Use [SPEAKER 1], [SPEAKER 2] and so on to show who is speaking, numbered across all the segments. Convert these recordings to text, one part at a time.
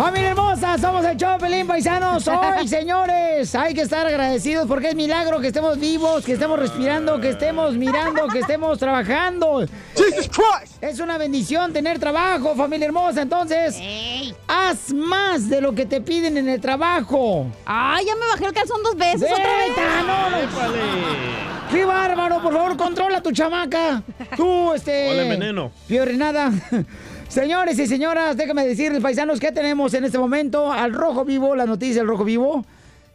[SPEAKER 1] Familia hermosa, somos el show Pelín Paisanos. Hoy, señores, hay que estar agradecidos porque es milagro que estemos vivos, que estemos respirando, que estemos mirando, que estemos trabajando.
[SPEAKER 2] Jesus Christ.
[SPEAKER 1] Es una bendición tener trabajo, familia hermosa. Entonces, haz más de lo que te piden en el trabajo.
[SPEAKER 3] Ay, ya me bajé el calzón dos veces.
[SPEAKER 1] ¡Vete,
[SPEAKER 3] otra vez.
[SPEAKER 1] no, no! ¡Qué bárbaro! Por favor, controla a tu chamaca. Tú, este...
[SPEAKER 4] Ole, veneno.
[SPEAKER 1] Renada. Señores y señoras, déjame decirles, paisanos, que tenemos en este momento al Rojo Vivo, la noticia del Rojo Vivo.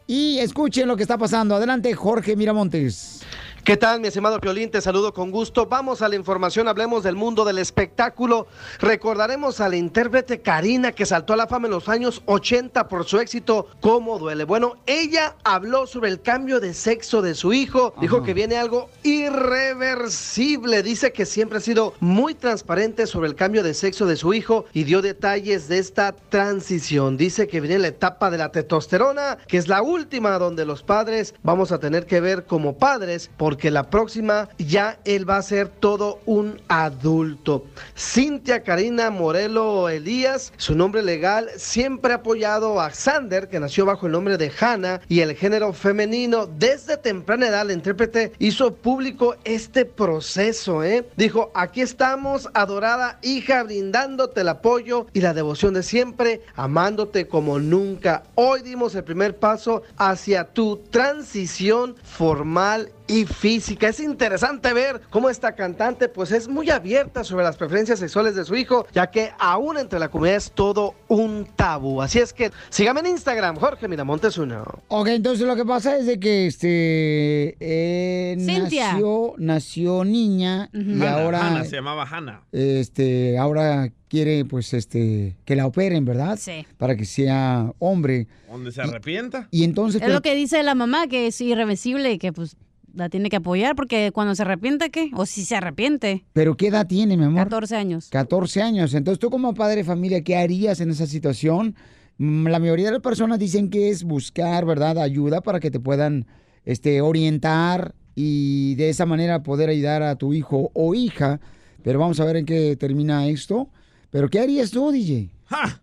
[SPEAKER 1] Y escuchen lo que está pasando. Adelante, Jorge Miramontes.
[SPEAKER 2] ¿Qué tal, mi estimado Piolín? Te saludo con gusto. Vamos a la información, hablemos del mundo del espectáculo. Recordaremos a la intérprete Karina que saltó a la fama en los años 80 por su éxito ¿Cómo duele? Bueno, ella habló sobre el cambio de sexo de su hijo. Dijo que viene algo irreversible. Dice que siempre ha sido muy transparente sobre el cambio de sexo de su hijo y dio detalles de esta transición. Dice que viene la etapa de la testosterona, que es la última donde los padres vamos a tener que ver como padres porque la próxima ya él va a ser todo un adulto. Cintia Karina Morelo Elías, su nombre legal, siempre ha apoyado a Sander, que nació bajo el nombre de Hannah y el género femenino. Desde temprana edad, la intérprete hizo público este proceso. ¿eh? Dijo, aquí estamos, adorada hija, brindándote el apoyo y la devoción de siempre, amándote como nunca. Hoy dimos el primer paso hacia tu transición formal y física. Es interesante ver cómo esta cantante pues es muy abierta sobre las preferencias sexuales de su hijo, ya que aún entre la comunidad es todo un tabú. Así es que sígame en Instagram, Jorge Miramontes uno.
[SPEAKER 1] Ok, entonces lo que pasa es de que este eh,
[SPEAKER 3] Cintia.
[SPEAKER 1] nació, nació niña y ahora
[SPEAKER 4] Hannah, se llamaba Hannah.
[SPEAKER 1] este ahora quiere pues este que la operen, ¿verdad?
[SPEAKER 3] Sí.
[SPEAKER 1] Para que sea hombre.
[SPEAKER 4] Donde se arrepienta.
[SPEAKER 1] Y entonces
[SPEAKER 3] Es lo que dice la mamá, que es irreversible y que pues la tiene que apoyar porque cuando se arrepiente, ¿qué? O si se arrepiente.
[SPEAKER 1] pero qué edad tiene, mi amor?
[SPEAKER 3] 14 años.
[SPEAKER 1] 14 años. Entonces, tú como padre de familia, ¿qué harías en esa situación? Mm, La mayoría de las personas dicen que es buscar, ¿verdad? Ayuda para que te puedan este, orientar y de esa manera poder ayudar a tu hijo o hija. Pero vamos a ver en qué termina esto. Pero ¿qué harías tú, DJ?
[SPEAKER 4] ¡Ja!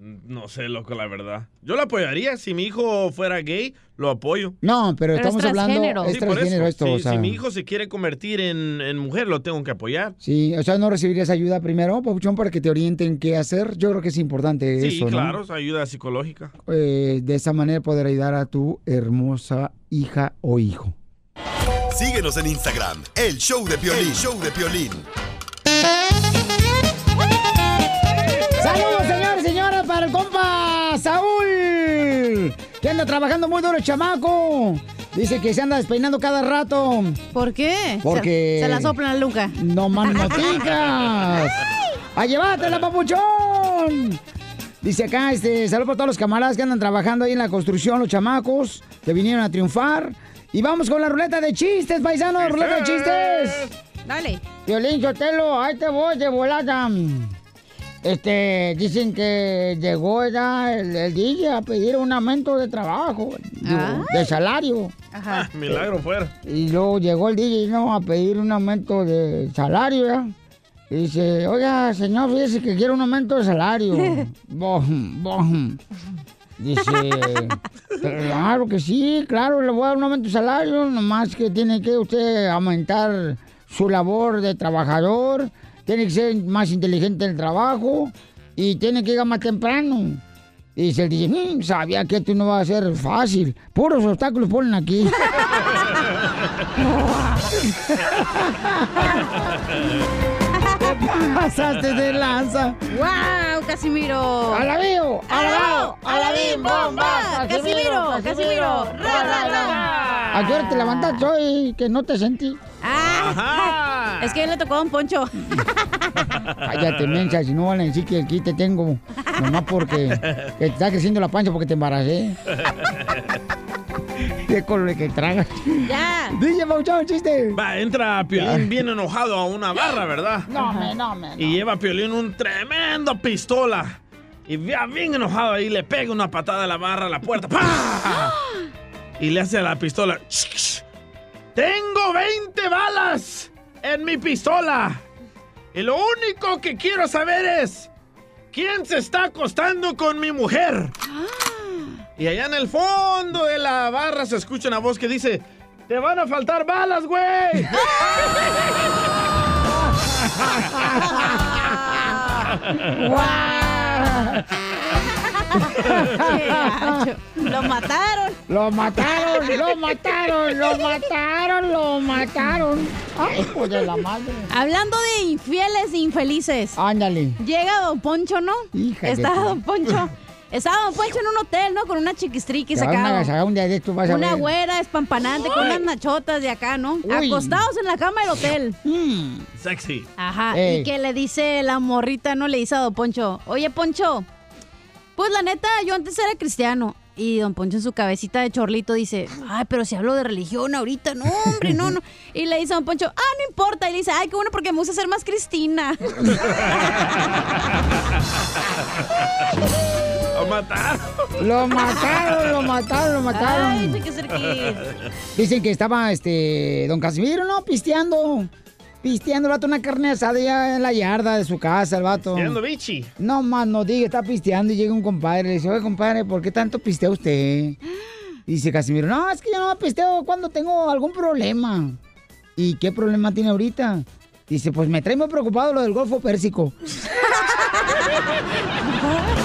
[SPEAKER 4] No sé, loco, la verdad. Yo lo apoyaría. Si mi hijo fuera gay, lo apoyo.
[SPEAKER 1] No, pero,
[SPEAKER 3] Pero es
[SPEAKER 1] estamos hablando... Es
[SPEAKER 4] Sí,
[SPEAKER 1] transgénero esto,
[SPEAKER 4] Si,
[SPEAKER 1] o sea...
[SPEAKER 4] si mi hijo se quiere convertir en, en mujer, lo tengo que apoyar.
[SPEAKER 1] Sí, o sea, ¿no recibirías ayuda primero, Papuchón, para que te orienten qué hacer? Yo creo que es importante
[SPEAKER 4] Sí,
[SPEAKER 1] eso, ¿no?
[SPEAKER 4] claro, es ayuda psicológica.
[SPEAKER 1] Eh, de esa manera poder ayudar a tu hermosa hija o hijo.
[SPEAKER 5] Síguenos en Instagram, el show de Piolín, show de Piolín.
[SPEAKER 1] Para el compa Saúl, que anda trabajando muy duro el chamaco. Dice que se anda despeinando cada rato.
[SPEAKER 3] ¿Por qué?
[SPEAKER 1] Porque-
[SPEAKER 3] Se, se la soplan la nuca.
[SPEAKER 1] No más noticas. ¡A llévatela, papuchón! Dice acá, este, saludos para todos los camaradas que andan trabajando ahí en la construcción, los chamacos, que vinieron a triunfar. Y vamos con la ruleta de chistes, paisanos, ruleta de chistes.
[SPEAKER 3] Dale.
[SPEAKER 1] Violín Sotelo, ahí te voy de volada. Este, dicen que llegó ya el, el DJ a pedir un aumento de trabajo, digo,
[SPEAKER 3] Ay.
[SPEAKER 1] de salario.
[SPEAKER 3] Ajá.
[SPEAKER 4] Milagro fuera.
[SPEAKER 1] Y luego llegó el DJ ¿no? a pedir un aumento de salario, ¿ya? Y dice, oiga, señor, fíjese que quiero un aumento de salario. Bom, bom. Dice, claro que sí, claro, le voy a dar un aumento de salario, nomás que tiene que usted aumentar su labor de trabajador, tiene que ser más inteligente en el trabajo y tiene que llegar más temprano. Y dice el DJ, "Mm, sabía que esto no va a ser fácil, puros obstáculos ponen aquí. Pasaste de lanza.
[SPEAKER 3] ¡Wow, Casimiro!
[SPEAKER 1] ¡Alabío!
[SPEAKER 3] ¡Alabao! ¡Alabim, bomba! ¡Casimiro! ¡Casimiro! ¡Ra, ra, ra!
[SPEAKER 1] ¿A qué hora te levantaste hoy que no te sentí?
[SPEAKER 3] ¡Ah!
[SPEAKER 4] Ajá.
[SPEAKER 3] Es que le tocó a un poncho.
[SPEAKER 1] Cállate, mensa, si no van a decir que aquí te tengo. Nomás porque que te está creciendo la pancha porque te embaracé. De con lo que traga.
[SPEAKER 3] Ya.
[SPEAKER 1] DJ Pauchón, chiste.
[SPEAKER 4] Va, entra Piolín bien enojado a una barra, ¿verdad?
[SPEAKER 1] No, me, no, me.
[SPEAKER 4] Y lleva Piolín un tremendo pistola. Y vea bien enojado ahí, le pega una patada a la barra a la puerta. ¡Pah! Y le hace a la pistola. "Ch, ch. Tengo 20 balas en mi pistola. Y lo único que quiero saber es, ¿quién se está acostando con mi mujer? Y allá en el fondo de la barra se escucha una voz que dice, te van a faltar balas, güey.
[SPEAKER 3] Lo mataron.
[SPEAKER 1] Lo mataron, lo mataron, lo mataron, lo mataron. Ay, hijo de la madre.
[SPEAKER 3] Hablando de infieles e infelices.
[SPEAKER 1] Ándale.
[SPEAKER 3] Llega Don Poncho, ¿no?
[SPEAKER 1] Hija de
[SPEAKER 3] Estaba
[SPEAKER 1] tu-
[SPEAKER 3] Don Poncho. Estaba Don Poncho en un hotel, ¿no? Con una chiquistriquis
[SPEAKER 1] a
[SPEAKER 3] acá.
[SPEAKER 1] agasajar un día de estos, vas a
[SPEAKER 3] Una
[SPEAKER 1] ver.
[SPEAKER 3] güera espampanante con unas nachotas de acá, ¿no?
[SPEAKER 1] Uy.
[SPEAKER 3] Acostados en la cama del hotel.
[SPEAKER 1] Mm.
[SPEAKER 4] Sexy.
[SPEAKER 3] Ajá.
[SPEAKER 1] Ey.
[SPEAKER 3] Y que le dice la morrita, no le dice a Don Poncho, oye Poncho, pues la neta, yo antes era cristiano. Y don Poncho en su cabecita de chorlito dice, ay, pero si hablo de religión ahorita, no, hombre, no, no. Y le dice a don Poncho, ah, no importa. Y le dice, ay, qué bueno porque me gusta ser más Cristina.
[SPEAKER 4] Lo mataron.
[SPEAKER 1] Lo mataron, lo mataron, lo mataron.
[SPEAKER 3] Ay.
[SPEAKER 1] Dicen que estaba este don Casimiro, ¿no? Pisteando. Pisteando el vato una carne asada ya en la yarda de su casa, el vato.
[SPEAKER 4] Siendo bichi.
[SPEAKER 1] No más no diga, está pisteando y llega un compadre. Le dice, oye, compadre, ¿por qué tanto pistea usted? Y dice Casimiro, no, es que yo no pisteo cuando tengo algún problema. ¿Y qué problema tiene ahorita? Dice, pues me trae muy preocupado lo del Golfo Pérsico.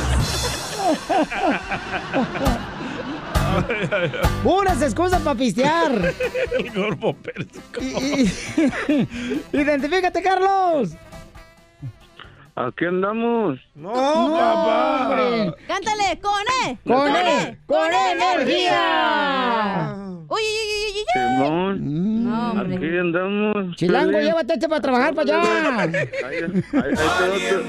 [SPEAKER 1] Puras excusas para pistear.
[SPEAKER 4] El gorbo pérsico.
[SPEAKER 1] Y- y- Identifícate, Carlos.
[SPEAKER 6] Aquí andamos.
[SPEAKER 4] No,
[SPEAKER 1] No,
[SPEAKER 4] papá.
[SPEAKER 1] hombre.
[SPEAKER 3] Cántale, con E.
[SPEAKER 1] Con
[SPEAKER 3] E,
[SPEAKER 1] E, con energía.
[SPEAKER 3] Uy, uy, uy, uy, uy.
[SPEAKER 6] Simón.
[SPEAKER 3] No, hombre.
[SPEAKER 6] Aquí andamos.
[SPEAKER 1] Chilango, llévate este para trabajar para allá.
[SPEAKER 6] Ahí- ahí- ahí tu-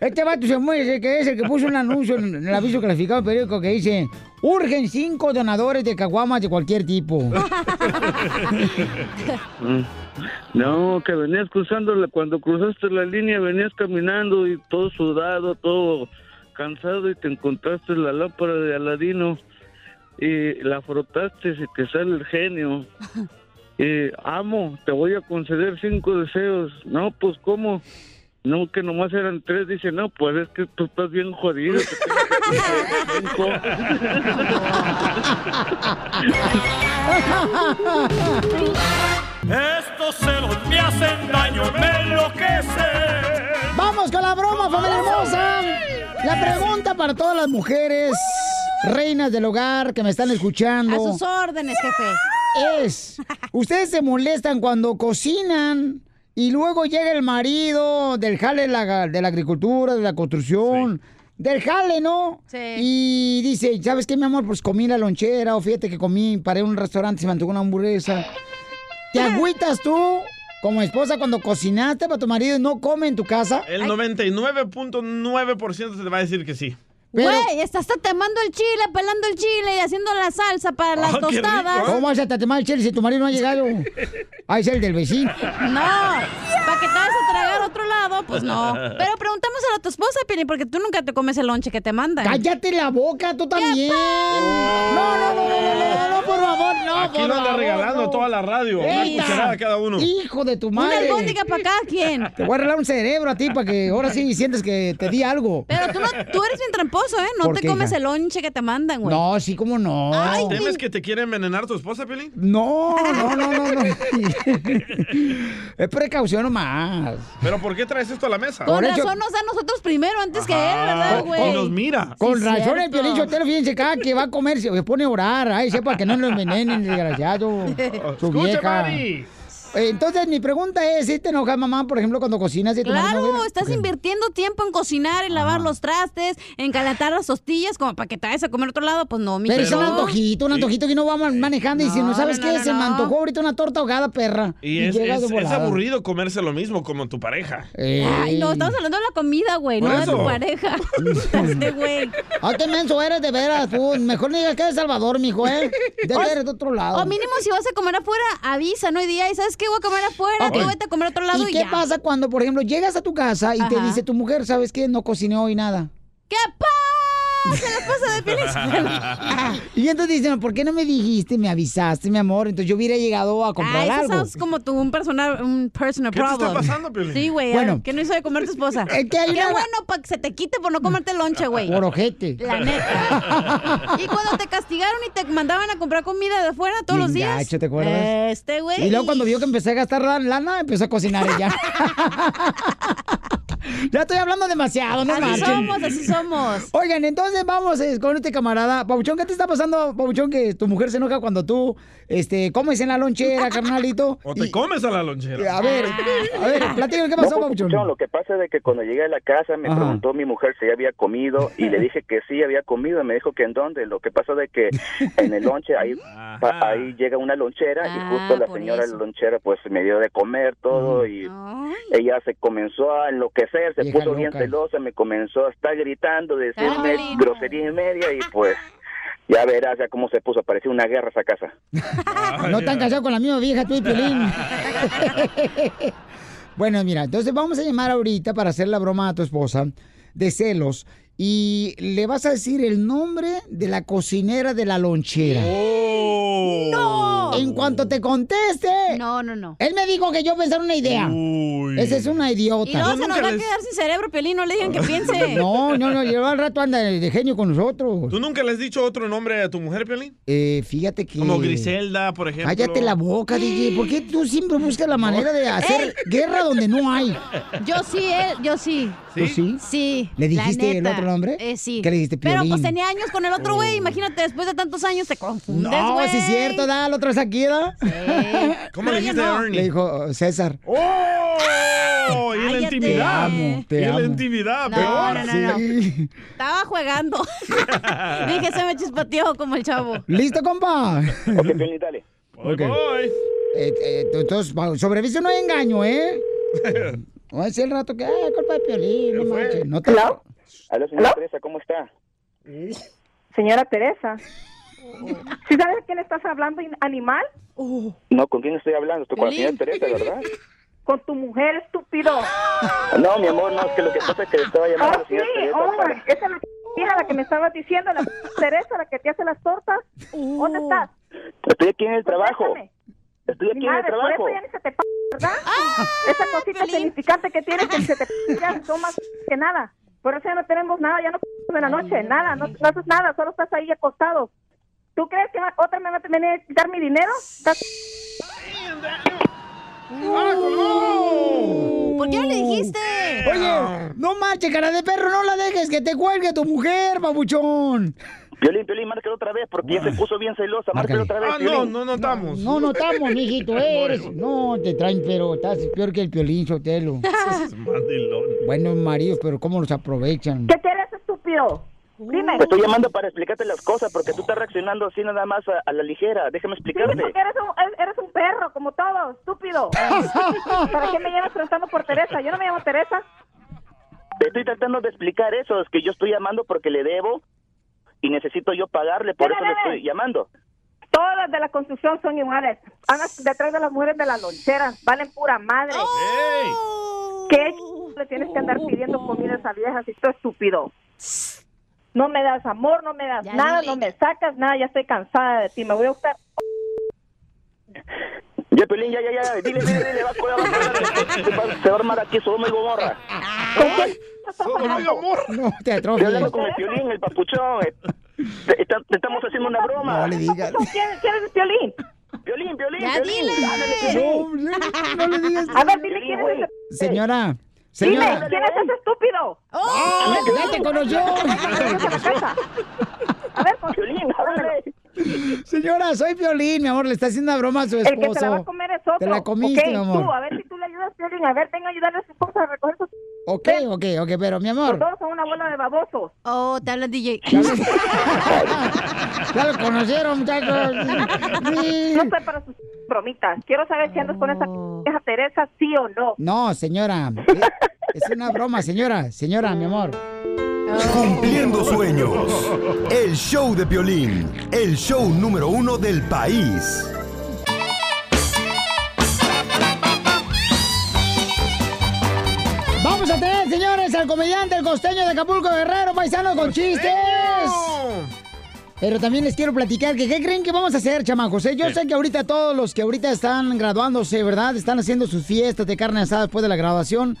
[SPEAKER 1] Este vato se muere, que es el que puso un anuncio en el aviso clasificado del periódico que dice urgen cinco donadores de caguamas de cualquier tipo.
[SPEAKER 6] No, que venías cruzando, la- cuando cruzaste la línea venías caminando y todo sudado, todo cansado y te encontraste la lámpara de Aladino y la frotaste y te sale el genio. Y, amo, te voy a conceder cinco deseos. No, pues, ¿cómo? No, que nomás eran tres. Dice, no, pues es que tú estás bien jodido.
[SPEAKER 7] Estos celos me hacen daño, me enloquecen.
[SPEAKER 1] Vamos con la broma, familia hermosa. La pregunta para todas las mujeres, reinas del hogar que me están escuchando.
[SPEAKER 3] A sus órdenes, jefe.
[SPEAKER 1] es, ustedes se molestan cuando cocinan y luego llega el marido del jale de la, de la agricultura, de la construcción, del jale, ¿no?
[SPEAKER 3] Sí.
[SPEAKER 1] Y dice, ¿sabes qué, mi amor? Pues comí la lonchera o fíjate que comí, paré en un restaurante, se me antojó una hamburguesa. ¿Te agüitas tú como esposa cuando cocinaste para tu marido y no come en tu casa?
[SPEAKER 4] El 99.9% se te va a decir que sí.
[SPEAKER 1] Pero-
[SPEAKER 3] Güey, estás tatemando el chile, pelando el chile y haciendo la salsa para las
[SPEAKER 4] rico,
[SPEAKER 3] tostadas.
[SPEAKER 4] ¿eh?
[SPEAKER 1] ¿Cómo vas a tatemar el chile si tu marido no ha llegado? Ah, es el del vecino.
[SPEAKER 3] No, para que te vayas a tragar a otro lado, pues no. Pero preguntámosle a tu esposa, Pili, porque tú nunca te comes el lonche que te mandan.
[SPEAKER 1] ¡Cállate la boca, tú también! No, no, no, no, no, no, no, por favor, no,
[SPEAKER 4] Aquí
[SPEAKER 1] por
[SPEAKER 4] lo anda regalando
[SPEAKER 1] no.
[SPEAKER 4] toda la radio. Una
[SPEAKER 1] Esta.
[SPEAKER 4] cucharada cada uno.
[SPEAKER 1] Hijo de tu
[SPEAKER 3] Una
[SPEAKER 1] madre.
[SPEAKER 3] albóndiga para cada quien.
[SPEAKER 1] Te voy a arreglar un cerebro a ti para que ahora sí sientes que te di algo.
[SPEAKER 3] Pero tú, no, tú eres bien tramposo, ¿eh? No
[SPEAKER 1] ¿Por
[SPEAKER 3] te
[SPEAKER 1] qué,
[SPEAKER 3] comes
[SPEAKER 1] hija?
[SPEAKER 3] el lonche que te mandan, güey.
[SPEAKER 1] No, sí, cómo no.
[SPEAKER 3] Ay,
[SPEAKER 4] ¿Temes que te quiere envenenar tu esposa, Piolín?
[SPEAKER 1] No, no, no, no, no. es precaución nomás.
[SPEAKER 4] ¿Pero por qué traes esto a la mesa?
[SPEAKER 3] Con razón nos da a nosotros primero antes que él, ¿verdad,
[SPEAKER 4] y
[SPEAKER 3] güey?
[SPEAKER 4] nos mira.
[SPEAKER 1] Con
[SPEAKER 3] Sí,
[SPEAKER 1] razón el. Piolín Sotelo, fíjense, cada que va a comer se pone a orar. Ay, sepa que no lo envenenen, desgraciado. Su
[SPEAKER 4] Escucha,
[SPEAKER 1] vieja.
[SPEAKER 4] Mari.
[SPEAKER 1] Entonces, mi pregunta es, ¿si te enojas, mamá, por ejemplo, cuando cocinas y no
[SPEAKER 3] Claro, estás invirtiendo tiempo en cocinar, en lavar los trastes, en calentar las tostillas, como para que te vayas a comer a otro lado, pues no, mi
[SPEAKER 1] Pero es un antojito, un antojito que uno va man- manejando y dice, no,
[SPEAKER 3] No,
[SPEAKER 1] ¿sabes
[SPEAKER 3] no,
[SPEAKER 1] qué?
[SPEAKER 3] no,
[SPEAKER 1] Se me
[SPEAKER 3] no.
[SPEAKER 1] antojó ahorita una torta ahogada, perra.
[SPEAKER 4] Y es,
[SPEAKER 1] llega
[SPEAKER 4] es- es
[SPEAKER 1] volada.
[SPEAKER 4] aburrido comerse lo mismo como tu pareja.
[SPEAKER 3] Ay, no, estamos hablando de la comida, güey, no de tu pareja. Este güey.
[SPEAKER 1] Ah, qué menso eres, de veras, tú. Mejor no digas que eres de Salvador, mijo, ¿eh? De que eres de otro lado.
[SPEAKER 3] O mínimo si vas a comer afuera, avisa, no hay día. ¿Y sabes qué? Voy a comer afuera,
[SPEAKER 1] Ok.
[SPEAKER 3] tú vete a comer a otro lado y,
[SPEAKER 1] ¿Y qué
[SPEAKER 3] ya.
[SPEAKER 1] pasa cuando, por ejemplo, llegas a tu casa y te dice tu mujer, ¿sabes qué? No cociné hoy nada.
[SPEAKER 3] ¿Qué pasa? La esposa de Piolín.
[SPEAKER 1] Y entonces dicen, ¿por qué no me dijiste, me avisaste, mi amor? Entonces yo hubiera llegado a comprar algo.
[SPEAKER 3] sounds como tú, un personal, un personal
[SPEAKER 4] ¿Qué te está
[SPEAKER 3] problem.
[SPEAKER 4] pasando, Piolín?
[SPEAKER 3] Sí, güey.
[SPEAKER 1] Bueno.
[SPEAKER 3] ¿Qué no hizo de comer tu esposa?
[SPEAKER 1] Es que hay
[SPEAKER 3] Qué
[SPEAKER 1] una-
[SPEAKER 3] bueno para que se te quite por no comerte lonche, güey.
[SPEAKER 1] Por ojete.
[SPEAKER 3] La neta. y cuando te castigaron y te mandaban a comprar comida de afuera todos los días.
[SPEAKER 1] gacho, ¿te acuerdas?
[SPEAKER 3] Este, güey.
[SPEAKER 1] Y luego cuando vio que empecé a gastar la lana, empezó a cocinar ella. Ya estoy hablando demasiado, no
[SPEAKER 3] Así
[SPEAKER 1] marchen.
[SPEAKER 3] somos, así somos.
[SPEAKER 1] Oigan, entonces vamos eh, con este camarada. Pabuchón, ¿qué te está pasando, Pabuchón? Que tu mujer se enoja cuando tú este, comes en la lonchera, carnalito.
[SPEAKER 4] O te
[SPEAKER 1] Y-
[SPEAKER 4] comes a la lonchera.
[SPEAKER 1] y a ver, a ver, platícame qué pasó,
[SPEAKER 8] No,
[SPEAKER 1] Pabuchón.
[SPEAKER 8] Lo que pasa es de que cuando llegué a la casa me
[SPEAKER 1] Ajá.
[SPEAKER 8] preguntó mi mujer si ya había comido y le dije que sí había comido. Me dijo que en dónde. Lo que pasa de que en el lonche ahí, pa- ahí llega una lonchera y
[SPEAKER 3] Ah,
[SPEAKER 8] justo la señora
[SPEAKER 3] eso.
[SPEAKER 8] lonchera pues me dio de comer todo y
[SPEAKER 3] Ay.
[SPEAKER 8] ella se comenzó a enloquecer, se puso bien celosa, me comenzó a estar gritando, decirme grosería y media y pues ya verás ya cómo se puso, parecía una guerra esa casa.
[SPEAKER 1] No tan casado con la misma vieja, tú y Piolín. bueno, mira, entonces vamos a llamar ahorita para hacer la broma a tu esposa de celos y le vas a decir el nombre de la cocinera de la lonchera.
[SPEAKER 4] Oh.
[SPEAKER 3] ¡No!
[SPEAKER 1] En cuanto te conteste,
[SPEAKER 3] No, no, no.
[SPEAKER 1] él me dijo que yo pensara una idea.
[SPEAKER 4] Uy.
[SPEAKER 1] Esa es una
[SPEAKER 3] Y
[SPEAKER 1] idiota.
[SPEAKER 3] luego
[SPEAKER 4] Yo
[SPEAKER 3] se nos va a quedar sin cerebro, Piolín. No le digan que piense.
[SPEAKER 1] No, no, no, lleva al rato anda de genio con nosotros.
[SPEAKER 4] ¿Tú nunca le has dicho otro nombre a tu mujer, Piolín?
[SPEAKER 1] Eh, fíjate que...
[SPEAKER 4] Como Griselda, por ejemplo.
[SPEAKER 1] Cállate la boca, DJ. ¿Por qué tú siempre buscas la manera de hacer guerra donde no hay?
[SPEAKER 3] Yo sí, él, yo sí.
[SPEAKER 1] ¿Tú sí?
[SPEAKER 3] Sí.
[SPEAKER 1] ¿Le
[SPEAKER 3] la
[SPEAKER 1] dijiste el otro nombre?
[SPEAKER 3] Eh, sí.
[SPEAKER 1] ¿Qué le dijiste,
[SPEAKER 3] Pero pues tenía años con el otro güey. Imagínate, después de tantos años te confundes,
[SPEAKER 1] No,
[SPEAKER 3] güey.
[SPEAKER 1] sí es cierto, da, el otro es aquí, ¿da?
[SPEAKER 3] Eh,
[SPEAKER 4] ¿Cómo le dijiste a
[SPEAKER 3] no.
[SPEAKER 4] Ernie?
[SPEAKER 1] Le dijo oh, César.
[SPEAKER 4] ¡Oh! Y en la intimidad.
[SPEAKER 1] Te amo, te
[SPEAKER 4] y en la intimidad,
[SPEAKER 3] No,
[SPEAKER 4] peor.
[SPEAKER 3] no, no, no.
[SPEAKER 1] Sí.
[SPEAKER 3] Estaba jugando. Dije, se me chispoteó como el chavo.
[SPEAKER 1] ¿Listo, compa?
[SPEAKER 8] Ok, Piolín, dale.
[SPEAKER 4] Voy,
[SPEAKER 1] Ok.
[SPEAKER 4] voy.
[SPEAKER 1] Eh, eh, entonces, sobre no hay engaño, ¿eh? No es el rato que, ay, culpa de Piolín, no
[SPEAKER 4] ¿Qué.
[SPEAKER 1] No te...
[SPEAKER 9] ¿Hello?
[SPEAKER 8] Aló, señora Teresa, ¿cómo está?
[SPEAKER 9] Señora Teresa. ¿Sí sabes a quién estás hablando, animal?
[SPEAKER 8] No, ¿con quién estoy hablando? Estoy con la señora. Teresa, ¿verdad?
[SPEAKER 9] Con tu mujer, estúpido.
[SPEAKER 8] No, mi amor, no, es que lo que pasa es que estaba llamando a
[SPEAKER 9] Oh,
[SPEAKER 8] la
[SPEAKER 9] sí,
[SPEAKER 8] señora Teresa
[SPEAKER 9] oh,
[SPEAKER 8] para...
[SPEAKER 9] esa es la hija la que me estabas diciendo, la Teresa, la que te hace las tortas. ¿Dónde estás?
[SPEAKER 8] Estoy aquí en el trabajo.
[SPEAKER 9] Contéstame.
[SPEAKER 8] Estoy aquí
[SPEAKER 9] Mi
[SPEAKER 8] en el
[SPEAKER 9] madre, por eso ya ni se te p ¿verdad? Esa cosita significante que tienes que se te p ya son más que nada. Por eso ya no tenemos nada, ya no p en la noche, nada, no, no haces nada, solo estás ahí acostado. ¿Tú crees que otra me va a venir a quitar mi dinero? ¿Estás-
[SPEAKER 3] ¿Por qué no le dijiste?
[SPEAKER 1] Oye, no marche, cara de perro, no la dejes que te cuelgue tu mujer, babuchón.
[SPEAKER 8] Violín, Violín, márcalo otra vez porque ya se puso bien celosa. Márcalo
[SPEAKER 1] Márcale.
[SPEAKER 8] otra vez,
[SPEAKER 4] Ah, no,
[SPEAKER 8] Piolín.
[SPEAKER 4] no notamos.
[SPEAKER 1] No notamos, mijito, eres. No, te traen, pero estás peor que el piolín, Sotelo. Buenos maridos, pero cómo los aprovechan.
[SPEAKER 9] ¿Qué quieres, estúpido? Dime.
[SPEAKER 8] Te estoy llamando para explicarte las cosas porque tú estás reaccionando así nada más a, a la ligera. Déjame
[SPEAKER 9] Sí,
[SPEAKER 8] explicarte.
[SPEAKER 9] porque eres un, eres un perro, como todo, estúpido. ¿Para qué me llevas preguntando por Teresa? Yo no me llamo Teresa.
[SPEAKER 8] Te estoy tratando de explicar eso. Es que yo estoy llamando porque le debo y necesito yo pagarle. Por
[SPEAKER 9] ¿Qué
[SPEAKER 8] eso
[SPEAKER 9] le
[SPEAKER 8] estoy llamando.
[SPEAKER 9] Todas las de la construcción son iguales. Andan detrás de las mujeres de las loncheras. Valen pura madre.
[SPEAKER 4] ¡Ey!
[SPEAKER 9] ¿Qué le tienes que andar pidiendo comida a esa vieja si tú estúpido? No me das amor, no me das
[SPEAKER 3] Ya
[SPEAKER 9] nada, no me sacas nada. Ya estoy cansada de ti. Me voy a buscar.
[SPEAKER 8] Ya, Pelín, ya, ya, ya. Dile, dile, dile. Va, va, va, se va a armar aquí Sodoma y Gomorra.
[SPEAKER 9] ¿Con quién
[SPEAKER 4] Solo hay
[SPEAKER 9] hablando?
[SPEAKER 4] amor.
[SPEAKER 1] No te atrofies.
[SPEAKER 8] hablando con el Piolín, el papuchón. eh. Te, está- te estamos haciendo una broma.
[SPEAKER 1] No le digas.
[SPEAKER 9] ¿Con quién, quién es el violín?
[SPEAKER 8] Violín, violín,
[SPEAKER 3] Ya
[SPEAKER 8] violín.
[SPEAKER 3] dile.
[SPEAKER 1] No, no le digas.
[SPEAKER 9] A ver, dile quién es ese.
[SPEAKER 1] Señora,
[SPEAKER 9] Dime,
[SPEAKER 1] señora.
[SPEAKER 9] ¿quién es ese estúpido?
[SPEAKER 1] Ah, ya te conoció.
[SPEAKER 9] A ver, con-
[SPEAKER 8] Violín, háblale.
[SPEAKER 1] Señora, soy Violín, mi amor, le está haciendo una broma a su
[SPEAKER 9] El
[SPEAKER 1] esposo.
[SPEAKER 9] que se la va a comer es otro.
[SPEAKER 1] Te la comiste,
[SPEAKER 9] Ok,
[SPEAKER 1] mi amor.
[SPEAKER 9] Tú, a ver si tú le ayudas, Piolín. A ver, venga a ayudarle a su esposa a recoger sus...
[SPEAKER 1] Ok, ok, ok, pero mi amor.
[SPEAKER 9] Los dos son una bola de babosos.
[SPEAKER 3] Oh, te hablan DJ.
[SPEAKER 1] Ya lo conocieron, muchachos. Sí.
[SPEAKER 9] No estoy para sus bromitas. Quiero saber si andas con esa vieja Teresa, sí o no.
[SPEAKER 1] No, señora. Es una broma, señora. Señora, mi amor.
[SPEAKER 5] Cumpliendo sueños. El show de Piolín, el show número uno del país.
[SPEAKER 1] Vamos a tener, señores, al comediante, el costeño de Acapulco Guerrero, paisano con chistes. Pero también les quiero platicar que qué creen que vamos a hacer, chamacos. eh? Yo sé que ahorita todos los que ahorita están graduándose, ¿verdad? Están haciendo sus fiestas de carne asada después de la graduación.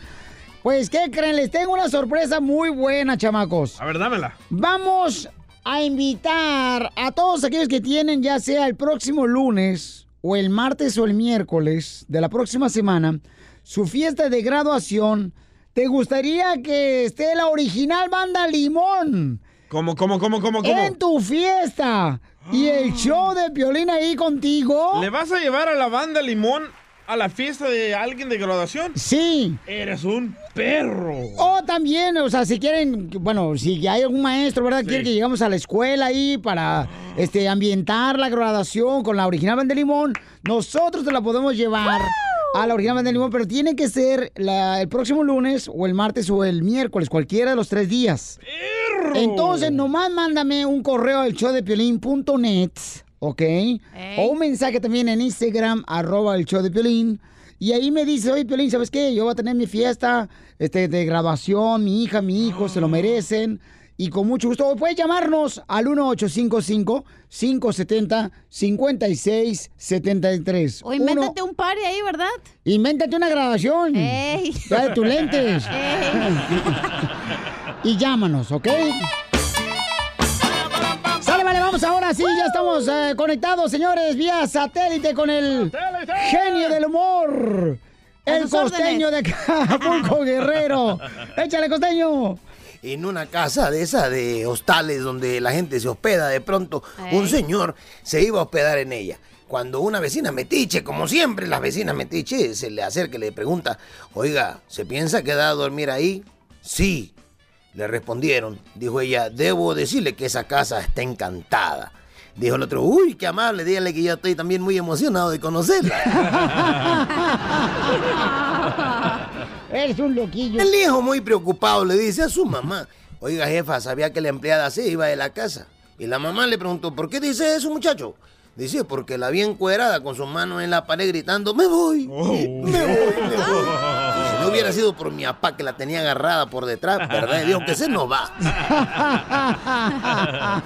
[SPEAKER 1] Pues, ¿qué creen? Les tengo una sorpresa muy buena, chamacos.
[SPEAKER 4] A ver, dámela.
[SPEAKER 1] Vamos a invitar a todos aquellos que tienen, ya sea el próximo lunes o el martes o el miércoles de la próxima semana, su fiesta de graduación. ¿Te gustaría que esté la original banda Limón
[SPEAKER 4] ¿Cómo, cómo, cómo, cómo, cómo?
[SPEAKER 1] en tu fiesta? Y el show de Piolín ahí contigo.
[SPEAKER 4] ¿Le vas a llevar a la banda Limón a la fiesta de alguien de graduación?
[SPEAKER 1] Sí.
[SPEAKER 4] Eres un perro.
[SPEAKER 1] O también, o sea, si quieren, bueno, si hay algún maestro, ¿verdad? Quiere que lleguemos a la escuela ahí para este, ambientar la graduación con la original banda de limón, nosotros te la podemos llevar a la original de limón, pero tiene que ser la- el próximo lunes o el martes o el miércoles, cualquiera de los tres días. Entonces, nomás mándame un correo al showdepiolín.net, ¿ok? O un mensaje también en Instagram, arroba el show de Piolín. Y ahí me dice, oye, Piolín, ¿sabes qué? Yo voy a tener mi fiesta este, de graduación, mi hija, mi hijo, se lo merecen. Y con mucho gusto, puedes llamarnos al 1855-570-5673.
[SPEAKER 3] O invéntate un party ahí, ¿verdad?
[SPEAKER 1] Invéntate una grabación.
[SPEAKER 3] Ey.
[SPEAKER 1] Trae tus lentes. y llámanos, ¿ok? Vale, vamos ahora sí, ya estamos eh, conectados, señores, vía satélite con el genio del humor.
[SPEAKER 10] A
[SPEAKER 1] El costeño de. Acapulco Guerrero. Échale, costeño.
[SPEAKER 10] En una casa de esa de hostales donde la gente se hospeda, de pronto un señor se iba a hospedar en ella. Cuando una vecina metiche, como siempre las vecinas metiche, se le acerca y le pregunta, oiga, ¿se piensa quedar a dormir ahí? Sí, le respondieron. Dijo ella, debo decirle que esa casa está encantada. Dijo el otro, uy, qué amable, dígale que yo estoy también muy emocionado de conocerla.
[SPEAKER 1] Eres un loquillo.
[SPEAKER 10] El hijo muy preocupado le dice a su mamá, oiga jefa, sabía que la empleada se iba de la casa. Y la mamá le preguntó, ¿por qué dice eso muchacho? Dice, porque la vi encuerada con sus manos en la pared gritando, me voy, me voy, me voy. Y si no hubiera sido por mi papá que la tenía agarrada por detrás, ¿verdad? Dijo que se nos va.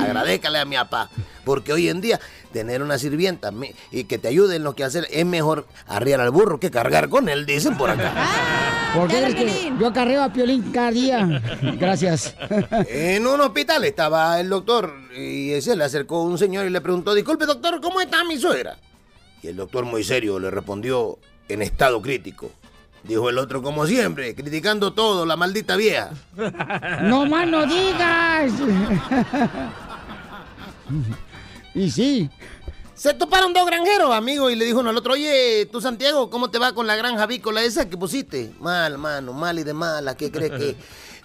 [SPEAKER 10] Agradécale a mi papá. Porque hoy en día tener una sirvienta y que te ayude en lo que hacer es mejor arriar al burro que cargar con él, dicen por acá.
[SPEAKER 1] ¿Por qué crees que yo carreo a Piolín cada día? Gracias.
[SPEAKER 10] En un hospital estaba el doctor y se le acercó un señor y le preguntó, disculpe doctor, ¿cómo está mi suegra? Y el doctor muy serio le respondió, en estado crítico. Dijo el otro como siempre, criticando todo, la maldita vieja.
[SPEAKER 1] No más no digas. y sí.
[SPEAKER 10] Se toparon dos granjeros, amigo, y le dijo uno al otro, oye, tú Santiago, ¿cómo te va con la granja avícola esa que pusiste? Mal, mano, mal y de mala, ¿qué crees que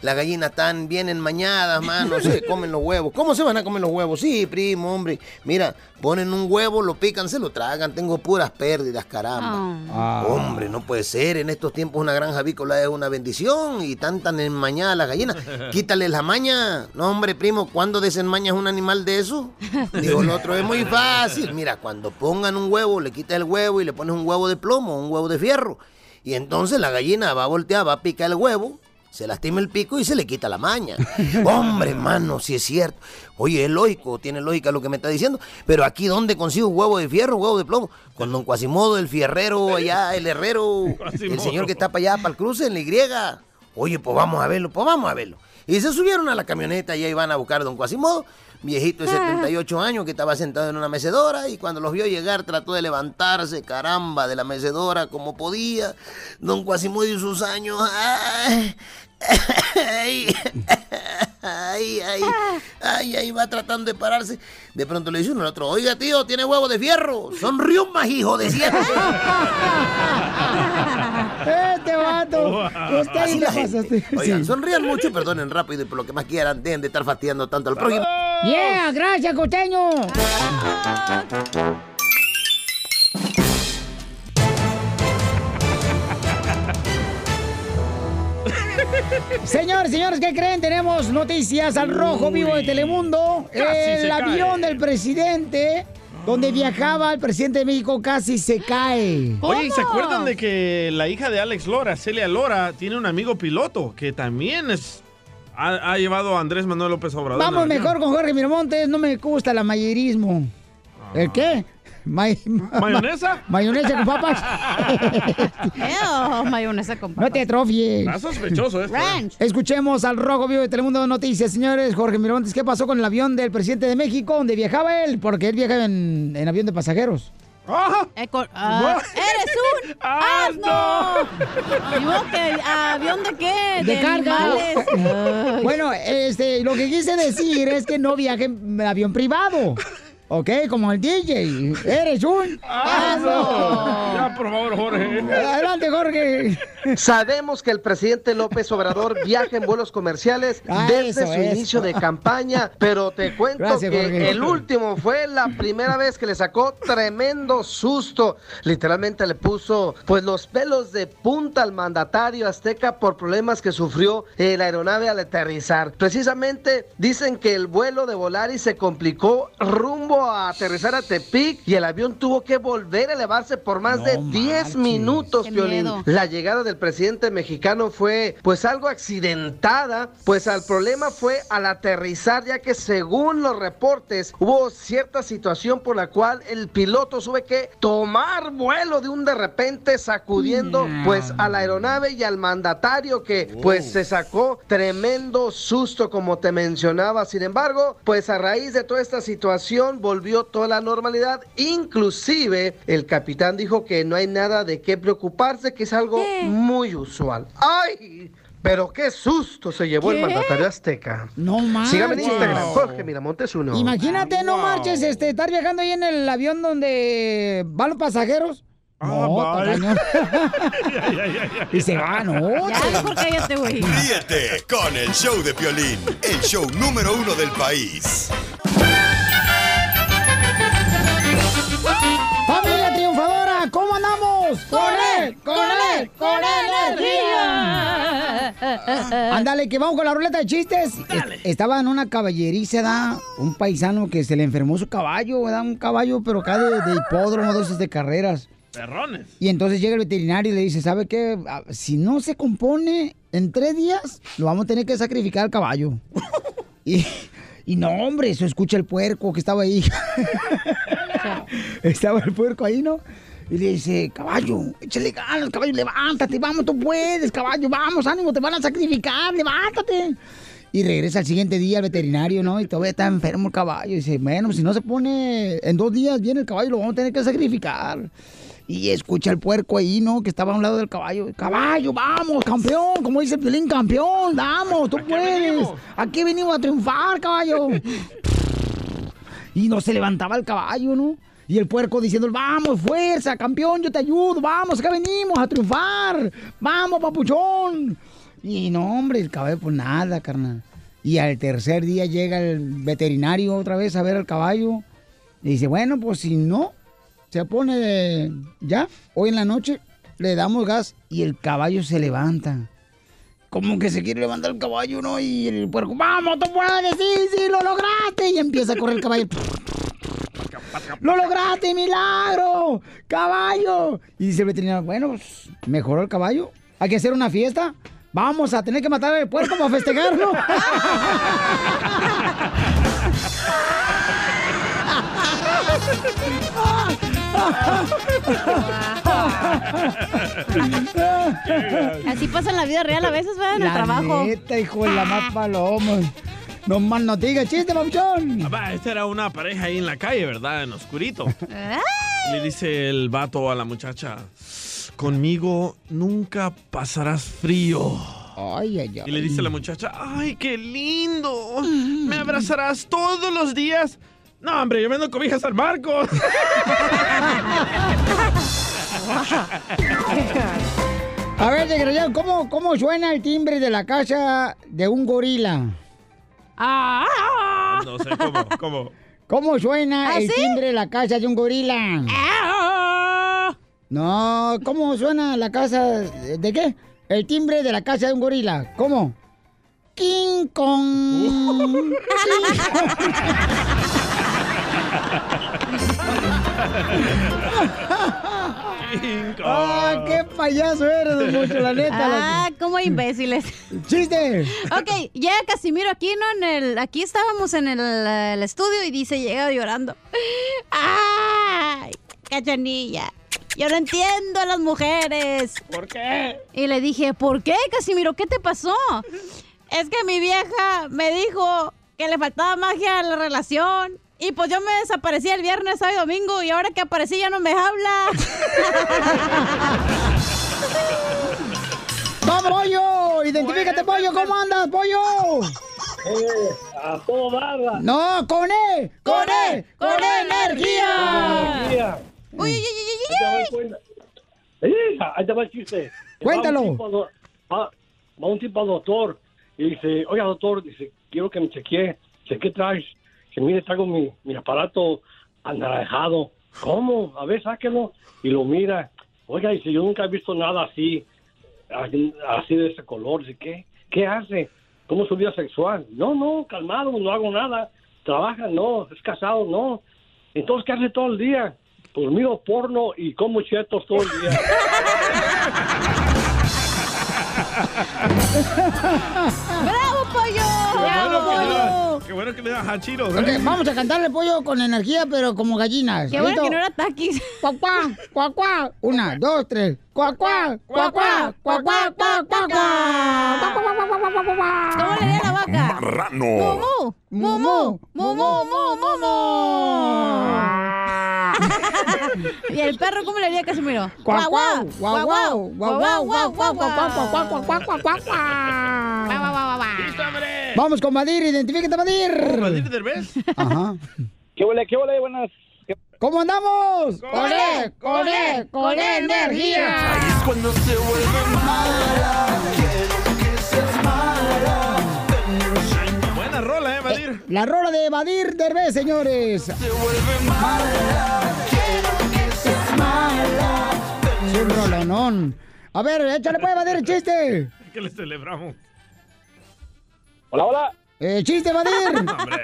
[SPEAKER 10] las gallinas están bien enmañadas, mano? Se comen los huevos. ¿Cómo se van a comer los huevos? Sí, primo, hombre. Mira, ponen un huevo, lo pican, se lo tragan. Tengo puras pérdidas, caramba.
[SPEAKER 1] Ah.
[SPEAKER 10] Hombre, no puede ser. En estos tiempos una granja avícola es una bendición y tan tan enmañadas las gallinas. Quítale la maña. No, hombre, primo, ¿cuándo desenmañas un animal de eso? Digo, el otro es muy fácil. Mira, cuando pongan un huevo, le quitas el huevo y le pones un huevo de plomo, un huevo de fierro. Y entonces la gallina va a voltear, va a picar el huevo, se lastima el pico y se le quita la maña. Hombre, mano, si es cierto. Oye, es lógico, tiene lógica lo que me está diciendo. Pero aquí, ¿dónde consigo huevo de fierro, huevo de plomo? Con don Quasimodo, el fierrero, allá, el herrero, el señor que está para allá, para el cruce, en la Y. Oye, pues vamos a verlo, pues vamos a verlo. Y se subieron a la camioneta y ahí van a buscar a don Quasimodo, viejito de 78 años que estaba sentado en una mecedora y cuando los vio llegar trató de levantarse, caramba, de la mecedora como podía. Don Quasimodo y sus años, ay, ay, ay, ay, ay, ay, ahí va tratando de pararse. De pronto le dice uno al otro, oiga tío, tiene huevo de fierro, son riumas, hijo de siete.
[SPEAKER 1] Este vato. Usted
[SPEAKER 10] Así la gente. Oigan,
[SPEAKER 1] Sí.
[SPEAKER 10] sonrían mucho y perdonen rápido y por lo que más quieran, dejen de estar fastidiando tanto al prójimo.
[SPEAKER 1] Yeah, gracias, costeño. Señores, señores, ¿qué creen? Tenemos noticias al rojo vivo de Telemundo. El avión
[SPEAKER 4] cae.
[SPEAKER 1] del presidente, donde viajaba el presidente de México, casi se cae.
[SPEAKER 4] Oye, ¿y se acuerdan de que la hija de Alex Lora, Celia Lora, tiene un amigo piloto que también es ha, ha llevado a Andrés Manuel López Obrador?
[SPEAKER 1] Vamos mejor con Jorge Miramontes, no me gusta el mayerismo. ¿El qué? May-
[SPEAKER 4] ¿Mayonesa?
[SPEAKER 1] mayonesa con papas.
[SPEAKER 3] Ew, mayonesa con
[SPEAKER 1] No te atrofies.
[SPEAKER 4] Está sospechoso esto. ¿eh?
[SPEAKER 3] Ranch.
[SPEAKER 1] Escuchemos al Rojo Vivo de Telemundo Noticias, señores. Jorge Miramontes, ¿qué pasó con el avión del presidente de México? donde viajaba él? Porque él viaja en, en avión de pasajeros.
[SPEAKER 4] ¡Ah!
[SPEAKER 3] Eh, ah, ¡Eres un asno! Digo que avión de qué?
[SPEAKER 1] De carga.
[SPEAKER 3] Ay.
[SPEAKER 1] Bueno, este, lo que quise decir es que no viaje en avión privado. ¿Ok? Como el DJ. Eres un asno.
[SPEAKER 4] Ya, por favor, Jorge.
[SPEAKER 1] Adelante, Jorge.
[SPEAKER 2] Sabemos que el presidente López Obrador viaja en vuelos comerciales
[SPEAKER 1] Ah,
[SPEAKER 2] desde
[SPEAKER 1] eso,
[SPEAKER 2] su
[SPEAKER 1] eso.
[SPEAKER 2] inicio de campaña, pero te cuento
[SPEAKER 1] Gracias,
[SPEAKER 2] que
[SPEAKER 1] Jorge.
[SPEAKER 2] el último fue la primera vez que le sacó tremendo susto. Literalmente le puso pues los pelos de punta al mandatario azteca por problemas que sufrió eh, la aeronave al aterrizar. Precisamente dicen que el vuelo de Volaris se complicó rumbo a aterrizar a Tepic y el avión tuvo que volver a elevarse por más de 10 minutos. La llegada del presidente mexicano fue pues algo accidentada, pues el problema fue al aterrizar ya que según los reportes hubo cierta situación por la cual el piloto tuvo que tomar vuelo de un de repente sacudiendo pues a la aeronave y al mandatario que pues se sacó tremendo susto como te mencionaba. Sin embargo, pues a raíz de toda esta situación volvió toda la normalidad. Inclusive el capitán dijo que no hay nada de qué preocuparse, que es algo muy usual. ¡Ay! Pero qué susto se llevó el mandatario azteca.
[SPEAKER 1] No manches.
[SPEAKER 2] Sígame en Instagram, Jorge Miramontes uno.
[SPEAKER 1] Imagínate, no marches, este, estar viajando ahí en el avión donde van los pasajeros. no, está
[SPEAKER 4] vaya.
[SPEAKER 1] cañón. y se van, no.
[SPEAKER 3] Ya, mejor cállate, güey.
[SPEAKER 5] Ríete con el show de Piolín, el show número uno del país.
[SPEAKER 1] ¡Familia triunfadora! ¿Cómo andamos? ¡Con él! ¡Con él! ¡Con energía! Ándale, que vamos con la ruleta de chistes. Est- Estaba en una caballeriza, da un paisano que se le enfermó su caballo, da un caballo, pero acá de, de hipódromo, de esos de carreras.
[SPEAKER 4] Perrones.
[SPEAKER 1] Y entonces llega el veterinario y le dice, ¿sabe qué? Ah, Si no se compone en tres días, lo vamos a tener que sacrificar al caballo. y, y no, hombre, eso escucha el puerco que estaba ahí. estaba el puerco ahí, ¿no? Y le dice, caballo, échale ganas, caballo, levántate, vamos, tú puedes, caballo, vamos, ánimo, te van a sacrificar, levántate. Y regresa al siguiente día al veterinario, ¿no? Y todavía está enfermo el caballo. Y dice, bueno, si no se pone en dos días viene el caballo, lo vamos a tener que sacrificar. Y escucha el puerco ahí, ¿no? Que estaba a un lado del caballo. Caballo, vamos, campeón. Como dice el violín, campeón. Vamos, tú puedes. Aquí venimos a triunfar, caballo. Y no se levantaba el caballo, ¿no? Y el puerco diciendo, vamos, fuerza, campeón, yo te ayudo, vamos, acá venimos a triunfar. Vamos, papuchón. Y no, hombre, el caballo, pues nada, carnal. Y al tercer día llega el veterinario otra vez a ver al caballo. Y dice, bueno, pues si no, se pone ya, hoy en la noche, le damos gas y el caballo se levanta. Como que se quiere levantar el caballo, ¿no? Y el puerco, vamos, tú puedes, sí, sí, lo lograste. Y empieza a correr el caballo. ¡Lo lograste, milagro! ¡Caballo! Y dice el veterinario, bueno, pues, mejoró el caballo. Hay que hacer una fiesta. Vamos a tener que matar al puerco para festejarlo.
[SPEAKER 3] Así pasa en la vida real a veces, ¿verdad? En el
[SPEAKER 1] La
[SPEAKER 3] trabajo.
[SPEAKER 1] neta, hijo de la más paloma. No más no digas chiste, papuchón.
[SPEAKER 4] Papá, esta era una pareja ahí en la calle, ¿verdad? En oscurito. Le dice el vato a la muchacha, conmigo nunca pasarás frío.
[SPEAKER 1] Ay, ay, ay.
[SPEAKER 4] Y le dice la muchacha, ¡ay, qué lindo! ¿Me abrazarás todos los días? No, hombre, yo vendo cobijas al marco.
[SPEAKER 1] A ver, desgraciado, ¿cómo, ¿cómo suena el timbre de la casa de un gorila?
[SPEAKER 3] Ah.
[SPEAKER 4] No sé cómo, cómo.
[SPEAKER 1] ¿Cómo suena
[SPEAKER 3] ¿Ah,
[SPEAKER 1] el
[SPEAKER 3] sí?
[SPEAKER 1] timbre de la casa de un gorila? No, ¿cómo suena la casa de qué? El timbre de la casa de un gorila. ¿Cómo? King Kong. ¡Ah, qué payaso eres, don la neta! la-
[SPEAKER 3] Ah, como imbéciles.
[SPEAKER 1] ¡Chiste!
[SPEAKER 3] Ok, llega Casimiro aquí, ¿no? En el, aquí estábamos en el, el estudio y dice, llega llorando. ¡Ay, cachanilla! Yo no entiendo a las mujeres.
[SPEAKER 4] ¿Por qué?
[SPEAKER 3] Y le dije, ¿por qué, Casimiro? ¿Qué te pasó? Es que mi vieja me dijo que le faltaba magia a la relación. Y pues yo me desaparecí el viernes, sábado y domingo. Y ahora que aparecí ya no me habla.
[SPEAKER 1] ¡Vamos, pollo! ¡Identifícate, pollo! ¿Cómo andas, pollo?
[SPEAKER 11] a todo barra.
[SPEAKER 1] ¡No, con E! ¡Con E! ¡Con energía!
[SPEAKER 3] Uy, uy, uy, uy, uy.
[SPEAKER 11] Ahí te va el chiste.
[SPEAKER 1] Cuéntalo.
[SPEAKER 11] Va un tipo Va, va un tipo al doctor y dice, oiga doctor, dice, quiero que me chequee. ¿qué traes? Dice, mire, traigo mi, mi aparato anaranjado. ¿Cómo? A ver, sáquelo. Y lo mira. Oiga, dice, yo nunca he visto nada así, así así de ese color. Dice, ¿qué? ¿Qué hace? ¿Cómo es su vida sexual? No, no, calmado, no hago nada. ¿Trabaja? No. ¿Es casado? No. Entonces, ¿qué hace todo el día? Pues miro porno y como chetos todo el día.
[SPEAKER 3] ¡Bravo,
[SPEAKER 4] que
[SPEAKER 1] vamos a cantarle pollo con energía, pero como gallinas.
[SPEAKER 3] Qué bueno que no era taquis.
[SPEAKER 1] Una, dos, tres. Cuacuá, cuacuá, cuacuá, cuacuá, cuacuá.
[SPEAKER 3] ¿Cómo le la vaca?
[SPEAKER 5] Marrano.
[SPEAKER 3] Mumu, mumu, mumu, mumu, mumu. ¿Y el perro cómo le haría Casimiro? ¡Guau, guau!
[SPEAKER 1] ¡Guau, guau! ¡Guau, guau! ¡Guau, guau! ¡Guau, guau! ¡Guau, Vamos con Madir, identifícate, Madir.
[SPEAKER 4] ¿Madir Derbez?
[SPEAKER 1] Ajá.
[SPEAKER 12] ¿Qué huele, qué huele? Buenas.
[SPEAKER 1] ¿Cómo andamos?
[SPEAKER 4] Con
[SPEAKER 1] él, con él, con energía.
[SPEAKER 5] Ahí es cuando se vuelve mala.
[SPEAKER 4] Buena rola, eh, Madir.
[SPEAKER 1] La rola de Madir Derbez, señores.
[SPEAKER 5] Se vuelve mala.
[SPEAKER 1] Un rolonón. A ver, échale pues, Vadir, el chiste.
[SPEAKER 4] Que le celebramos.
[SPEAKER 12] Hola, hola.
[SPEAKER 1] Eh, chiste, Vadir.
[SPEAKER 4] Hombre.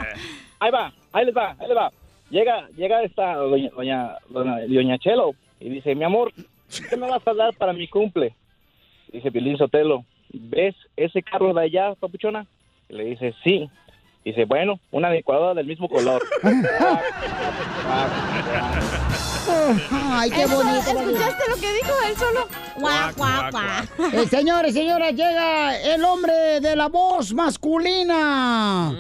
[SPEAKER 12] Ahí va, ahí les va, ahí les va. Llega, llega esta doña, doña, doña, doña Chelo y dice, mi amor, ¿qué me vas a dar para mi cumple? Dice Piolín Sotelo, ¿ves ese carro de allá, papuchona? Y le dice, sí. Dice, bueno, una licuadora del mismo color.
[SPEAKER 1] Ay, qué
[SPEAKER 3] Eso,
[SPEAKER 1] bonito.
[SPEAKER 3] ¿Escuchaste lo que dijo él solo? ¡Guau, guau, guau!
[SPEAKER 1] Eh, señores, señoras, llega el hombre de la voz masculina.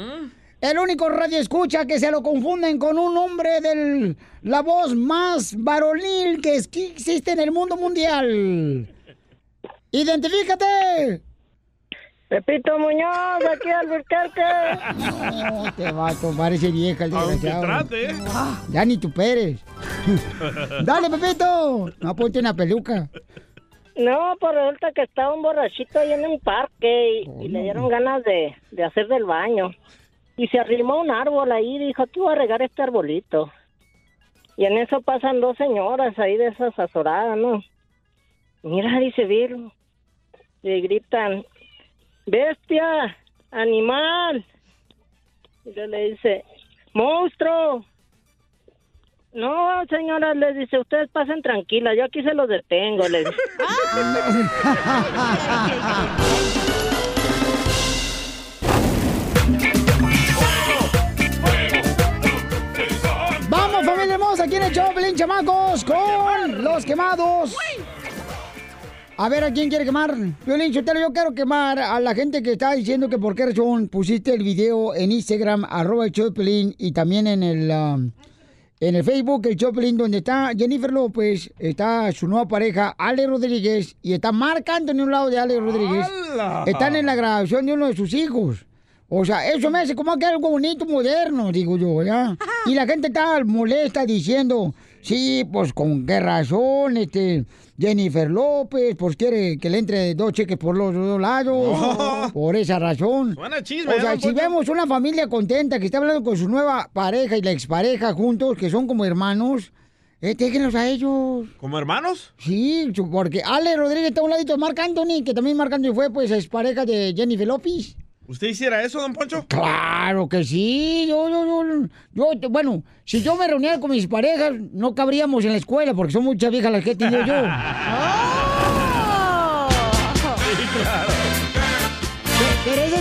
[SPEAKER 1] El único radio escucha que se lo confunden con un hombre de la voz más varonil que existe en el mundo mundial. ¡Identifícate!
[SPEAKER 9] Pepito Muñoz, aquí al Albuquerque.
[SPEAKER 1] No, te vato, parece vieja el desgraciado.
[SPEAKER 4] trate, ¿eh?
[SPEAKER 1] Ya ni tú Pérez. Dale, Pepito. No, ponte una peluca.
[SPEAKER 9] No, pues resulta que estaba un borrachito ahí en un parque y, y le dieron ganas de, de hacer del baño. Y se arrimó un árbol ahí y dijo, aquí voy a regar este arbolito. Y en eso pasan dos señoras ahí de esas azoradas, ¿no? Mira, dice Virgo. Le gritan, bestia, animal. Y le dice, monstruo. No, señora, les dice, ustedes pasen tranquilas, yo aquí se los detengo, les dice.
[SPEAKER 1] Vamos, familia hermosa, aquí en el show, Pelín, chamacos, con los quemados. A ver, ¿a quién quiere quemar? Violín, Sotelo, yo quiero quemar a la gente que está diciendo que por qué razón pusiste el video en Instagram, arroba el Pelín, y también en el, um, en el Facebook, el Choplin, donde está Jennifer López, está su nueva pareja, Ale Rodríguez, y está Marc Anthony a un lado de Ale Rodríguez.
[SPEAKER 4] ¡Hala!
[SPEAKER 1] Están en la grabación de uno de sus hijos. O sea, eso me hace como que algo bonito, moderno, digo yo, ¿ya? Y la gente está molesta diciendo, sí, pues con qué razón, este, Jennifer López, pues quiere que le entre dos cheques por los dos lados, por esa razón.
[SPEAKER 4] Suena chisme,
[SPEAKER 1] O sea,
[SPEAKER 4] ¿eh, don
[SPEAKER 1] si vemos una familia contenta que está hablando con su nueva pareja y la expareja juntos, que son como hermanos, eh, déjenlos a ellos.
[SPEAKER 4] ¿Como hermanos?
[SPEAKER 1] Sí, porque Ale Rodríguez está a un ladito de Marc Anthony, que también Marc Anthony fue, pues, expareja de Jennifer López.
[SPEAKER 4] ¿Usted hiciera eso, don Poncho?
[SPEAKER 1] Claro que sí, yo, yo, yo, yo, bueno, si yo me reuniera con mis parejas, no cabríamos en la escuela, porque son muchas viejas las que he tenido yo. Pero ese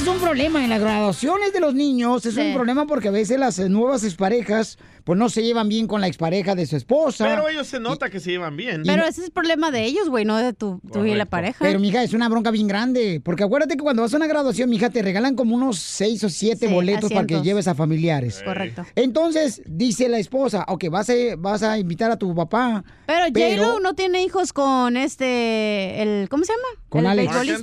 [SPEAKER 1] es un problema en las graduaciones de los niños, es
[SPEAKER 3] Sí.
[SPEAKER 1] un problema porque a veces las eh, nuevas exparejas, pues no se llevan bien con la expareja de su esposa.
[SPEAKER 4] Pero ellos se nota que se llevan bien.
[SPEAKER 3] Pero ese es el problema de ellos, güey, no de tu, tú y la pareja.
[SPEAKER 1] Pero, mija, es una bronca bien grande. Porque acuérdate que cuando vas a una graduación, mija, te regalan como unos seis o siete
[SPEAKER 3] Sí,
[SPEAKER 1] boletos para que lleves a familiares.
[SPEAKER 3] Correcto.
[SPEAKER 1] Entonces, dice la esposa, ok, vas a, vas a invitar a tu papá.
[SPEAKER 3] Pero J-Lo no tiene hijos con este, el, ¿cómo se llama?
[SPEAKER 1] Con
[SPEAKER 3] el
[SPEAKER 1] Alex.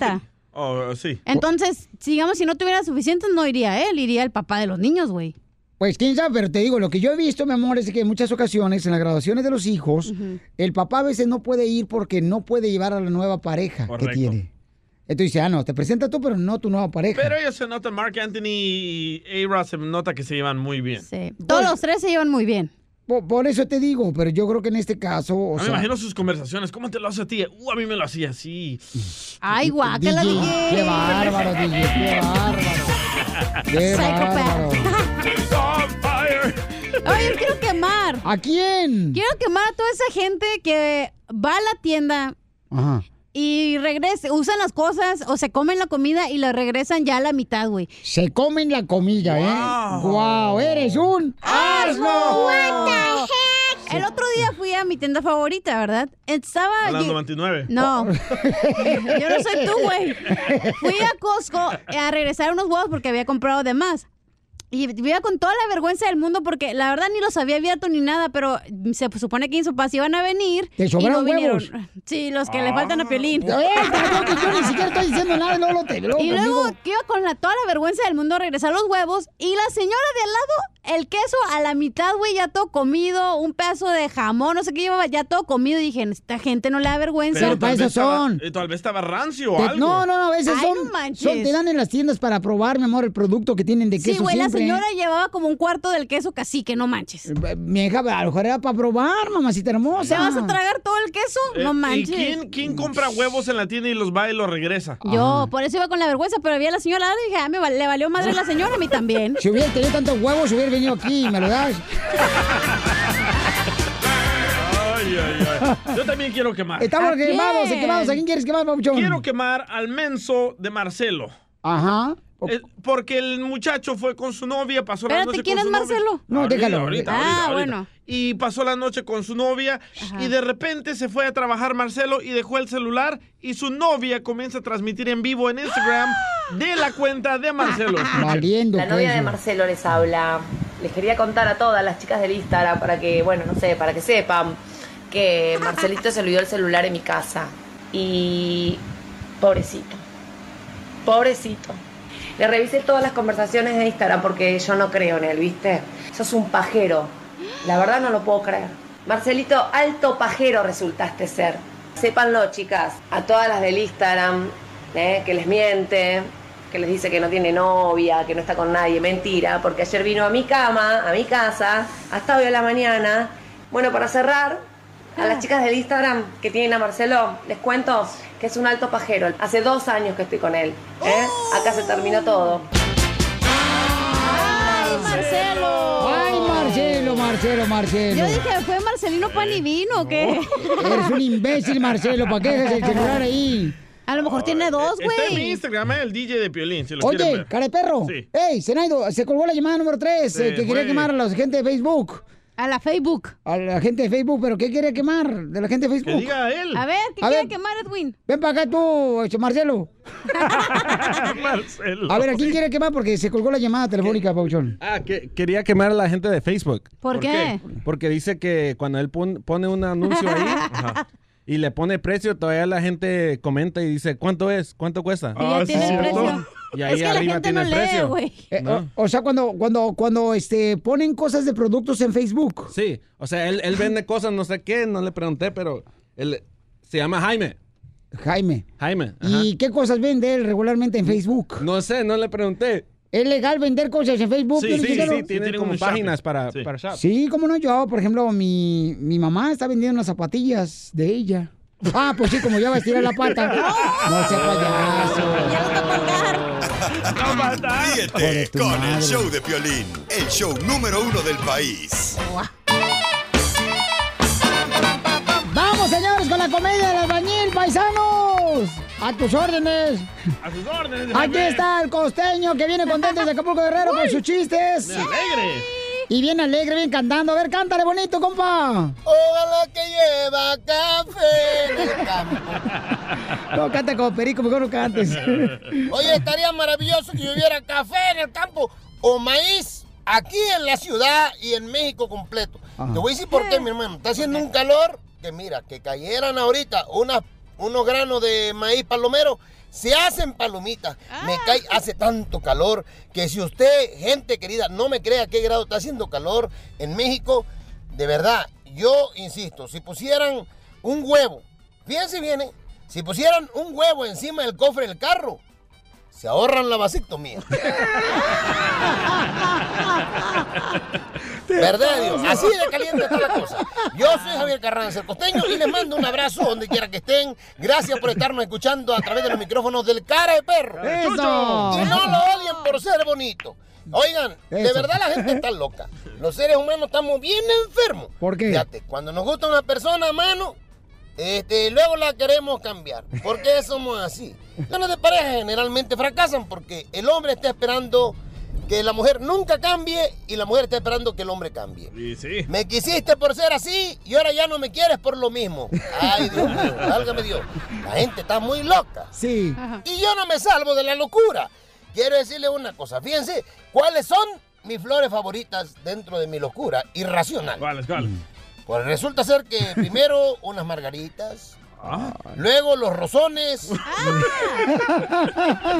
[SPEAKER 4] Oh, sí.
[SPEAKER 3] Entonces, digamos, si no tuviera suficientes, no iría él, iría el papá de los niños, güey.
[SPEAKER 1] Pues quién sabe, pero te digo, lo que yo he visto, mi amor, es que en muchas ocasiones, en las graduaciones de los hijos, el papá a veces no puede ir porque no puede llevar a la nueva pareja
[SPEAKER 4] Correcto.
[SPEAKER 1] que tiene. Entonces dice, ah, no, te presenta tú, pero no tu nueva pareja.
[SPEAKER 4] Pero ellos se notan, Mark Anthony y A-Rod se nota que se llevan muy bien.
[SPEAKER 3] Sí. Todos los tres se llevan muy bien.
[SPEAKER 1] Por, por eso te digo, pero yo creo que en este caso, o sea,
[SPEAKER 4] me imagino sus conversaciones. ¿Cómo te lo hace a ti? Uh, a mí me lo hacía así.
[SPEAKER 3] Ay, guácala,
[SPEAKER 1] DJ,
[SPEAKER 3] DJ.
[SPEAKER 1] qué bárbaro, DJ, qué bárbaro. Qué bárbaro.
[SPEAKER 3] Oye, yo quiero quemar.
[SPEAKER 1] ¿A quién?
[SPEAKER 3] Quiero quemar a toda esa gente que va a la tienda
[SPEAKER 1] Ajá.
[SPEAKER 3] Y regresa, usan las cosas o se comen la comida y la regresan ya a la mitad, güey.
[SPEAKER 1] Se comen la comida, ¿eh? ¡Guau! ¡Eres un asno!
[SPEAKER 3] What the heck? El otro día fui a mi tienda favorita, ¿verdad? Estaba...
[SPEAKER 4] A las
[SPEAKER 3] lle-
[SPEAKER 4] 99.
[SPEAKER 3] No. Yo no soy tú, güey. Fui a Costco a regresar unos huevos porque había comprado de más. Y iba con toda la vergüenza del mundo porque la verdad ni los había abierto ni nada, pero se supone que mis papás iban a venir.
[SPEAKER 1] ¿Te
[SPEAKER 3] y no vinieron.
[SPEAKER 1] huevos?
[SPEAKER 3] Sí, los que le faltan a
[SPEAKER 1] que yo ni siquiera estoy diciendo nada, luego lo te-
[SPEAKER 3] Y luego que iba con la, toda la vergüenza del mundo a regresar los huevos y la señora de al lado, el queso a la mitad, güey, ya todo comido, un pedazo de jamón, no sé qué llevaba, ya todo comido. Y dije, esta gente no le da vergüenza.
[SPEAKER 1] Pero para
[SPEAKER 4] tal
[SPEAKER 1] eso
[SPEAKER 4] vez estaba-
[SPEAKER 1] son.
[SPEAKER 4] eh, tal vez estaba rancio o
[SPEAKER 1] Te-
[SPEAKER 4] algo.
[SPEAKER 1] no, no, no, a veces
[SPEAKER 3] Ay,
[SPEAKER 1] son,
[SPEAKER 3] no manches.
[SPEAKER 1] son- te dan en las tiendas para probar, mi amor, el producto que tienen de queso
[SPEAKER 3] Sí, güey, la señora llevaba como un cuarto del queso cacique, no manches.
[SPEAKER 1] Eh, Mi hija, a lo mejor era para probar, mamacita hermosa.
[SPEAKER 3] ¿Te vas a tragar todo el queso?
[SPEAKER 4] Eh,
[SPEAKER 3] no
[SPEAKER 4] ¿Y
[SPEAKER 3] manches.
[SPEAKER 4] quién, quién compra huevos en la tienda y los va y los regresa?
[SPEAKER 3] Yo, por eso iba con la vergüenza, pero vi a la señora y dije, ah, me le valió madre la señora, a mí también.
[SPEAKER 1] Si hubiera tenido tantos huevos, hubiera venido aquí, ¿me lo das?
[SPEAKER 4] Ay, ay, ay. Yo también quiero quemar.
[SPEAKER 1] Estamos quemados, quemados. ¿A quién quieres quemar, papuchón?
[SPEAKER 4] Quiero quemar al menso de Marcelo.
[SPEAKER 1] Ajá.
[SPEAKER 4] Eh, porque el muchacho fue con su novia, pasó la
[SPEAKER 3] Espérate,
[SPEAKER 4] noche
[SPEAKER 3] ¿quién
[SPEAKER 4] con
[SPEAKER 3] es
[SPEAKER 4] su novia.
[SPEAKER 3] Marcelo?
[SPEAKER 1] No,
[SPEAKER 4] Ahorita,
[SPEAKER 1] déjalo.
[SPEAKER 4] ahorita,
[SPEAKER 3] Ah,
[SPEAKER 4] ahorita, ahorita.
[SPEAKER 3] bueno.
[SPEAKER 4] Y pasó la noche con su novia y de repente se fue a trabajar Marcelo y dejó el celular y su novia comienza a transmitir en vivo en Instagram de la cuenta de Marcelo.
[SPEAKER 1] Valiendo
[SPEAKER 13] La novia de
[SPEAKER 1] queso.
[SPEAKER 13] Marcelo les habla. Les quería contar a todas las chicas del Instagram para que, bueno, no sé, para que sepan que Marcelito se olvidó el celular en mi casa. Y pobrecito. Pobrecito. Le revisé todas las conversaciones de Instagram porque yo no creo en él, ¿viste? Sos un pajero. La verdad no lo puedo creer. Marcelito, alto pajero resultaste ser. Sépanlo, chicas, a todas las del Instagram, ¿eh? que les miente, que les dice que no tiene novia, que no está con nadie. Mentira, porque ayer vino a mi cama, a mi casa, hasta hoy a la mañana. Bueno, para cerrar, a las chicas del Instagram que tienen a Marcelo, les cuento que es un alto pajero. Hace dos años que estoy con él. ¿eh? Acá se terminó todo.
[SPEAKER 3] ¡Ay, Marcelo!
[SPEAKER 1] Ay, Marcelo, Marcelo, Marcelo.
[SPEAKER 3] Yo dije, ¿fue Marcelino pan y vino o qué?
[SPEAKER 1] Eres un imbécil, Marcelo. ¿Para qué dejas el celular ahí?
[SPEAKER 3] A lo mejor tiene dos,
[SPEAKER 4] Está en mi
[SPEAKER 3] güey.
[SPEAKER 4] Instagram, eh, el DJ de Piolín, si lo quieren
[SPEAKER 1] Oye,
[SPEAKER 4] ver.
[SPEAKER 1] cara de perro.
[SPEAKER 4] Sí.
[SPEAKER 1] Ey, Zenaido, se colgó la llamada número 3
[SPEAKER 4] Se
[SPEAKER 1] que quería quemar a la gente de Facebook.
[SPEAKER 3] A la Facebook.
[SPEAKER 1] A la gente de Facebook, ¿pero qué quiere quemar de la gente de Facebook?
[SPEAKER 4] Que diga él.
[SPEAKER 3] A ver, ¿qué
[SPEAKER 1] A
[SPEAKER 3] quiere
[SPEAKER 1] ver.
[SPEAKER 3] quemar, Edwin?
[SPEAKER 1] Ven para acá tú, este, Marcelo.
[SPEAKER 4] Marcelo.
[SPEAKER 1] A ver, ¿a quién quiere quemar? Porque se colgó la llamada telefónica, Pauchón.
[SPEAKER 14] Ah, que quería quemar a la gente de Facebook.
[SPEAKER 3] ¿Por qué?
[SPEAKER 14] Porque dice que cuando él pon- pone un anuncio ahí ajá, y le pone precio, todavía la gente comenta y dice, ¿cuánto es? ¿Cuánto cuesta?
[SPEAKER 1] Y ya Ah, tiene sí, el precio. Cierto.
[SPEAKER 14] Y ahí
[SPEAKER 1] Es que la gente
[SPEAKER 14] tiene
[SPEAKER 1] no
[SPEAKER 14] el
[SPEAKER 1] lee,
[SPEAKER 14] precio.
[SPEAKER 1] Eh,
[SPEAKER 14] ¿no?
[SPEAKER 1] o, o sea, cuando, cuando, cuando este, ponen cosas de productos en Facebook.
[SPEAKER 14] Sí, o sea, él, él vende cosas, no sé qué, no le pregunté, pero él se llama Jaime.
[SPEAKER 1] Jaime.
[SPEAKER 14] Jaime.
[SPEAKER 1] ¿Y qué cosas vende él regularmente en Facebook?
[SPEAKER 14] No sé, no le pregunté.
[SPEAKER 1] ¿Es legal vender cosas en Facebook?
[SPEAKER 14] Sí, sí,
[SPEAKER 1] Sotelo?
[SPEAKER 14] sí, tiene como páginas para, para shop.
[SPEAKER 1] Sí, cómo no, yo, por ejemplo, mi, mi mamá está vendiendo unas zapatillas de ella. Ah, pues sí, como ya va a estirar la pata. No sea payaso.
[SPEAKER 5] Ríete con
[SPEAKER 1] madre.
[SPEAKER 5] el show de Piolín, el show número uno del país.
[SPEAKER 1] Vamos, señores, con la comedia del albañil, paisanos. A tus órdenes.
[SPEAKER 4] A sus órdenes.
[SPEAKER 1] Aquí está el costeño que viene contento de Acapulco Guerrero con sus chistes.
[SPEAKER 4] Me alegre.
[SPEAKER 1] Y bien alegre, bien cantando. A ver, cántale bonito, compa.
[SPEAKER 10] Ojalá que lleva café en el campo.
[SPEAKER 1] No, canta como perico, mejor no cantes.
[SPEAKER 10] Oye, estaría maravilloso que hubiera café en el campo o maíz aquí en la ciudad y en México completo. Te voy a decir por qué, mi hermano. Está haciendo un calor que mira, que cayeran ahorita unas- unos granos de maíz palomero. Se hacen palomitas. Me cae, hace tanto calor que si usted, gente querida, no me crea qué grado está haciendo calor en México, de verdad, yo insisto, si pusieran un huevo, fíjense bien, ¿eh? si pusieran un huevo encima del cofre del carro, se ahorran la vasectomía. ¿Verdad, Dios? Así de caliente está la cosa. Yo soy Javier Carranza, el costeño, y les mando un abrazo donde quiera que estén. Gracias por estarnos escuchando a través de los micrófonos del cara de perro.
[SPEAKER 1] ¡Eso!
[SPEAKER 10] Y no lo odien por ser bonito. Oigan, de verdad la gente está loca. Los seres humanos estamos bien enfermos.
[SPEAKER 1] ¿Por qué?
[SPEAKER 10] Fíjate, cuando nos gusta una persona, mano, este, luego la queremos cambiar. ¿Por qué somos así? Los de pareja generalmente fracasan porque el hombre está esperando que la mujer nunca cambie y la mujer está esperando que el hombre cambie.
[SPEAKER 4] Sí, sí.
[SPEAKER 10] Me quisiste por ser así y ahora ya no me quieres por lo mismo. Ay, Dios mío, válgame Dios. La gente está muy loca.
[SPEAKER 1] Sí.
[SPEAKER 10] Y yo no me salvo de la locura. Quiero decirle una cosa. Fíjense, ¿cuáles son mis flores favoritas dentro de mi locura irracional?
[SPEAKER 4] ¿Cuáles, cuáles?
[SPEAKER 10] Pues resulta ser que primero unas margaritas, luego los rosones y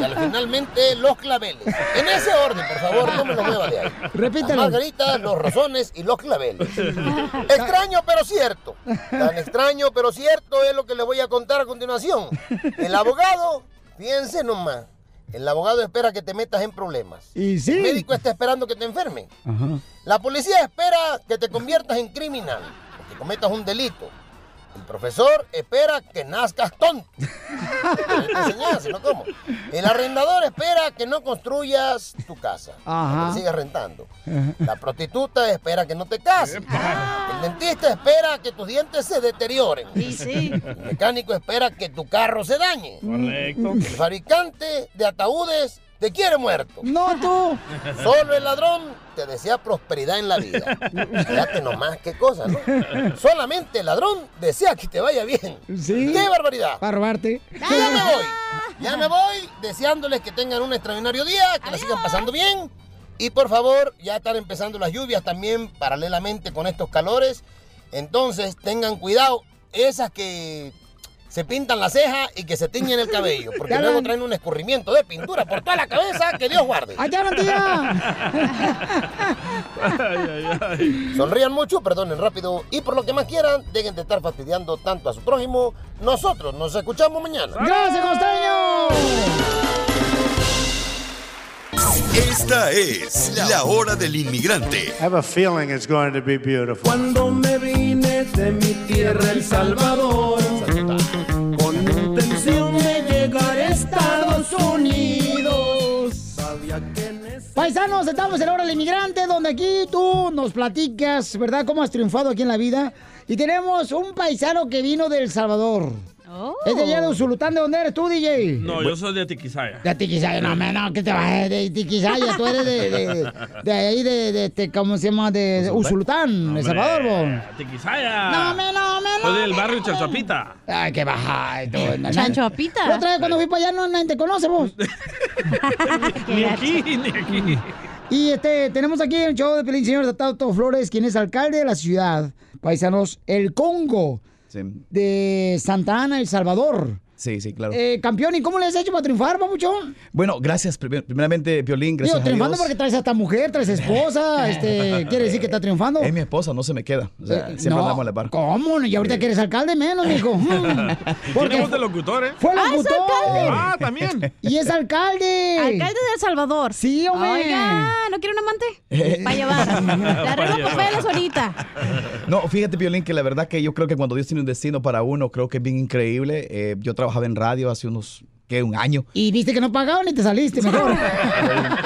[SPEAKER 10] al finalmente los claveles. En ese orden, por favor, no me lo mueva de ahí.
[SPEAKER 1] Repítelo.
[SPEAKER 10] Margaritas, los rosones y los claveles. Extraño pero cierto. Tan extraño pero cierto es lo que les voy a contar a continuación. El abogado, fíjense nomás, el abogado espera que te metas en problemas.
[SPEAKER 1] Y sí.
[SPEAKER 10] El médico está esperando que te enfermen.
[SPEAKER 1] Ajá.
[SPEAKER 10] La policía espera que te conviertas en criminal, cometas un delito. El profesor espera que nazcas tonto. El arrendador espera que no construyas tu casa.
[SPEAKER 1] Ajá.
[SPEAKER 10] Que sigas rentando. La prostituta espera que no te cases. El dentista espera que tus dientes se deterioren.
[SPEAKER 3] Sí, sí.
[SPEAKER 10] El mecánico espera que tu carro se dañe.
[SPEAKER 4] Correcto.
[SPEAKER 10] El fabricante de ataúdes te quiere muerto.
[SPEAKER 1] No tú.
[SPEAKER 10] Solo el ladrón te desea prosperidad en la vida. Fíjate nomás qué cosa, ¿no? Solamente el ladrón desea que te vaya bien.
[SPEAKER 1] Sí.
[SPEAKER 10] ¡Qué barbaridad!
[SPEAKER 1] Para robarte.
[SPEAKER 10] Ya me voy. Ya me voy deseándoles que tengan un extraordinario día, que la sigan pasando bien. Y por favor, ya están empezando las lluvias también paralelamente con estos calores. Entonces tengan cuidado, esas que se pintan la ceja y que se tiñen el cabello, porque luego traen un escurrimiento de pintura por toda la cabeza, que Dios guarde.
[SPEAKER 1] ¡Allá, tía!
[SPEAKER 4] Ay, ay, ay.
[SPEAKER 10] Sonrían mucho, perdonen rápido y por lo que más quieran, dejen de estar fastidiando tanto a su prójimo. Nosotros nos escuchamos mañana.
[SPEAKER 1] ¡Gracias, costeño!
[SPEAKER 5] Esta es la hora del inmigrante.
[SPEAKER 15] I have a feeling it's going to be beautiful.
[SPEAKER 7] Cuando me vine de mi tierra, El Salvador,
[SPEAKER 1] Paisanos, estamos en hora del inmigrante, donde aquí tú nos platicas, ¿verdad?, cómo has triunfado aquí en la vida. Y tenemos un paisano que vino de El Salvador. Es de allá de Usulután, ¿de dónde eres tú, DJ?
[SPEAKER 4] No, yo soy de Tiquisaya.
[SPEAKER 1] De Tiquisaya, no, no, que te vas de Tiquisaya, tú eres de, de, de ahí, de, de, este, ¿cómo se llama? De, de Usulután, El Salvador, bo.
[SPEAKER 4] Tiquisaya.
[SPEAKER 1] No, me, no, me, no.
[SPEAKER 4] Soy del barrio Chachapita.
[SPEAKER 1] Ay, qué baja.
[SPEAKER 3] Chanchoapita.
[SPEAKER 1] La otra vez cuando fui para allá no nadie te conoce, vos.
[SPEAKER 4] Ni aquí, ni aquí.
[SPEAKER 1] Y este, tenemos aquí el show de Pelín, señor Tato Flores, quien es alcalde de la ciudad, paisanos, el Congo de Santa Ana, El Salvador.
[SPEAKER 16] Sí, sí, claro.
[SPEAKER 1] Eh, campeón, ¿y cómo le has hecho para triunfar, papuchón?
[SPEAKER 16] Bueno, gracias. primer- Primeramente, Violín,
[SPEAKER 1] Digo,
[SPEAKER 16] gracias a
[SPEAKER 1] triunfando
[SPEAKER 16] Dios.
[SPEAKER 1] porque traes hasta mujer, traes esposa, este, quiere decir que está triunfando.
[SPEAKER 16] Es mi esposa, no se me queda. O sea,
[SPEAKER 1] Eh,
[SPEAKER 16] siempre
[SPEAKER 1] no,
[SPEAKER 16] andamos a la par.
[SPEAKER 1] ¿Cómo? Y ahorita que eres alcalde menos, mijo. Mm.
[SPEAKER 4] Tiene voz de locutor, ¿eh?
[SPEAKER 1] Fue locutor.
[SPEAKER 4] Ah, también.
[SPEAKER 1] Y es alcalde.
[SPEAKER 3] Alcalde de El Salvador.
[SPEAKER 1] Sí, hombre.
[SPEAKER 3] Oiga, ¿no quiere un amante? Para llevar. Le arreglo papeles ahorita.
[SPEAKER 16] No, fíjate, Violín, que la verdad que yo creo que cuando Dios tiene un destino para uno, creo que es bien increíble. Eh, yo trabajaba en radio hace unos, ¿qué? Un año.
[SPEAKER 1] Y viste que no pagaban y te saliste mejor.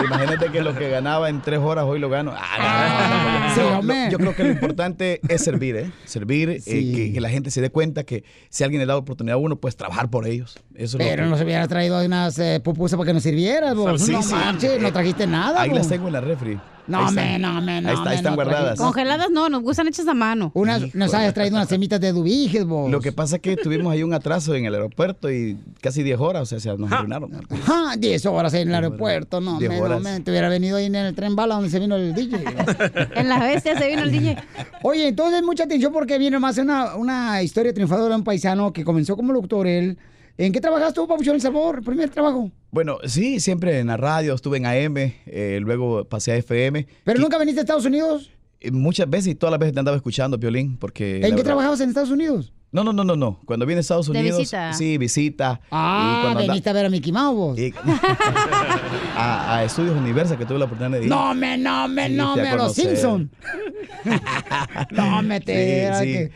[SPEAKER 16] Imagínate que lo que ganaba en tres horas hoy lo gano. Ah, no, no, no, no.
[SPEAKER 1] Sí,
[SPEAKER 16] No,
[SPEAKER 1] hombre.
[SPEAKER 16] lo- yo creo que lo importante es servir, ¿eh? Servir, eh,
[SPEAKER 1] Sí.
[SPEAKER 16] que, que la gente se dé cuenta que si alguien le da oportunidad a uno, pues trabajar por ellos. Eso es lo
[SPEAKER 1] Pero
[SPEAKER 16] que-
[SPEAKER 1] no se hubiera traído unas eh, pupusas para que nos sirvieras, vos.
[SPEAKER 16] Sí,
[SPEAKER 1] no marches, no trajiste nada.
[SPEAKER 16] Ahí
[SPEAKER 1] vos.
[SPEAKER 16] las tengo en la refri.
[SPEAKER 1] No, me, no, me, no.
[SPEAKER 16] Ahí, está- ahí están
[SPEAKER 1] no
[SPEAKER 16] guardadas.
[SPEAKER 3] Congeladas no, nos gustan hechas a mano.
[SPEAKER 1] Unas, nos hayas traído unas semitas de dubiges, vos.
[SPEAKER 16] Lo que pasa es que tuvimos ahí un atraso en el aeropuerto y casi 10 horas, o sea, se nos arruinaron.
[SPEAKER 1] Ajá, 10 horas en el aeropuerto, no,
[SPEAKER 16] Diez
[SPEAKER 1] me, no,
[SPEAKER 16] horas.
[SPEAKER 1] me, te hubiera venido ahí en el tren bala donde se vino el DJ.
[SPEAKER 3] En la bestia se vino el DJ.
[SPEAKER 1] Oye, entonces mucha atención porque viene más una, una historia triunfadora de un paisano que comenzó como locutor él. ¿En qué trabajas tú, Papuchón El Sabor? ¿Primer trabajo?
[SPEAKER 16] Bueno, sí, siempre en la radio, estuve en AM, eh, luego pasé a FM.
[SPEAKER 1] ¿Pero nunca viniste a Estados Unidos?
[SPEAKER 16] Muchas veces y todas las veces te andaba escuchando, Piolín, porque...
[SPEAKER 1] ¿En qué
[SPEAKER 16] verdad-
[SPEAKER 1] trabajabas en Estados Unidos?
[SPEAKER 16] No, no, no, no, no. Cuando vine a Estados
[SPEAKER 1] De
[SPEAKER 16] Unidos...
[SPEAKER 1] visita.
[SPEAKER 16] Sí, visita. y
[SPEAKER 1] Ah,
[SPEAKER 16] anda-
[SPEAKER 1] veniste a ver a Mickey Mouse. vos.
[SPEAKER 16] y- a, a Estudios Universal, que tuve la oportunidad de ir.
[SPEAKER 1] No, me, no, me, no, me, a los. Simpson. no, me te...
[SPEAKER 16] Sí, sí.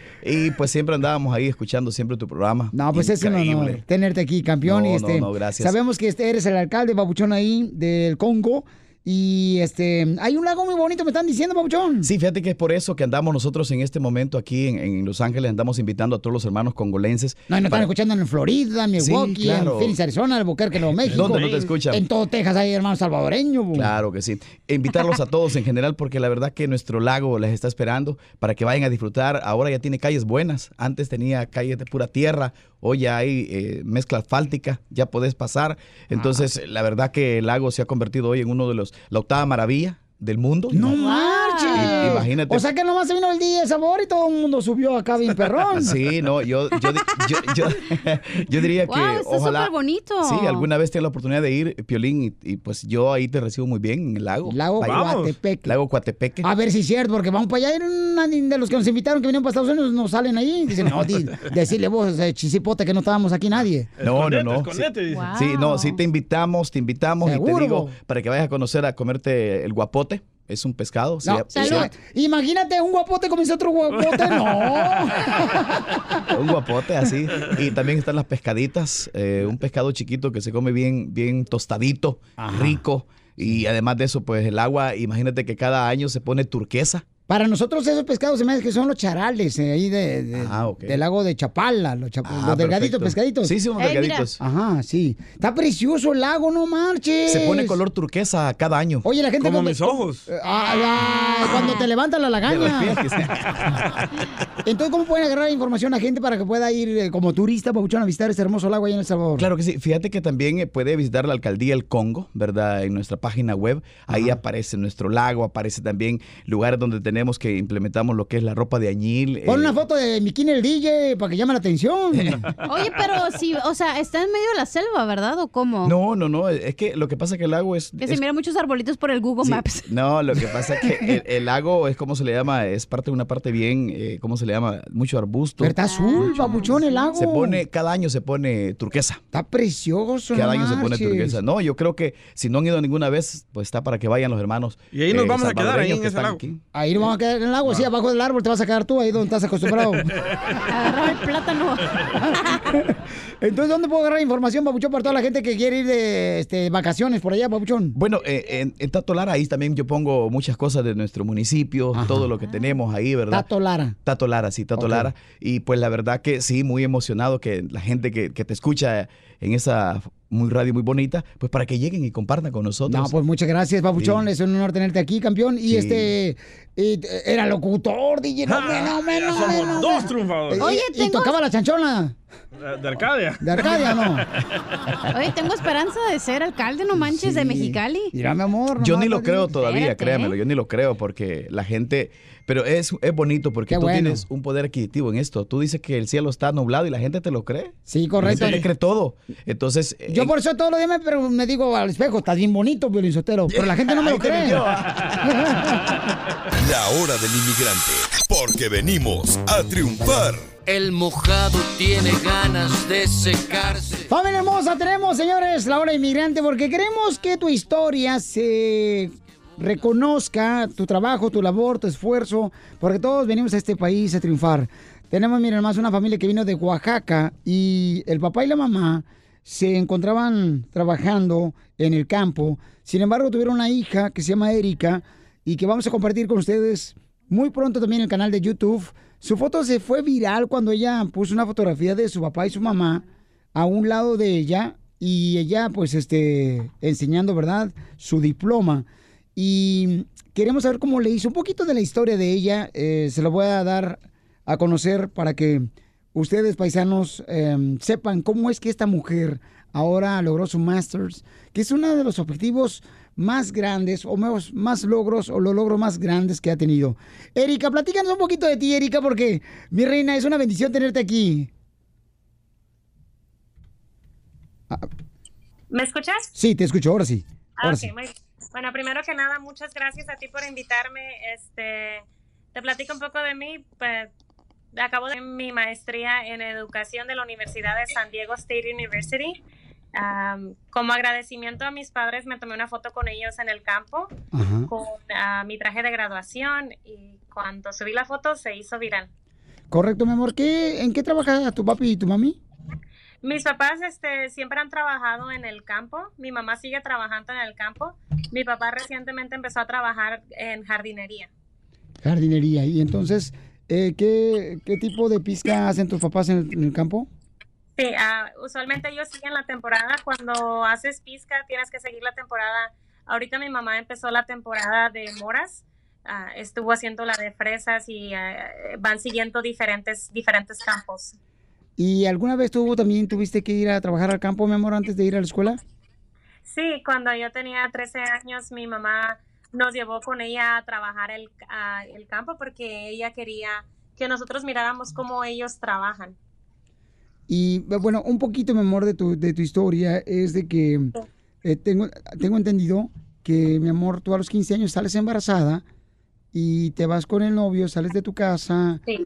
[SPEAKER 16] Y pues siempre andábamos ahí escuchando siempre tu programa.
[SPEAKER 1] No, pues es un honor
[SPEAKER 16] Increíble.
[SPEAKER 1] tenerte aquí, campeón.
[SPEAKER 16] No,
[SPEAKER 1] y
[SPEAKER 16] no,
[SPEAKER 1] este,
[SPEAKER 16] no, gracias.
[SPEAKER 1] Sabemos que este eres el alcalde, Papuchón, ahí del Congo. Y este, hay un lago muy bonito, me están diciendo, Papuchón.
[SPEAKER 16] Sí, fíjate que es por eso que andamos nosotros en este momento aquí en, en Los Ángeles, andamos invitando a todos los hermanos congolenses.
[SPEAKER 1] No, y nos están
[SPEAKER 16] para-
[SPEAKER 1] escuchando en Florida, en Milwaukee,
[SPEAKER 16] Sí, claro.
[SPEAKER 1] en Phoenix, Arizona, Albuquerque, Nuevo México.
[SPEAKER 16] ¿Dónde no te escuchan?
[SPEAKER 1] En todo Texas hay hermanos salvadoreños. bo.
[SPEAKER 16] Claro que sí. Invitarlos a todos en general porque la verdad que nuestro lago les está esperando para que vayan a disfrutar. Ahora ya tiene calles buenas. Antes tenía calles de pura tierra. Hoy ya hay eh, mezcla asfáltica. Ya podés pasar. Entonces, la verdad que el lago se ha convertido hoy en uno de los, la octava maravilla del mundo.
[SPEAKER 1] No marches.
[SPEAKER 16] Imagínate.
[SPEAKER 1] O sea que nomás se vino el día de sabor y todo el mundo subió acá bien perrón.
[SPEAKER 16] Sí, no, yo, yo, yo, yo, yo diría que
[SPEAKER 3] Wow, está
[SPEAKER 16] ojalá.
[SPEAKER 3] súper bonito.
[SPEAKER 16] Sí, alguna vez tenga la oportunidad de ir, Piolín, y, y, pues yo ahí te recibo muy bien en el lago.
[SPEAKER 1] Lago. Coatepeque.
[SPEAKER 16] Lago Coatepeque.
[SPEAKER 1] A ver si es cierto, porque vamos para allá. de los que nos invitaron que vinieron para Estados Unidos nos salen ahí. Dicen, no, di- decirle vos, eh, chisipote, que no estábamos aquí nadie.
[SPEAKER 16] No, no, no.
[SPEAKER 4] escondete,
[SPEAKER 16] sí, no, sí te invitamos, te invitamos y te digo para que vayas a conocer a comerte el guapote. Es un pescado.
[SPEAKER 1] No, salud. Imagínate un guapote comienza otro guapote. No.
[SPEAKER 16] un guapote así. Y también están las pescaditas, eh, un pescado chiquito que se come bien, bien tostadito, rico. Y además de eso, pues el agua, imagínate que cada año se pone turquesa.
[SPEAKER 1] Para nosotros esos pescados se me hace que son los charales eh, ahí de, de- del lago de Chapala, los, chap-
[SPEAKER 16] Ah,
[SPEAKER 1] los delgaditos
[SPEAKER 16] perfecto.
[SPEAKER 1] pescaditos.
[SPEAKER 16] Sí, sí, mira. delgaditos.
[SPEAKER 1] Ajá, sí. Está precioso el lago, no marches.
[SPEAKER 16] Se pone color turquesa cada año.
[SPEAKER 1] Oye, la gente
[SPEAKER 16] Como
[SPEAKER 1] cuando-
[SPEAKER 16] mis ojos.
[SPEAKER 1] Ay, ay, cuando te levanta la lagaña. Entonces, ¿cómo pueden agarrar información a gente para que pueda ir eh, como turista, Pabuchón, a visitar este hermoso lago ahí en El Salvador?
[SPEAKER 16] Claro que sí. Fíjate que también eh, puede visitar la alcaldía El Congo, ¿verdad? En nuestra página web. Ahí aparece nuestro lago, aparece también lugares donde tenemos que implementamos lo que es la ropa de añil.
[SPEAKER 1] Pon
[SPEAKER 16] eh,
[SPEAKER 1] una foto de bikini el DJ para que llame la atención.
[SPEAKER 3] Oye, pero sí, o sea, está en medio de la selva, ¿verdad? ¿O cómo?
[SPEAKER 16] No, no, no. Es que lo que pasa es que el lago es.
[SPEAKER 3] Que se
[SPEAKER 16] es-
[SPEAKER 3] mira muchos arbolitos por el Google
[SPEAKER 16] sí,
[SPEAKER 3] Maps.
[SPEAKER 16] No, lo que pasa es que el, el lago es como se le llama, es parte de una parte bien, eh, ¿cómo se le llama? Mucho arbusto.
[SPEAKER 1] Pero está azul, papuchón, el lago.
[SPEAKER 16] Se pone, cada año se pone turquesa.
[SPEAKER 1] Está precioso.
[SPEAKER 16] Cada
[SPEAKER 1] no
[SPEAKER 16] año se pone turquesa. No, yo creo que si no han ido ninguna vez, pues está para que vayan los hermanos.
[SPEAKER 4] Y ahí nos
[SPEAKER 16] eh,
[SPEAKER 4] vamos a quedar, ahí en ese lago.
[SPEAKER 16] aquí.
[SPEAKER 1] Ahí nos vamos a quedar en el lago, sí, abajo del árbol te vas a quedar tú, ahí donde estás acostumbrado.
[SPEAKER 3] Agarrar el plátano.
[SPEAKER 1] Entonces, ¿dónde puedo agarrar información, Papuchón, para toda la gente que quiere ir de este, vacaciones por allá, Papuchón?
[SPEAKER 16] Bueno, eh, en, en Tato Lara ahí también yo pongo muchas cosas de nuestro municipio, todo lo que tenemos ahí, ¿verdad?
[SPEAKER 1] Tato Lara.
[SPEAKER 16] Tato Lara, sí, Tato. Lara. Y pues la verdad que sí, muy emocionado que la gente que, que te escucha en esa muy radio muy bonita, pues para que lleguen y compartan con nosotros.
[SPEAKER 1] No, pues muchas gracias, Papuchón.
[SPEAKER 16] Sí.
[SPEAKER 1] Es un honor tenerte aquí, campeón. Y
[SPEAKER 16] Sí.
[SPEAKER 1] este, era locutor, DJ. No, hombre, no, no,
[SPEAKER 4] somos
[SPEAKER 1] no,
[SPEAKER 4] dos triunfadores.
[SPEAKER 3] Oye,
[SPEAKER 1] y
[SPEAKER 3] tengo-
[SPEAKER 1] tocaba la chanchona.
[SPEAKER 4] De Arcadia.
[SPEAKER 1] De Arcadia, ¿no?
[SPEAKER 3] Oye, tengo esperanza de ser alcalde, no manches, de Mexicali.
[SPEAKER 1] Mira, mi amor.
[SPEAKER 16] Yo ni lo creo todavía,
[SPEAKER 3] Espérate,
[SPEAKER 16] créamelo,
[SPEAKER 3] ¿eh?
[SPEAKER 16] yo ni lo creo porque la gente, pero es, es bonito porque
[SPEAKER 1] Qué
[SPEAKER 16] tú
[SPEAKER 1] bueno.
[SPEAKER 16] tienes un poder adquisitivo en esto. Tú dices que el cielo está nublado y la gente te lo cree.
[SPEAKER 1] Sí,
[SPEAKER 16] La
[SPEAKER 1] correcto.
[SPEAKER 16] gente te cree todo. Entonces, eh,
[SPEAKER 1] Yo por eso todos los días me, pero me digo al espejo, estás bien bonito, Violín Sotelo. Pero la gente no me lo cree.
[SPEAKER 5] La hora del inmigrante, porque venimos a triunfar.
[SPEAKER 7] El mojado tiene ganas de secarse.
[SPEAKER 1] Familia hermosa, tenemos, señores, la hora inmigrante, porque queremos que tu historia se reconozca, tu trabajo, tu labor, tu esfuerzo, porque todos venimos a este país a triunfar. Tenemos, miren, más una familia que vino de Oaxaca y el papá y la mamá se encontraban trabajando en el campo. Sin embargo, tuvieron una hija que se llama Erika y que vamos a compartir con ustedes muy pronto también en el canal de YouTube. Su foto se fue viral cuando ella puso una fotografía de su papá y su mamá a un lado de ella y ella pues este enseñando, ¿verdad? Su diploma. Y queremos saber cómo le hizo un poquito de la historia de ella. eh, se lo voy a dar a conocer para que ustedes, paisanos, eh, sepan cómo es que esta mujer ahora logró su Masters, que es uno de los objetivos más grandes o más, más logros o los logros más grandes que ha tenido. Erika, platícanos un poquito de ti, Erika, porque mi reina, es una bendición tenerte aquí.
[SPEAKER 17] ¿Me escuchas?
[SPEAKER 1] Sí, te escucho, ahora sí.
[SPEAKER 17] Ah,
[SPEAKER 1] Ahora
[SPEAKER 17] ok,
[SPEAKER 1] sí.
[SPEAKER 17] muy. Bueno, primero que nada, muchas gracias a ti por invitarme. Este, te platico un poco de mí. Pues, acabo de mi maestría en educación de la Universidad de San Diego State University. Como agradecimiento a mis padres, me tomé una foto con ellos en el campo con ah, mi traje de graduación y cuando subí la foto se hizo viral.
[SPEAKER 1] Correcto, mi amor. ¿Qué, ¿En qué trabaja tu papi y tu mami?
[SPEAKER 17] Mis papás este, siempre han trabajado en el campo. Mi mamá sigue trabajando en el campo. Mi papá recientemente empezó a trabajar en jardinería.
[SPEAKER 1] Jardinería. Y entonces, eh, ¿qué, ¿qué tipo de pizca hacen tus papás en el, en el campo?
[SPEAKER 17] Sí, ah, usualmente ellos siguen la temporada. Cuando haces pizca tienes que seguir la temporada. Ahorita mi mamá empezó la temporada de moras. Ah, estuvo haciendo la de fresas y ah, van siguiendo diferentes, diferentes campos.
[SPEAKER 1] ¿Y alguna vez tú también tuviste que ir a trabajar al campo, mi amor, antes de ir a la escuela?
[SPEAKER 17] Sí, cuando yo tenía 13 años, mi mamá nos llevó con ella a trabajar el, a- el campo porque ella quería que nosotros miráramos cómo ellos trabajan.
[SPEAKER 1] Y bueno, un poquito, mi amor, de tu, de tu historia es de que eh, tengo, tengo entendido que, mi amor, tú a los 15 años sales embarazada y te vas con el novio, sales de tu casa.
[SPEAKER 17] Sí.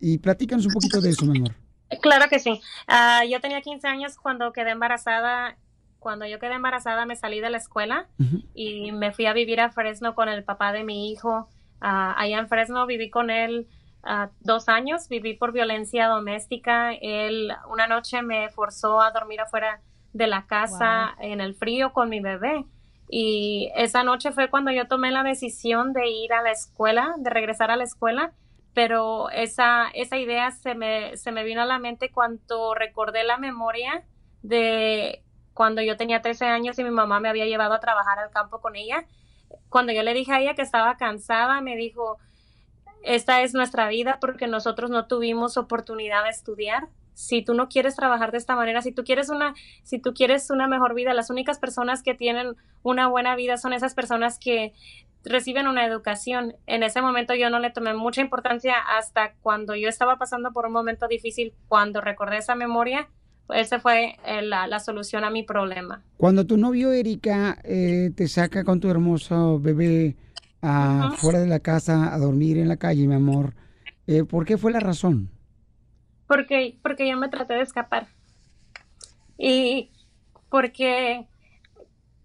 [SPEAKER 1] Y platícanos un poquito de eso, mi amor.
[SPEAKER 17] Claro que sí. Ah, yo tenía 15 años cuando quedé embarazada. Cuando yo quedé embarazada me salí de la escuela y me fui a vivir a Fresno con el papá de mi hijo. Ah, allá en Fresno viví con él ah, dos años, viví por violencia doméstica. Él una noche me forzó a dormir afuera de la casa en el frío con mi bebé. Y esa noche fue cuando yo tomé la decisión de ir a la escuela, de regresar a la escuela, pero esa, esa idea se me, se me vino a la mente cuando recordé la memoria de cuando yo tenía 13 años y mi mamá me había llevado a trabajar al campo con ella. Cuando yo le dije a ella que estaba cansada, me dijo, esta es nuestra vida porque nosotros no tuvimos oportunidad de estudiar. Si tú no quieres trabajar de esta manera, si tú quieres una, si tú quieres una mejor vida, las únicas personas que tienen una buena vida son esas personas que reciben una educación. En ese momento yo no le tomé mucha importancia hasta cuando yo estaba pasando por un momento difícil, cuando recordé esa memoria, esa fue eh, la, la solución a mi problema.
[SPEAKER 1] Cuando tu novio Erika eh, te saca con tu hermoso bebé
[SPEAKER 17] Ajá.
[SPEAKER 1] fuera de la casa a dormir en la calle, mi amor, eh, ¿por qué fue la razón?
[SPEAKER 17] Porque, porque yo me traté de escapar. Y porque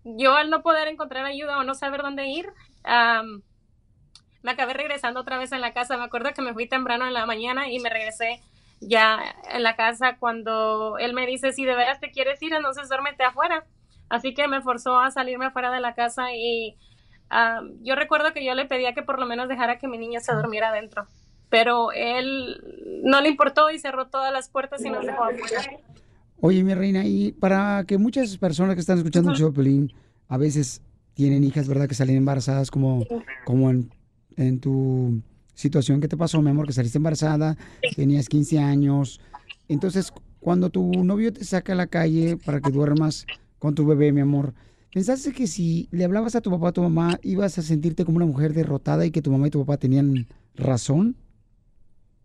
[SPEAKER 17] yo al no poder encontrar ayuda o no saber dónde ir, me acabé regresando otra vez en la casa. Me acuerdo que me fui temprano en la mañana y me regresé ya en la casa cuando él me dice, si de veras te quieres ir, entonces duérmete afuera. Así que me forzó a salirme afuera de la casa y ah, yo recuerdo que yo le pedía que por lo menos dejara que mi niño se durmiera adentro. Pero él no le importó y cerró todas las puertas y nos dejó afuera.
[SPEAKER 1] Oye, mi reina, y para que muchas personas que están escuchando el a veces tienen hijas, ¿verdad?, que salen embarazadas, como, como en, en tu situación que te pasó, mi amor, que saliste embarazada, tenías 15 años. Entonces, cuando tu novio te saca a la calle para que duermas con tu bebé, mi amor, ¿pensaste que si le hablabas a tu papá o a tu mamá, ibas a sentirte como una mujer derrotada y que tu mamá y tu papá tenían razón?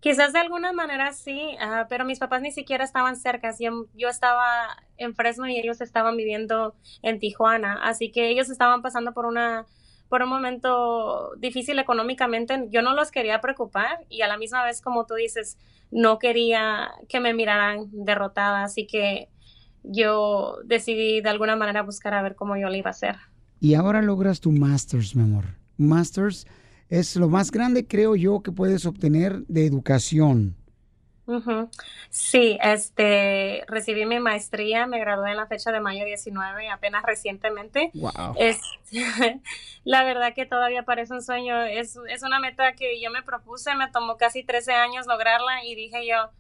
[SPEAKER 17] Quizás de alguna manera sí, ah, pero mis papás ni siquiera estaban cerca. Yo, yo estaba en Fresno y ellos estaban viviendo en Tijuana, así que ellos estaban pasando por una por un momento difícil económicamente. Yo no los quería preocupar y a la misma vez, como tú dices, no quería que me miraran derrotada, así que yo decidí de alguna manera buscar a ver cómo yo le iba a hacer.
[SPEAKER 1] Y ahora logras tu Masters, mi amor. Masters es lo más grande, creo yo, que puedes obtener de educación.
[SPEAKER 17] Sí, este, recibí mi maestría, me gradué en la fecha de mayo 19, apenas recientemente.
[SPEAKER 1] Wow.
[SPEAKER 17] Es, la verdad que todavía parece un sueño, es, es una meta que yo me propuse, me tomó casi 13 años lograrla y dije yo,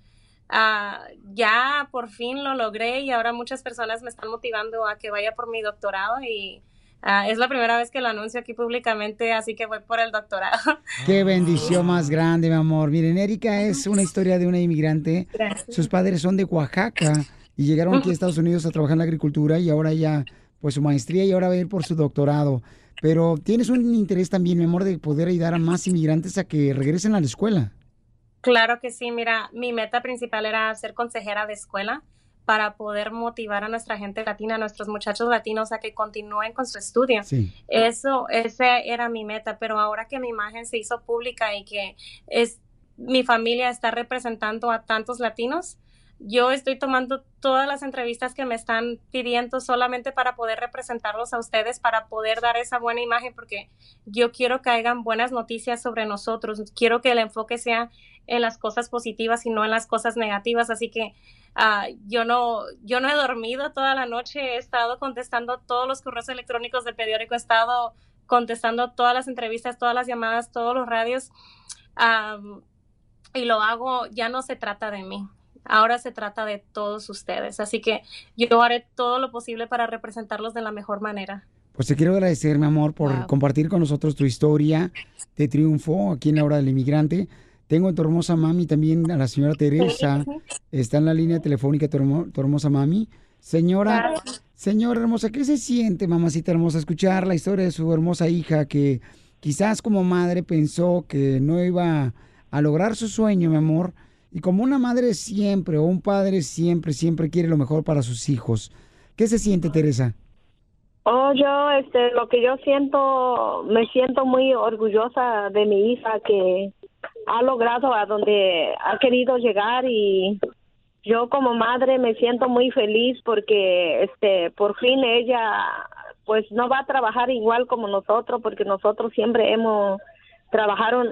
[SPEAKER 17] ah, ya por fin lo logré y ahora muchas personas me están motivando a que vaya por mi doctorado y ah, es la primera vez que lo anuncio aquí públicamente, así que voy por el doctorado.
[SPEAKER 1] Qué bendición más grande, mi amor. Miren, Erika es una historia de una inmigrante.
[SPEAKER 17] Gracias.
[SPEAKER 1] Sus padres son de Oaxaca y llegaron aquí a Estados Unidos a trabajar en la agricultura y ahora ya, pues su maestría y ahora va a ir por su doctorado. Pero tienes un interés también, mi amor, de poder ayudar a más inmigrantes a que regresen a la escuela.
[SPEAKER 17] Claro que sí, mira, mi meta principal era ser consejera de escuela para poder motivar a nuestra gente latina, a nuestros muchachos latinos a que continúen con su estudio.
[SPEAKER 1] Sí.
[SPEAKER 17] Eso, era mi meta, pero ahora que mi imagen se hizo pública y que es mi familia está representando a tantos latinos, yo estoy tomando todas las entrevistas que me están pidiendo solamente para poder representarlos a ustedes, para poder dar esa buena imagen, porque yo quiero que hagan buenas noticias sobre nosotros. Quiero que el enfoque sea en las cosas positivas y no en las cosas negativas. Así que ah, yo no, yo no he dormido toda la noche. He estado contestando todos los correos electrónicos del periódico. He estado contestando todas las entrevistas, todas las llamadas, todos los radios. Am, y lo hago, ya no se trata de mí. Ahora se trata de todos ustedes. Así que yo haré todo lo posible para representarlos de la mejor manera.
[SPEAKER 1] Pues te quiero agradecer, mi amor, por compartir con nosotros tu historia de triunfo aquí en la hora del inmigrante. Tengo a tu hermosa mami también, a la señora Teresa. Está en la línea telefónica tu, hermo- tu hermosa mami. Señora, señora hermosa, ¿qué se siente, mamacita hermosa, escuchar la historia de su hermosa hija que quizás como madre pensó que no iba a lograr su sueño, mi amor? Y como una madre siempre o un padre siempre, siempre quiere lo mejor para sus hijos. ¿Qué se siente, Teresa?
[SPEAKER 18] Oh, yo, este, lo que yo siento, me siento muy orgullosa de mi hija que ha logrado a donde ha querido llegar y yo como madre me siento muy feliz porque, este, por fin ella, pues no va a trabajar igual como nosotros porque nosotros siempre hemos trabajado,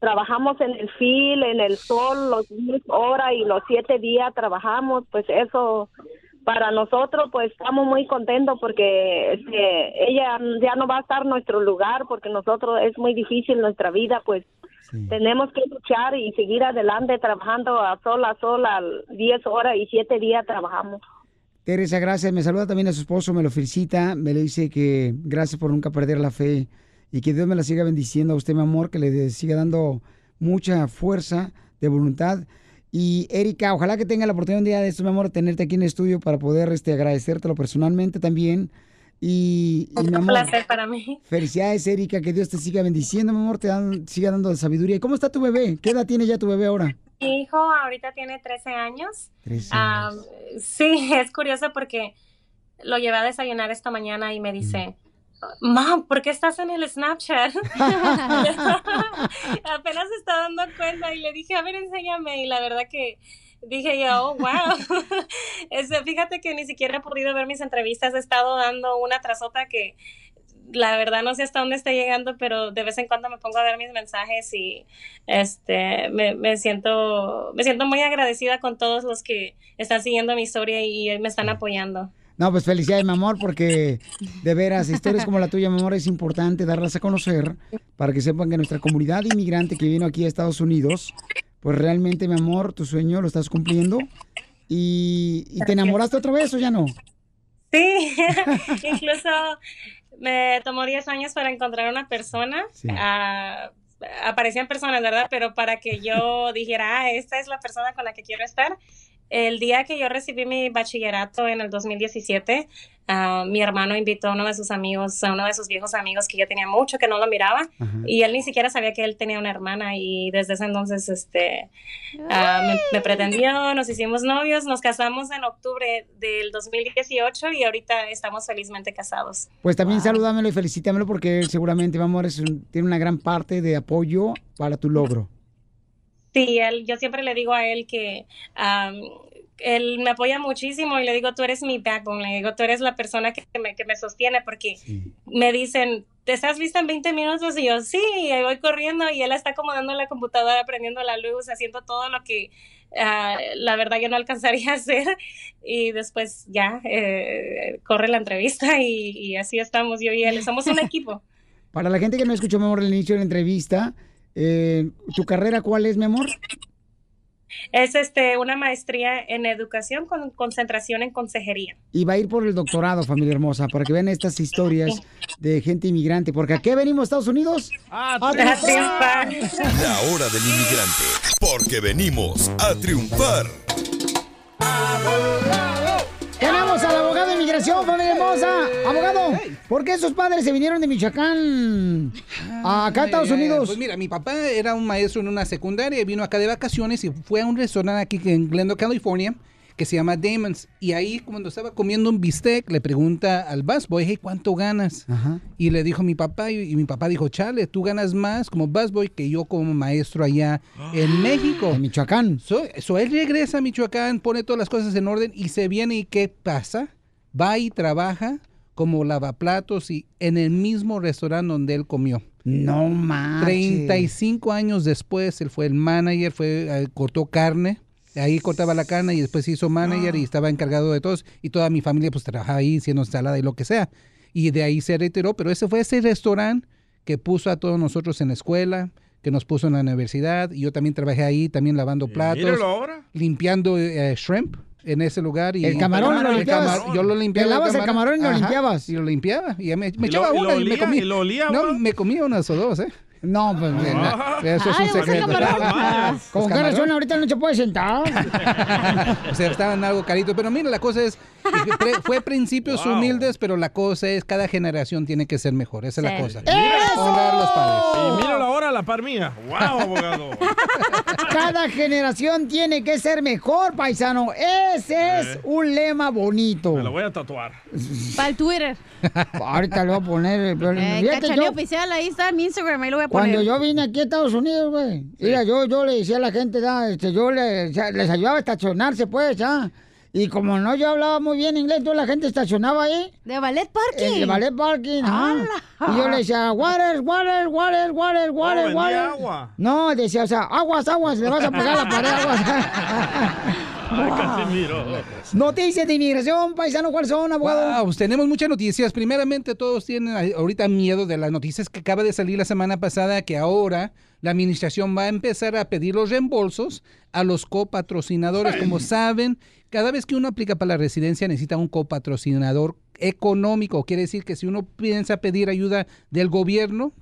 [SPEAKER 18] trabajamos en el fil, en el sol, los 10 horas y los siete días trabajamos, pues eso para nosotros pues estamos muy contentos porque este, ella ya no va a estar en nuestro lugar porque nosotros es muy difícil nuestra vida pues tenemos que luchar y seguir adelante trabajando a sol a sol a 10 horas y 7 días trabajamos.
[SPEAKER 1] Teresa, gracias. Me saluda también a su esposo, me lo felicita, me le dice que gracias por nunca perder la fe y que Dios me la siga bendiciendo a usted, mi amor, que le siga dando mucha fuerza de voluntad. Y Erika, ojalá que tenga la oportunidad un día de esto, mi amor, tenerte aquí en el estudio para poder este, agradecértelo personalmente también. Y, y, mi
[SPEAKER 17] Un
[SPEAKER 1] amor,
[SPEAKER 17] placer para mí.
[SPEAKER 1] felicidades, Erika, que Dios te siga bendiciendo, mi amor, te dan- siga dando sabiduría. ¿Y cómo está tu bebé? ¿Qué edad tiene ya tu bebé ahora?
[SPEAKER 17] Mi hijo ahorita tiene 13 años.
[SPEAKER 1] 13
[SPEAKER 17] Ah, sí, es curioso porque lo llevé a desayunar esta mañana y me dice, Mom, ¿por qué estás en el Snapchat? Apenas se está dando cuenta y le dije, a ver, enséñame. Y la verdad que dije yo, oh, wow. Este, fíjate que ni siquiera he podido ver mis entrevistas, he estado dando una tras otra que la verdad no sé hasta dónde está llegando, pero de vez en cuando me pongo a ver mis mensajes y este me, me siento me siento muy agradecida con todos los que están siguiendo mi historia y me están apoyando.
[SPEAKER 1] No, pues felicidades, mi amor, porque de veras, historias como la tuya, mi amor, es importante darlas a conocer para que sepan que nuestra comunidad inmigrante que vino aquí a Estados Unidos, pues realmente, mi amor, tu sueño lo estás cumpliendo. ¿Y, y te enamoraste otra vez o ya no?
[SPEAKER 17] Sí, incluso me tomó 10 años para encontrar una persona. Ah, aparecían personas, ¿verdad? Pero para que yo dijera, ah, esta es la persona con la que quiero estar, el día que yo recibí mi bachillerato en el 2017, ah, mi hermano invitó a uno de sus amigos, a uno de sus viejos amigos que ya tenía mucho que no lo miraba y él ni siquiera sabía que él tenía una hermana y desde ese entonces este, ah, me, me, pretendió, nos hicimos novios, nos casamos en octubre del 2018 y ahorita estamos felizmente casados.
[SPEAKER 1] Pues también saludámelo y felicítamelo porque seguramente, mi amor, es un- tiene una gran parte de apoyo para tu logro.
[SPEAKER 17] Sí, él, yo siempre le digo a él que am, él me apoya muchísimo y le digo, tú eres mi backbone, le digo, tú eres la persona que me, que me sostiene porque me dicen, ¿te estás lista en 20 minutos? Y yo, sí, y ahí voy corriendo y él está acomodando la computadora, prendiendo la luz, haciendo todo lo que ah, la verdad yo no alcanzaría a hacer y después ya eh, corre la entrevista y, y así estamos yo y él, somos un equipo.
[SPEAKER 1] Para la gente que no escuchó, mi amor, el inicio de la entrevista, eh, ¿tu carrera cuál es, mi amor?
[SPEAKER 17] Es este una maestría en educación con concentración en consejería.
[SPEAKER 1] Y va a ir por el doctorado, familia hermosa, para que vean estas historias de gente inmigrante. Porque ¿a qué venimos, Estados Unidos? ¡A triunfar!
[SPEAKER 5] La hora del inmigrante, porque venimos a triunfar.
[SPEAKER 1] Tenemos al abogado de inmigración, familia hermosa. Abogado, ¿por qué sus padres se vinieron de Michoacán acá a Estados
[SPEAKER 19] Eh,
[SPEAKER 1] Unidos?
[SPEAKER 19] Pues mira, mi papá era un maestro en una secundaria vino acá de vacaciones y fue a un restaurante aquí en Glendale, California, que se llama Damon's. Y ahí, cuando estaba comiendo un bistec, le pregunta al busboy, hey, ¿cuánto ganas? Y le dijo mi papá, y, y mi papá dijo, chale, tú ganas más como busboy que yo como maestro allá en México. En
[SPEAKER 1] Michoacán.
[SPEAKER 19] So, so él regresa a Michoacán, pone todas las cosas en orden y se viene y ¿qué pasa? Va y trabaja como lavaplatos y en el mismo restaurante donde él comió.
[SPEAKER 1] No manches.
[SPEAKER 19] 35 años después, él fue el manager, fue, eh, cortó carne. Ahí cortaba la carne y después se hizo manager y estaba encargado de todos. Y toda mi familia pues trabajaba ahí haciendo ensalada y lo que sea. Y de ahí se retiró. Pero ese fue ese restaurante que puso a todos nosotros en la escuela, que nos puso en la universidad. Y yo también trabajé ahí, también lavando platos.
[SPEAKER 4] ahora.
[SPEAKER 19] Limpiando eh, shrimp en ese lugar. Y,
[SPEAKER 1] El camarón lo
[SPEAKER 19] El
[SPEAKER 1] limpiabas.
[SPEAKER 19] camar- yo lo limpiaba.
[SPEAKER 1] Te lavas el camarón y lo
[SPEAKER 19] Ajá,
[SPEAKER 1] limpiabas.
[SPEAKER 19] Y lo limpiaba. Y ya me, me
[SPEAKER 1] ¿Y
[SPEAKER 19] echaba
[SPEAKER 1] lo- y
[SPEAKER 19] una
[SPEAKER 1] lo
[SPEAKER 19] y me
[SPEAKER 1] olía?
[SPEAKER 19] comía.
[SPEAKER 1] ¿Y lo olía,
[SPEAKER 19] No, me comía unas o dos, ¿eh?
[SPEAKER 1] No, pues.
[SPEAKER 19] Eso es un secreto.
[SPEAKER 1] ¿Con qué razón ahorita no se puede sentar?
[SPEAKER 19] O sea, estaban algo carito. Pero mira, la cosa es, fue principios humildes, pero la cosa es, cada generación tiene que ser mejor. Esa es la cosa. Honrar a los padres.
[SPEAKER 4] Y míralo ahora a la par mía. ¡Wow, abogado!
[SPEAKER 1] Cada generación tiene que ser mejor, paisano. Ese es
[SPEAKER 4] Eh.
[SPEAKER 1] un lema bonito.
[SPEAKER 4] Me lo voy a tatuar.
[SPEAKER 3] Para el Twitter.
[SPEAKER 1] Ahorita lo voy a poner.
[SPEAKER 3] Eh, Cachaneo
[SPEAKER 1] yo-
[SPEAKER 3] oficial, ahí está en Instagram, ahí lo voy a poner.
[SPEAKER 1] Cuando yo vine aquí a Estados Unidos, güey, mira, yo, yo le decía a la gente, da, este, yo le- les ayudaba a estacionarse, pues, ¿ah? Y como no yo hablaba muy bien inglés, toda la gente estacionaba ahí.
[SPEAKER 3] ¿De ballet parking?
[SPEAKER 1] De ballet parking. Y yo le decía, water, water, water, water, water,
[SPEAKER 4] vendía
[SPEAKER 1] water.
[SPEAKER 4] agua.
[SPEAKER 1] No, decía, o sea, aguas, aguas, le vas a pegar la pared, aguas.
[SPEAKER 4] Ay, Casimiro.
[SPEAKER 1] Noticias de inmigración, paisano, ¿cuáles son, abogado?
[SPEAKER 19] Wow, tenemos muchas noticias. Primeramente, todos tienen ahorita miedo de las noticias que acaba de salir la semana pasada, que ahora la administración va a empezar a pedir los reembolsos a los copatrocinadores. Como saben, cada vez que uno aplica para la residencia necesita un copatrocinador económico. Quiere decir que si uno piensa pedir ayuda del gobierno,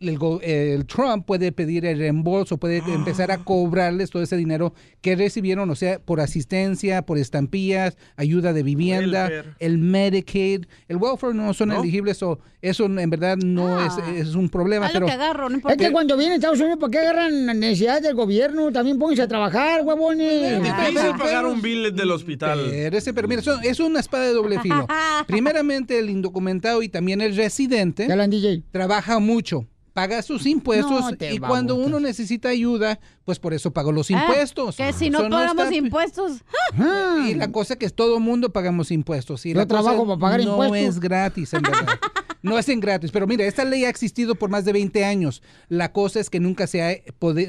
[SPEAKER 19] el, go- el Trump puede pedir el reembolso, puede empezar a cobrarles todo ese dinero que recibieron, o sea, por asistencia, por estampillas, ayuda de vivienda,
[SPEAKER 4] Welfare.
[SPEAKER 19] el Medicaid, el welfare no son elegibles, o eso en verdad no es, es un problema. Pero
[SPEAKER 1] que agarro, Es que cuando vienen a Estados Unidos, ¿por qué agarran necesidades del gobierno? También pónganse a trabajar, huevones.
[SPEAKER 4] Difícil pagar un bill del hospital.
[SPEAKER 19] Ese, pero mira, son- es una espada de doble filo. Primeramente, el indocumentado y también el residente trabaja mucho. Paga sus impuestos
[SPEAKER 3] No
[SPEAKER 19] y cuando uno necesita ayuda, pues por eso pagó los
[SPEAKER 3] Ah,
[SPEAKER 19] impuestos.
[SPEAKER 3] que si no
[SPEAKER 19] So,
[SPEAKER 3] pagamos
[SPEAKER 19] está-
[SPEAKER 3] impuestos.
[SPEAKER 19] Y la cosa que es todo mundo pagamos impuestos. Y
[SPEAKER 1] Yo
[SPEAKER 19] la cosa
[SPEAKER 1] trabajo para pagar
[SPEAKER 19] no
[SPEAKER 1] impuestos.
[SPEAKER 19] es gratis, en verdad. no es en gratis. Pero mira, esta ley ha existido por más de 20 años. La cosa es que nunca se ha,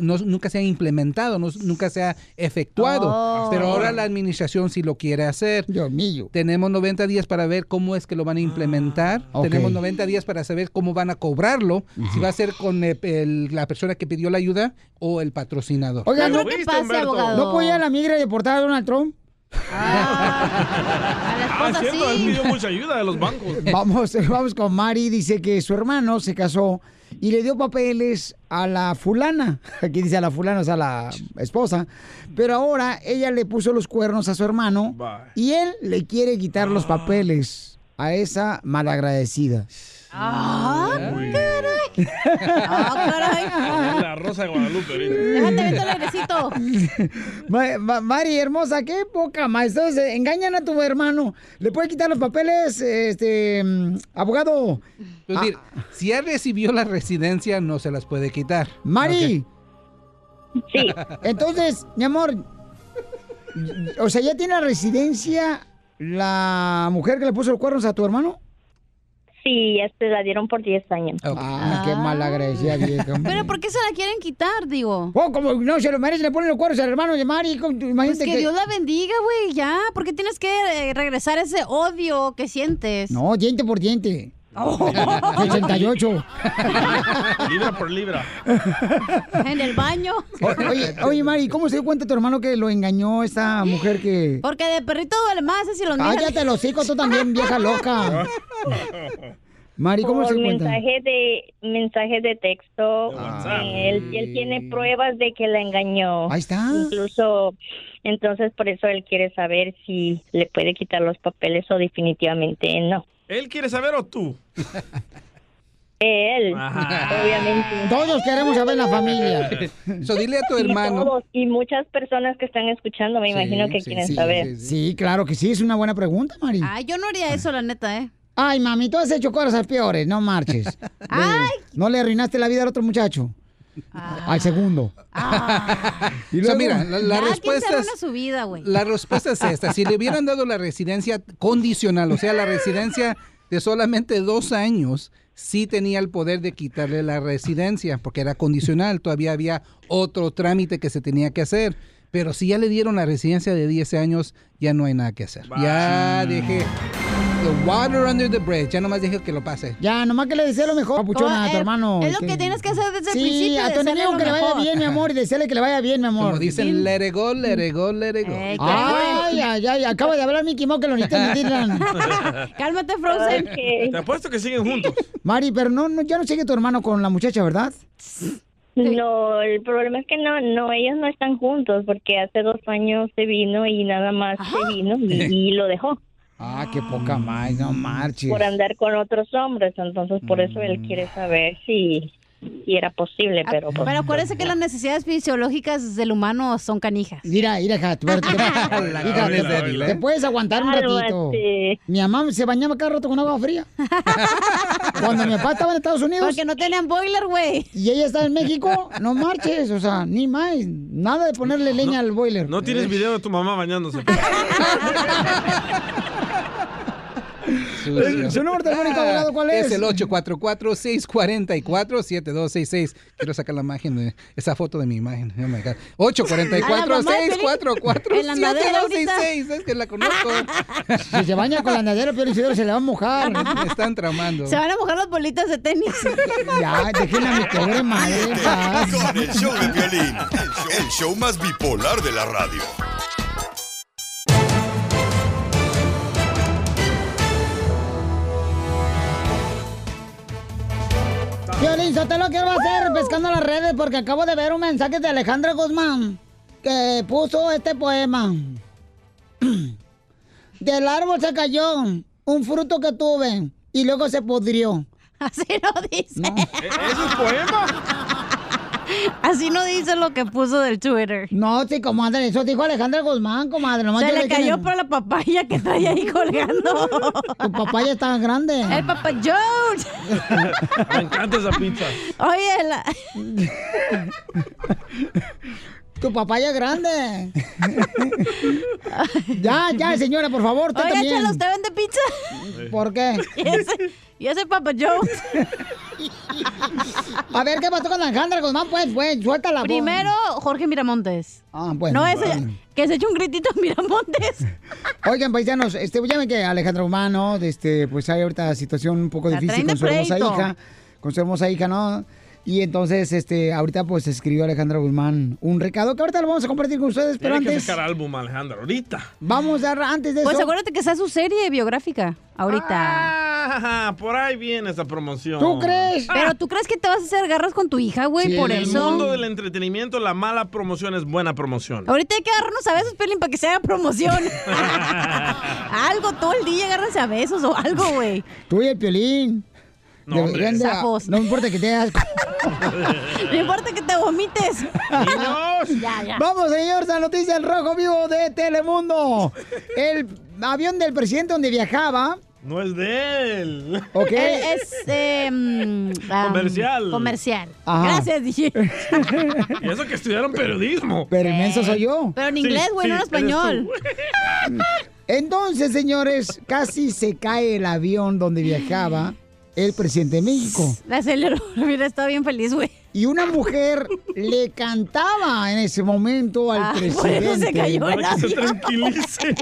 [SPEAKER 19] no- nunca se ha implementado, no- nunca se ha efectuado.
[SPEAKER 1] Oh.
[SPEAKER 19] Pero ahora la administración sí lo quiere hacer.
[SPEAKER 1] Dios mío.
[SPEAKER 19] Tenemos 90 días para ver cómo es que lo van a implementar.
[SPEAKER 1] Ok.
[SPEAKER 19] Tenemos 90 días para saber cómo van a cobrarlo. Si va a ser con eh, el- la persona que pidió la ayuda o el patrocinador.
[SPEAKER 1] Oiga, no, ¿no puede ir a la migra deportar a Donald Trump?
[SPEAKER 4] Ah, cierto, él pidió mucha ayuda de los bancos.
[SPEAKER 1] Vamos, vamos con Mari, dice que su hermano se casó y le dio papeles a la fulana. Aquí dice a la fulana, o sea, a la esposa. Pero ahora ella le puso los cuernos a su hermano y él le quiere quitar los papeles a esa malagradecida.
[SPEAKER 3] Ah, caray. Ah, caray.
[SPEAKER 4] La Rosa de Guadalupe ahorita.
[SPEAKER 3] Déjate ver el airecito.
[SPEAKER 1] Ma- ma- Mari, hermosa, qué poca más. Entonces, engañan a tu hermano. ¿Le puede quitar los papeles, este, mm, abogado?
[SPEAKER 19] Es decir, si ya recibió la residencia, no se las puede quitar.
[SPEAKER 1] Mari.
[SPEAKER 18] Sí.
[SPEAKER 1] Entonces, mi amor, o sea, ¿ya tiene la residencia la mujer que le puso los cuernos a tu hermano?
[SPEAKER 18] Sí, este la dieron por 10 años.
[SPEAKER 1] Ah, qué malagradecida vieja.
[SPEAKER 3] Pero ¿por qué se la quieren quitar, digo?
[SPEAKER 1] Oh, como no se lo merece, le ponen los cuernos al hermano de Mari. con-
[SPEAKER 3] Pues
[SPEAKER 1] Imagínate
[SPEAKER 3] que, Dios la bendiga, güey, ya. ¿Por qué tienes que eh, regresar ese odio que sientes?
[SPEAKER 1] No, diente por diente.
[SPEAKER 3] Oh.
[SPEAKER 1] 68.
[SPEAKER 4] Libra por libra.
[SPEAKER 3] En el baño.
[SPEAKER 1] O- Oye, oye, Mari, ¿cómo se dio cuenta tu hermano que lo engañó esta mujer que...
[SPEAKER 3] Porque de perrito duele más si los miras.
[SPEAKER 1] Cállate los hocico tú también, vieja loca. Mari, ¿cómo
[SPEAKER 18] por
[SPEAKER 1] se dio cuenta?
[SPEAKER 18] mensaje de mensaje de texto él, él tiene pruebas de que la engañó
[SPEAKER 1] Ahí está.
[SPEAKER 18] incluso entonces por eso él quiere saber si le puede quitar los papeles o definitivamente no
[SPEAKER 4] ¿Él quiere saber o tú?
[SPEAKER 18] él
[SPEAKER 4] Ajá.
[SPEAKER 18] obviamente
[SPEAKER 1] Todos queremos saber la familia.
[SPEAKER 19] So, dile a tu
[SPEAKER 18] Y
[SPEAKER 19] hermano.
[SPEAKER 18] todos, y muchas personas que están escuchando me imagino que quieren
[SPEAKER 1] sí,
[SPEAKER 18] saber
[SPEAKER 1] sí, sí, claro que sí, es una buena pregunta, Mari.
[SPEAKER 3] Ay, yo no haría eso, la neta, ¿eh?
[SPEAKER 1] Ay, mami, tú has hecho cosas peores, no marches.
[SPEAKER 3] Ay.
[SPEAKER 1] No le arruinaste la vida al otro muchacho. Al segundo. Y
[SPEAKER 19] O sea, mira, la, la
[SPEAKER 3] Ya, ¿quién
[SPEAKER 19] respuesta es... La respuesta es esta. Si le hubieran dado la residencia condicional, o sea, la residencia de solamente dos años, sí tenía el poder de quitarle la residencia, porque era condicional. Todavía había otro trámite que se tenía que hacer. Pero si ya le dieron la residencia de 10 años, ya no hay nada que hacer. Ya dejé the water under the bridge. Ya nomás dije que lo pase.
[SPEAKER 1] Ya, nomás que le deseo lo mejor, papuchona, a tu
[SPEAKER 3] eh,
[SPEAKER 1] hermano.
[SPEAKER 3] es lo que tienes que hacer desde el
[SPEAKER 1] sí,
[SPEAKER 3] principio,
[SPEAKER 1] a tu enemigo que le vaya bien, mi amor, y desearle que le vaya bien, mi amor.
[SPEAKER 19] Como dicen, let it go, let it go, let it go.
[SPEAKER 1] Ay, ay, ay, acaba de hablar Mickey Mouse que lo necesita en Disneyland.
[SPEAKER 3] Cálmate, Frozen.
[SPEAKER 4] Te apuesto que siguen juntos.
[SPEAKER 1] Mari, pero no, no, ya no sigue tu hermano con la muchacha, ¿verdad?
[SPEAKER 18] No, el problema es que no, no, ellos no están juntos porque hace dos años se vino y nada más se vino y, y lo dejó
[SPEAKER 1] Ah, qué poca más, no marches.
[SPEAKER 18] por andar con otros hombres, entonces por eso él quiere saber si, si era posible, pero pues,
[SPEAKER 3] Pero acuérdese que las necesidades fisiológicas del humano son canijas.
[SPEAKER 1] Mira, mira, hija, te, te puedes aguantar un ratito. Mi mamá se bañaba cada rato con agua fría. Cuando mi papá estaba en Estados Unidos.
[SPEAKER 3] Porque no tenían boiler, güey.
[SPEAKER 1] Y ella está en México, no marches, o sea, ni más, nada de ponerle leña al boiler.
[SPEAKER 4] No tienes video de tu mamá bañándose.
[SPEAKER 1] El- ¿Su número telefónico, abogado, cuál es?
[SPEAKER 19] Es el 844-644-7266. Quiero sacar la imagen de esa foto de mi imagen. Oh my God.
[SPEAKER 1] A la mamá de Piolín. En la andadera ahorita.
[SPEAKER 19] 844-644-7266. Es que la conozco.
[SPEAKER 1] Si se baña con la andadera, Sotelo, se le va a mojar.
[SPEAKER 19] Me están tramando.
[SPEAKER 3] Se van a mojar las bolitas de tenis.
[SPEAKER 1] Ya, dejen a mi pobre madre.
[SPEAKER 5] Con el show de violín, el show más bipolar de la radio.
[SPEAKER 1] Violín Sotelo, ¿qué va a hacer pescando las redes? Porque acabo de ver un mensaje de Alejandra Guzmán que puso este poema. Del árbol se cayó un fruto que tuve y luego se pudrió.
[SPEAKER 3] Así no dice.
[SPEAKER 4] ¿Es un poema?
[SPEAKER 3] Así no dice lo que puso del Twitter.
[SPEAKER 1] No, sí, comadre, eso dijo Alejandra Guzmán, comadre. nomás
[SPEAKER 3] Se le cayó por la papaya que trae ahí colgando.
[SPEAKER 1] Tu papaya está grande.
[SPEAKER 3] El papá George.
[SPEAKER 4] Me encanta esa pizza.
[SPEAKER 3] Oye, la...
[SPEAKER 1] Tu papá ya es grande. ya, ya, señora, por favor, usted
[SPEAKER 3] Oiga,
[SPEAKER 1] también.
[SPEAKER 3] ¿usted vende pizza?
[SPEAKER 1] ¿Por qué?
[SPEAKER 3] Y ese, y ese Papa Jones.
[SPEAKER 1] A ver, ¿qué pasó con Alejandra Guzmán? Pues, pues, suéltala. pues.
[SPEAKER 3] Primero, Jorge Miramontes.
[SPEAKER 1] Ah, bueno.
[SPEAKER 3] no,
[SPEAKER 1] bueno.
[SPEAKER 3] que se eche un gritito a Miramontes.
[SPEAKER 1] Oigan, paisanos, este, ya ven que Alejandra Guzmán, ¿no? Este, pues hay ahorita situación un poco
[SPEAKER 3] La
[SPEAKER 1] difícil con su hermosa
[SPEAKER 3] pleito.
[SPEAKER 1] hija. Con su hermosa hija, ¿no? Y entonces, este, ahorita pues escribió Alejandra Guzmán un recado que ahorita lo vamos a compartir con ustedes, pero
[SPEAKER 4] Tiene que
[SPEAKER 1] antes
[SPEAKER 4] sacar álbum, Alejandro, ahorita.
[SPEAKER 1] vamos a dar, antes de
[SPEAKER 3] Pues
[SPEAKER 1] eso.
[SPEAKER 3] acuérdate que está su serie biográfica ahorita.
[SPEAKER 4] Ah, por ahí viene esa promoción.
[SPEAKER 1] ¿Tú crees?
[SPEAKER 3] Pero tú crees que te vas a hacer garras con tu hija, güey,
[SPEAKER 4] Sí,
[SPEAKER 3] por
[SPEAKER 4] en el
[SPEAKER 3] eso.
[SPEAKER 4] mundo del entretenimiento, la mala promoción es buena promoción.
[SPEAKER 3] Ahorita hay que agarrarnos a besos, Pelín, para que se haga promoción. algo, todo el día agárrense a besos o algo, güey.
[SPEAKER 1] Tú y el piolín.
[SPEAKER 4] No,
[SPEAKER 1] Deberían de- no importa que te hagas.
[SPEAKER 3] No importa que te vomites. ya, ya.
[SPEAKER 1] Vamos, señor, a noticia el rojo vivo de Telemundo. El avión del presidente donde viajaba.
[SPEAKER 4] No es de él.
[SPEAKER 1] Ok.
[SPEAKER 3] Él es eh,
[SPEAKER 4] Comercial.
[SPEAKER 3] Comercial.
[SPEAKER 1] Ajá.
[SPEAKER 3] Gracias, dije.
[SPEAKER 4] Y eso que estudiaron periodismo.
[SPEAKER 1] Pero inmenso soy yo.
[SPEAKER 3] Pero en inglés, güey, no en español.
[SPEAKER 1] Entonces, señores, casi se cae el avión donde viajaba el presidente de México.
[SPEAKER 3] La aceleró. Mira, estaba bien feliz, güey.
[SPEAKER 1] Y una mujer le cantaba en ese momento al
[SPEAKER 3] Ah, por eso
[SPEAKER 1] presidente.
[SPEAKER 3] se cayó el
[SPEAKER 4] se tranquilice.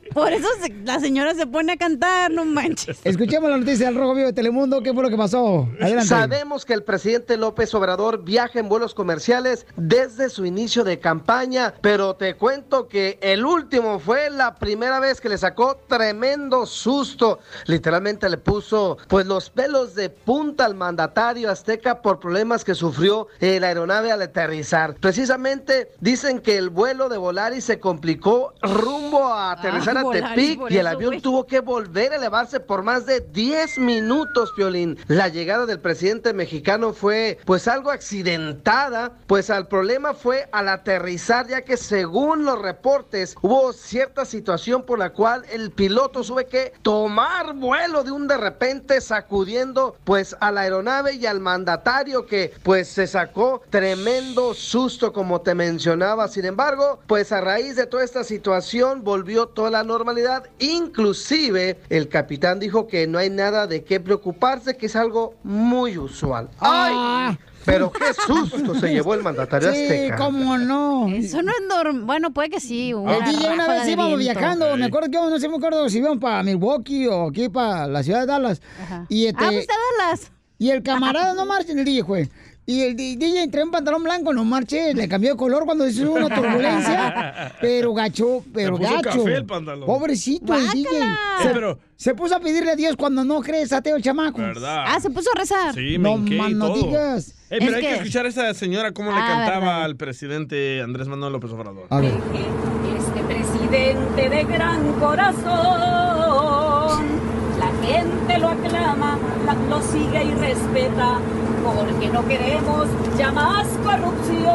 [SPEAKER 3] Por eso se- la señora se pone a cantar, no manches.
[SPEAKER 1] Escuchemos la noticia del Rojo Vivo de Telemundo. ¿Qué fue lo que pasó? Adelante.
[SPEAKER 2] Sabemos que el presidente López Obrador viaja en vuelos comerciales desde su inicio de campaña, pero te cuento que el último fue la primera vez que le sacó tremendo susto. Literalmente le puso pues los pelos de punta al mandatario azteca por problemas que sufrió eh, la aeronave al aterrizar. Precisamente dicen que el vuelo de Volaris se complicó rumbo a aterrizar a
[SPEAKER 3] Volaris,
[SPEAKER 2] Tepic y el avión tuvo que volver a elevarse por más de 10 minutos, Piolín. La llegada del presidente mexicano fue pues algo accidentada, pues el problema fue al aterrizar, ya que según los reportes hubo cierta situación por la cual el piloto tuvo que tomar vuelo de un de repente sacudiendo pues a la aeronave y al mandatario que pues se sacó tremendo susto como te mencionaba. Sin embargo, pues a raíz de toda esta situación volvió toda la normalidad. Inclusive el capitán dijo que no hay nada de qué preocuparse, que es algo muy usual. ¡Ay! Pero qué susto se llevó el mandatario
[SPEAKER 1] Sí,
[SPEAKER 2] azteca.
[SPEAKER 1] cómo no.
[SPEAKER 3] Eso no es normal. Bueno, puede que sí.
[SPEAKER 1] El
[SPEAKER 3] Una,
[SPEAKER 1] DJ una vez íbamos
[SPEAKER 3] viento.
[SPEAKER 1] viajando, me acuerdo que íbamos, no sé, me acuerdo si íbamos para Milwaukee o aquí para la ciudad de Dallas. Y este,
[SPEAKER 3] Ah, pues Dallas.
[SPEAKER 1] Y el camarada no marcha el DJ, güey. Y el DJ trae un pantalón blanco, no marche, le cambió de color cuando hizo una turbulencia. pero gacho, pero
[SPEAKER 4] puso
[SPEAKER 1] gacho.
[SPEAKER 4] café el pantalón.
[SPEAKER 1] Pobrecito el DJ.
[SPEAKER 4] Eh,
[SPEAKER 1] Se,
[SPEAKER 4] pero-
[SPEAKER 1] se puso a pedirle a Dios cuando no crees ateo el chamaco.
[SPEAKER 4] ¿Verdad?
[SPEAKER 3] Ah, se puso a rezar.
[SPEAKER 4] Sí,
[SPEAKER 1] No,
[SPEAKER 4] me
[SPEAKER 1] man, no digas.
[SPEAKER 4] Eh, pero
[SPEAKER 3] Es
[SPEAKER 4] hay que...
[SPEAKER 3] que-
[SPEAKER 4] escuchar a esa señora cómo le
[SPEAKER 3] Ah,
[SPEAKER 4] cantaba
[SPEAKER 3] verdad.
[SPEAKER 4] al presidente Andrés Manuel López Obrador.
[SPEAKER 1] A ver.
[SPEAKER 20] Este presidente de gran corazón, la gente lo aclama, la- lo sigue y respeta, porque no queremos ya más corrupción.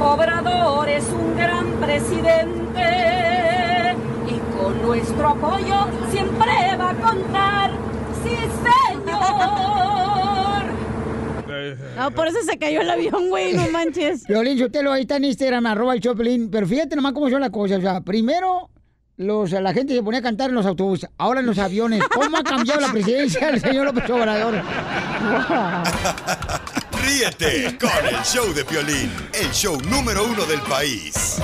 [SPEAKER 20] Obrador es un gran presidente y con nuestro apoyo siempre va a contar. Sí, señor.
[SPEAKER 3] No, por eso se cayó el avión, güey, no manches.
[SPEAKER 1] Violín Sotelo, ahí está en Instagram, arroba el Choplin. Pero fíjate nomás cómo son las cosas. O sea, primero, los, la gente se ponía a cantar en los autobuses, ahora en los aviones. ¿Cómo ha cambiado la presidencia del señor López Obrador?
[SPEAKER 5] Ríete con el show de Piolín, el show número uno del país.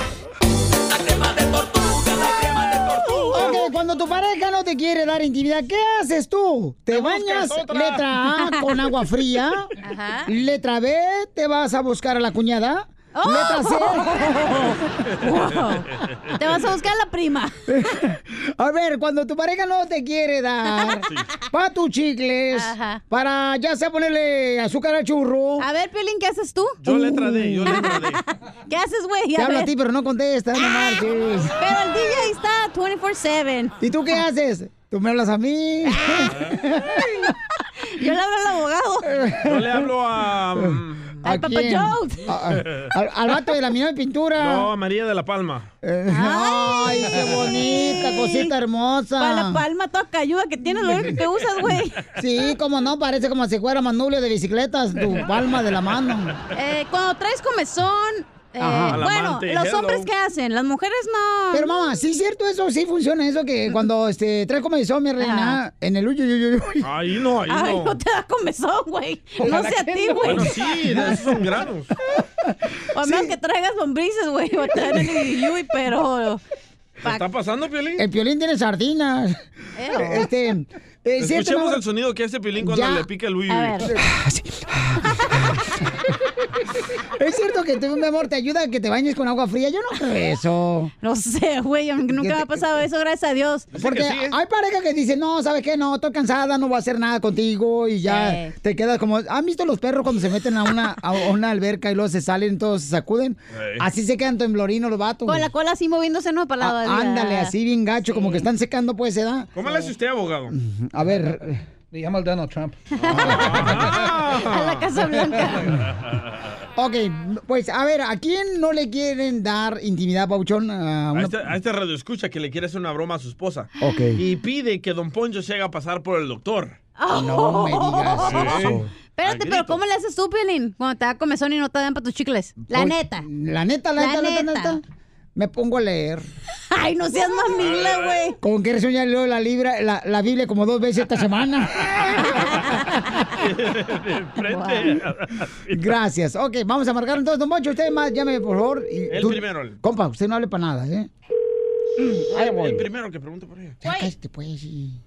[SPEAKER 1] Ok, cuando tu pareja no te quiere dar intimidad, ¿qué haces tú? ¿Te bañas? Letra A, con agua fría.
[SPEAKER 3] Ajá.
[SPEAKER 1] Letra B, ¿te vas a buscar a la cuñada? Letra C.
[SPEAKER 3] Te vas a buscar la prima.
[SPEAKER 1] A ver, cuando tu pareja no te quiere dar para tus chicles,
[SPEAKER 3] Ajá.
[SPEAKER 1] para ya sea ponerle azúcar al churro.
[SPEAKER 3] A ver, Piolín, ¿qué haces tú?
[SPEAKER 4] Yo letra D, yo letra D.
[SPEAKER 3] ¿Qué haces, güey?
[SPEAKER 1] Te habla a ti, pero no contestas, no marches.
[SPEAKER 3] Pero el DJ está 24-7.
[SPEAKER 1] ¿Y tú qué haces? Tú me hablas a mí.
[SPEAKER 3] Yo le hablo al abogado.
[SPEAKER 4] Yo le hablo a... mm,
[SPEAKER 1] ¿A
[SPEAKER 3] Al Papa.
[SPEAKER 1] A- a- al, al vato de la mina de pintura.
[SPEAKER 4] No, María de la Palma.
[SPEAKER 1] Eh, Ay, qué bonita, cosita hermosa.
[SPEAKER 3] Para la palma toda cayuda que tienes, lo único que usas, güey.
[SPEAKER 1] Sí, como no, parece como si fuera manubrio de bicicletas, tu palma de la mano.
[SPEAKER 3] Eh, cuando traes comezón, eh, bueno, los
[SPEAKER 1] hello.
[SPEAKER 3] hombres ¿qué hacen? Las mujeres no.
[SPEAKER 1] Pero mamá, sí es cierto eso, sí funciona eso que cuando este trae comezón, mi reina, en el uy, uy, uy, uy.
[SPEAKER 4] Ahí no, ahí
[SPEAKER 3] Ay,
[SPEAKER 4] no.
[SPEAKER 3] no te da comezón, güey. No sé a ti,
[SPEAKER 1] no.
[SPEAKER 3] güey.
[SPEAKER 4] Bueno, sí, de esos son granos.
[SPEAKER 3] O a menos que traigas lombrices, güey, o te dan el yuyuy, pero...
[SPEAKER 4] ¿Qué está pasando, Piolín?
[SPEAKER 1] El piolín tiene sardinas. Este, eh, cierto,
[SPEAKER 4] Escuchemos el sonido que hace Piolín cuando
[SPEAKER 1] Ya.
[SPEAKER 4] le pica el uy,
[SPEAKER 1] A
[SPEAKER 4] uy.
[SPEAKER 1] Es cierto que tú, mi amor, te ayuda a que te bañes con agua fría. Yo no creo eso.
[SPEAKER 3] No sé, güey, nunca me ha pasado eso, gracias a Dios.
[SPEAKER 1] Porque hay parejas que dicen, no, ¿sabes qué? No, estoy cansada, no voy a hacer nada contigo y ya
[SPEAKER 3] Eh.
[SPEAKER 1] te quedas como... ¿Han visto los perros cuando se meten a una, a una alberca y luego se salen, todos se sacuden? Así se quedan temblorinos los vatos.
[SPEAKER 3] Con la cola así moviéndose, ¿no? Para la
[SPEAKER 1] Ah, ándale, así bien gacho, como que están secando, pues, se da.
[SPEAKER 4] ¿Cómo le hace usted, abogado?
[SPEAKER 1] A ver...
[SPEAKER 19] Le llama al Donald Trump.
[SPEAKER 3] A la Casa Blanca.
[SPEAKER 1] Ok, pues a ver, ¿a quién no le quieren dar intimidad, Pauchón? A
[SPEAKER 4] A
[SPEAKER 1] una-
[SPEAKER 4] este, a este radio escucha que le quiere hacer una broma a su esposa.
[SPEAKER 1] Ok.
[SPEAKER 4] Y pide que Don Poncho se haga pasar por el doctor.
[SPEAKER 1] No me digas
[SPEAKER 4] Sí.
[SPEAKER 1] eso.
[SPEAKER 3] Espérate, pero ¿cómo le haces tú, Piolín? Cuando te da comezón y no te dan para tus chicles. La
[SPEAKER 1] Pues,
[SPEAKER 3] neta.
[SPEAKER 1] La neta, la, neta, la neta, neta. Me pongo a leer.
[SPEAKER 3] Ay, no seas mamila, güey.
[SPEAKER 1] ¿Con qué razón ya leo la, libra, la, la Biblia como dos veces esta semana?
[SPEAKER 4] Frente.
[SPEAKER 1] Gracias. Ok, vamos a marcar entonces, don Moncho. Usted más, llame, por favor. y
[SPEAKER 4] El
[SPEAKER 1] tú-
[SPEAKER 4] primero. el-
[SPEAKER 1] Compa, usted no hable para nada, ¿eh? Ahí voy.
[SPEAKER 4] El primero que pregunta por ella.
[SPEAKER 1] Ya cállate, pues. y-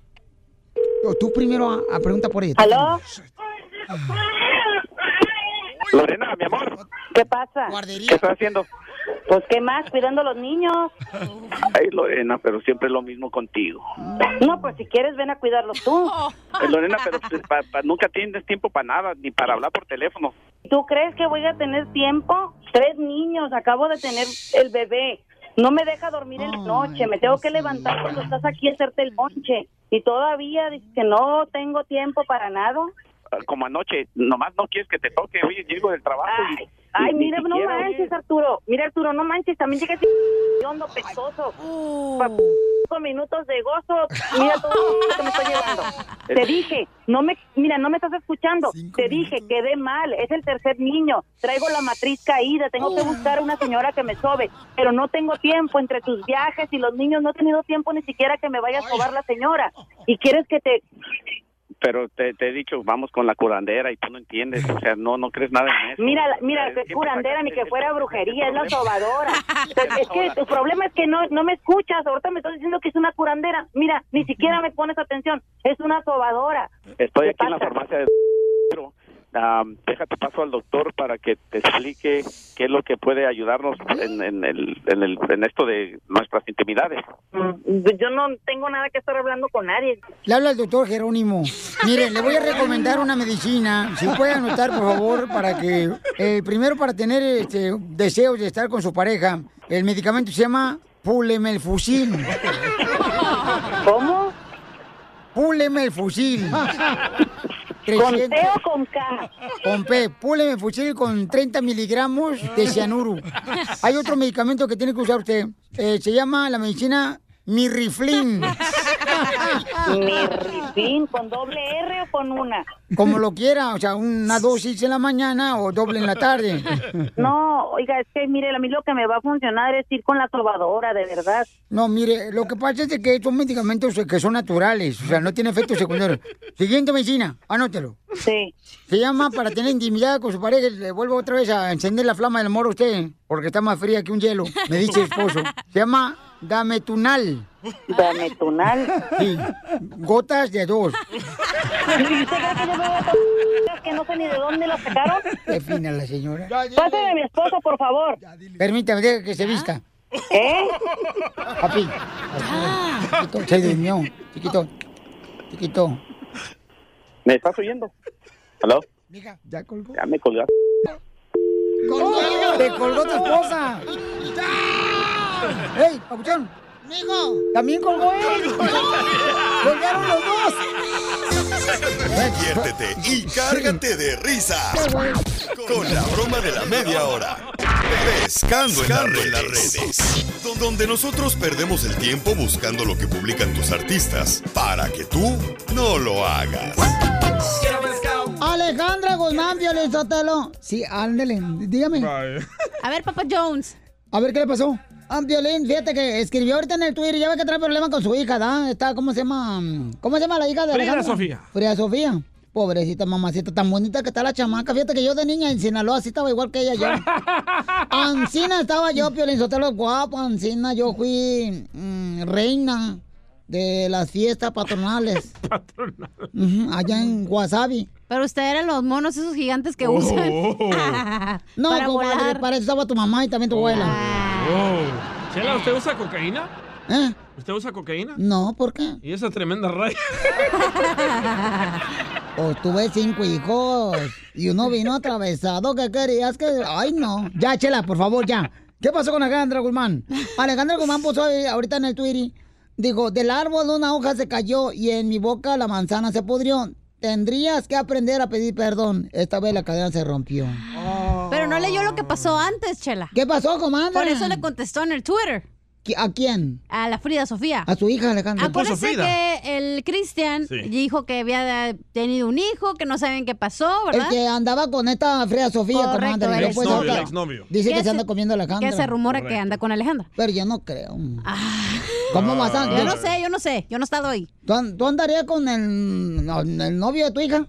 [SPEAKER 1] Tú primero a, a pregunta por ella.
[SPEAKER 21] ¿Aló?
[SPEAKER 8] Lorena, mi amor.
[SPEAKER 21] ¿Qué pasa?
[SPEAKER 8] ¿Qué estás haciendo?
[SPEAKER 21] Pues, ¿qué más? Cuidando a los niños.
[SPEAKER 8] Ay, Lorena, pero siempre es lo mismo contigo.
[SPEAKER 21] No, pues si quieres, ven a cuidarlos tú.
[SPEAKER 8] Ay, Lorena, pero pues, pa- pa- nunca tienes tiempo para nada, ni para hablar por teléfono.
[SPEAKER 21] ¿Tú crees que voy a tener tiempo? Tres niños, acabo de tener el bebé. No me deja dormir en la noche, me tengo que levantar cuando estás aquí a hacerte el bonche. Y todavía dices que no tengo tiempo para nada.
[SPEAKER 8] Como anoche, nomás no quieres que te toque. Oye, llego del trabajo y...
[SPEAKER 21] Ay,
[SPEAKER 8] y
[SPEAKER 21] mira, no
[SPEAKER 8] siquiera, oye,
[SPEAKER 21] manches, Arturo. Mira, Arturo, no manches, también llegué hondo pestoso. Pa- Cinco minutos de gozo. Mira todo lo que me estoy llevando. Te dije, no me, mira, no me estás escuchando. Te dije, quedé mal. Es el tercer niño. Traigo la matriz caída. Tengo que buscar una señora que me sobe. Pero no tengo tiempo entre tus viajes y los niños. No he tenido tiempo ni siquiera que me vaya a sobar la señora. Y quieres que te,
[SPEAKER 8] Pero te, te he dicho, vamos con la curandera y tú no entiendes. O sea, no, no crees nada en eso.
[SPEAKER 21] Mira, mira, que curandera ni que fuera brujería, es la sobadora. Es que tu problema es que no, no me escuchas. Ahorita me estás diciendo que es una curandera. Mira, ni siquiera me pones atención. Es una sobadora.
[SPEAKER 8] Estoy aquí en la farmacia de... ah, déjate paso al doctor para que te explique qué es lo que puede ayudarnos en, en, el, en, el, en esto de nuestras intimidades.
[SPEAKER 21] Mm, Yo no tengo nada que estar hablando con nadie.
[SPEAKER 1] Le habla el doctor Jerónimo. Mire, le voy a recomendar una medicina. Si puede anotar, por favor, para que. eh, primero, para tener este, deseos de estar con su pareja, el medicamento se llama Pulemelfusil.
[SPEAKER 21] ¿Cómo?
[SPEAKER 1] Pulemelfusil.
[SPEAKER 21] ¿Con T o con K?
[SPEAKER 1] Con P, Pulemelfusil con 30 miligramos de cianuro. Hay otro medicamento que tiene que usar usted. Eh, se llama la medicina Mirriflin.
[SPEAKER 21] ¿con doble R o con una?
[SPEAKER 1] Como lo quiera, o sea, una dosis en la mañana o doble en la tarde.
[SPEAKER 21] No, oiga, es que mire, a mí lo que me va a funcionar es ir con la sobadora, de verdad.
[SPEAKER 1] No, mire, lo que pasa es que son medicamentos que son naturales, o sea, no tiene efectos secundarios. Siguiente medicina, anótelo.
[SPEAKER 21] Sí.
[SPEAKER 1] Se llama para tener intimidad con su pareja, le vuelvo otra vez a encender la flama del amor a usted, porque está más fría que un hielo, me dice esposo. Se llama Dametunal.
[SPEAKER 21] ¿Dametunal?
[SPEAKER 1] Sí, gotas de dos.
[SPEAKER 21] ¿Y usted cree que yo me voy a tomar que no sé ni de dónde lo sacaron?
[SPEAKER 1] Qué fina la señora.
[SPEAKER 21] Pásame a mi esposo, por favor.
[SPEAKER 1] Permítame, que se vista.
[SPEAKER 21] ¿Eh?
[SPEAKER 1] Papi. Chiquito, se durmió. Chiquito. Chiquito.
[SPEAKER 8] ¿Me estás oyendo? ¿Aló?
[SPEAKER 1] Ya colgó.
[SPEAKER 8] Ya me colgaste.
[SPEAKER 1] ¡Te colgó tu esposa! ¡Ey, papuchón! ¡Mijo! ¡También colgó él! ¡Colgaron los dos!
[SPEAKER 5] Diviértete y cárgate de risas con la broma de la media hora. Pescando en las redes. Donde nosotros perdemos el tiempo buscando lo que publican tus artistas para que tú no lo hagas.
[SPEAKER 1] Alejandra Guzmán, Violín Sotelo. Sí, ándele, dígame.
[SPEAKER 3] A ver, Papa Jones.
[SPEAKER 1] A ver, ¿qué le pasó? Ah, Violín, fíjate que escribió ahorita en el Twitter, ya ve que trae problemas con su hija, ¿da? Está, ¿cómo se llama? ¿Cómo se llama la hija de
[SPEAKER 4] Frida
[SPEAKER 1] Alejandra?
[SPEAKER 4] Sofía.
[SPEAKER 1] Frida Sofía. Pobrecita mamacita, tan bonita que está la chamaca. Fíjate que yo de niña en Sinaloa así estaba igual que ella yo. Ancina estaba yo, Piolín Sotelo, guapo, Ancina. Yo fui mm, reina de las fiestas patronales. Ujú, allá en Wasabi.
[SPEAKER 3] Pero usted eran los monos esos gigantes que
[SPEAKER 1] Oh.
[SPEAKER 3] usan.
[SPEAKER 1] No,
[SPEAKER 3] para
[SPEAKER 1] comadre,
[SPEAKER 3] volar.
[SPEAKER 1] para eso estaba tu mamá y también tu abuela.
[SPEAKER 4] Oh. Chela, ¿usted usa cocaína?
[SPEAKER 1] ¿Eh?
[SPEAKER 4] ¿Usted usa cocaína?
[SPEAKER 1] No, ¿por qué?
[SPEAKER 4] Y esa tremenda raya.
[SPEAKER 1] Pues tuve cinco hijos y uno vino atravesado. ¿Qué querías que.? Ay, no. Ya, chela, por favor, ya. ¿Qué pasó con Alejandra Guzmán? Alejandra Guzmán puso ahí ahorita en el Twitter. Digo, del árbol una hoja se cayó y en mi boca la manzana se pudrió. Tendrías que aprender a pedir perdón. Esta vez la cadena se rompió.
[SPEAKER 3] Pero no leyó lo que pasó antes, Chela.
[SPEAKER 1] ¿Qué pasó, comadre?
[SPEAKER 3] Por eso le contestó en el Twitter.
[SPEAKER 1] ¿A quién?
[SPEAKER 3] A la Frida Sofía.
[SPEAKER 1] A su hija, Alejandra.
[SPEAKER 3] Acuérdese que el Cristian
[SPEAKER 1] Sí.
[SPEAKER 3] dijo que había tenido un hijo, que no saben qué pasó,
[SPEAKER 1] El
[SPEAKER 3] ¿verdad?
[SPEAKER 1] que andaba con esta Frida Sofía,
[SPEAKER 3] Correcto,
[SPEAKER 1] comadre.
[SPEAKER 3] el exnovio, el exnovio.
[SPEAKER 1] Dice
[SPEAKER 3] Que
[SPEAKER 1] se
[SPEAKER 3] se-
[SPEAKER 1] anda comiendo a Alejandra.
[SPEAKER 3] que se rumora que anda con Alejandra.
[SPEAKER 1] Pero yo no creo. ¿Cómo vas a...?
[SPEAKER 3] Yo no sé, yo no sé, yo no he estado ahí.
[SPEAKER 1] ¿Tú, an- tú andarías con el, el novio de tu hija?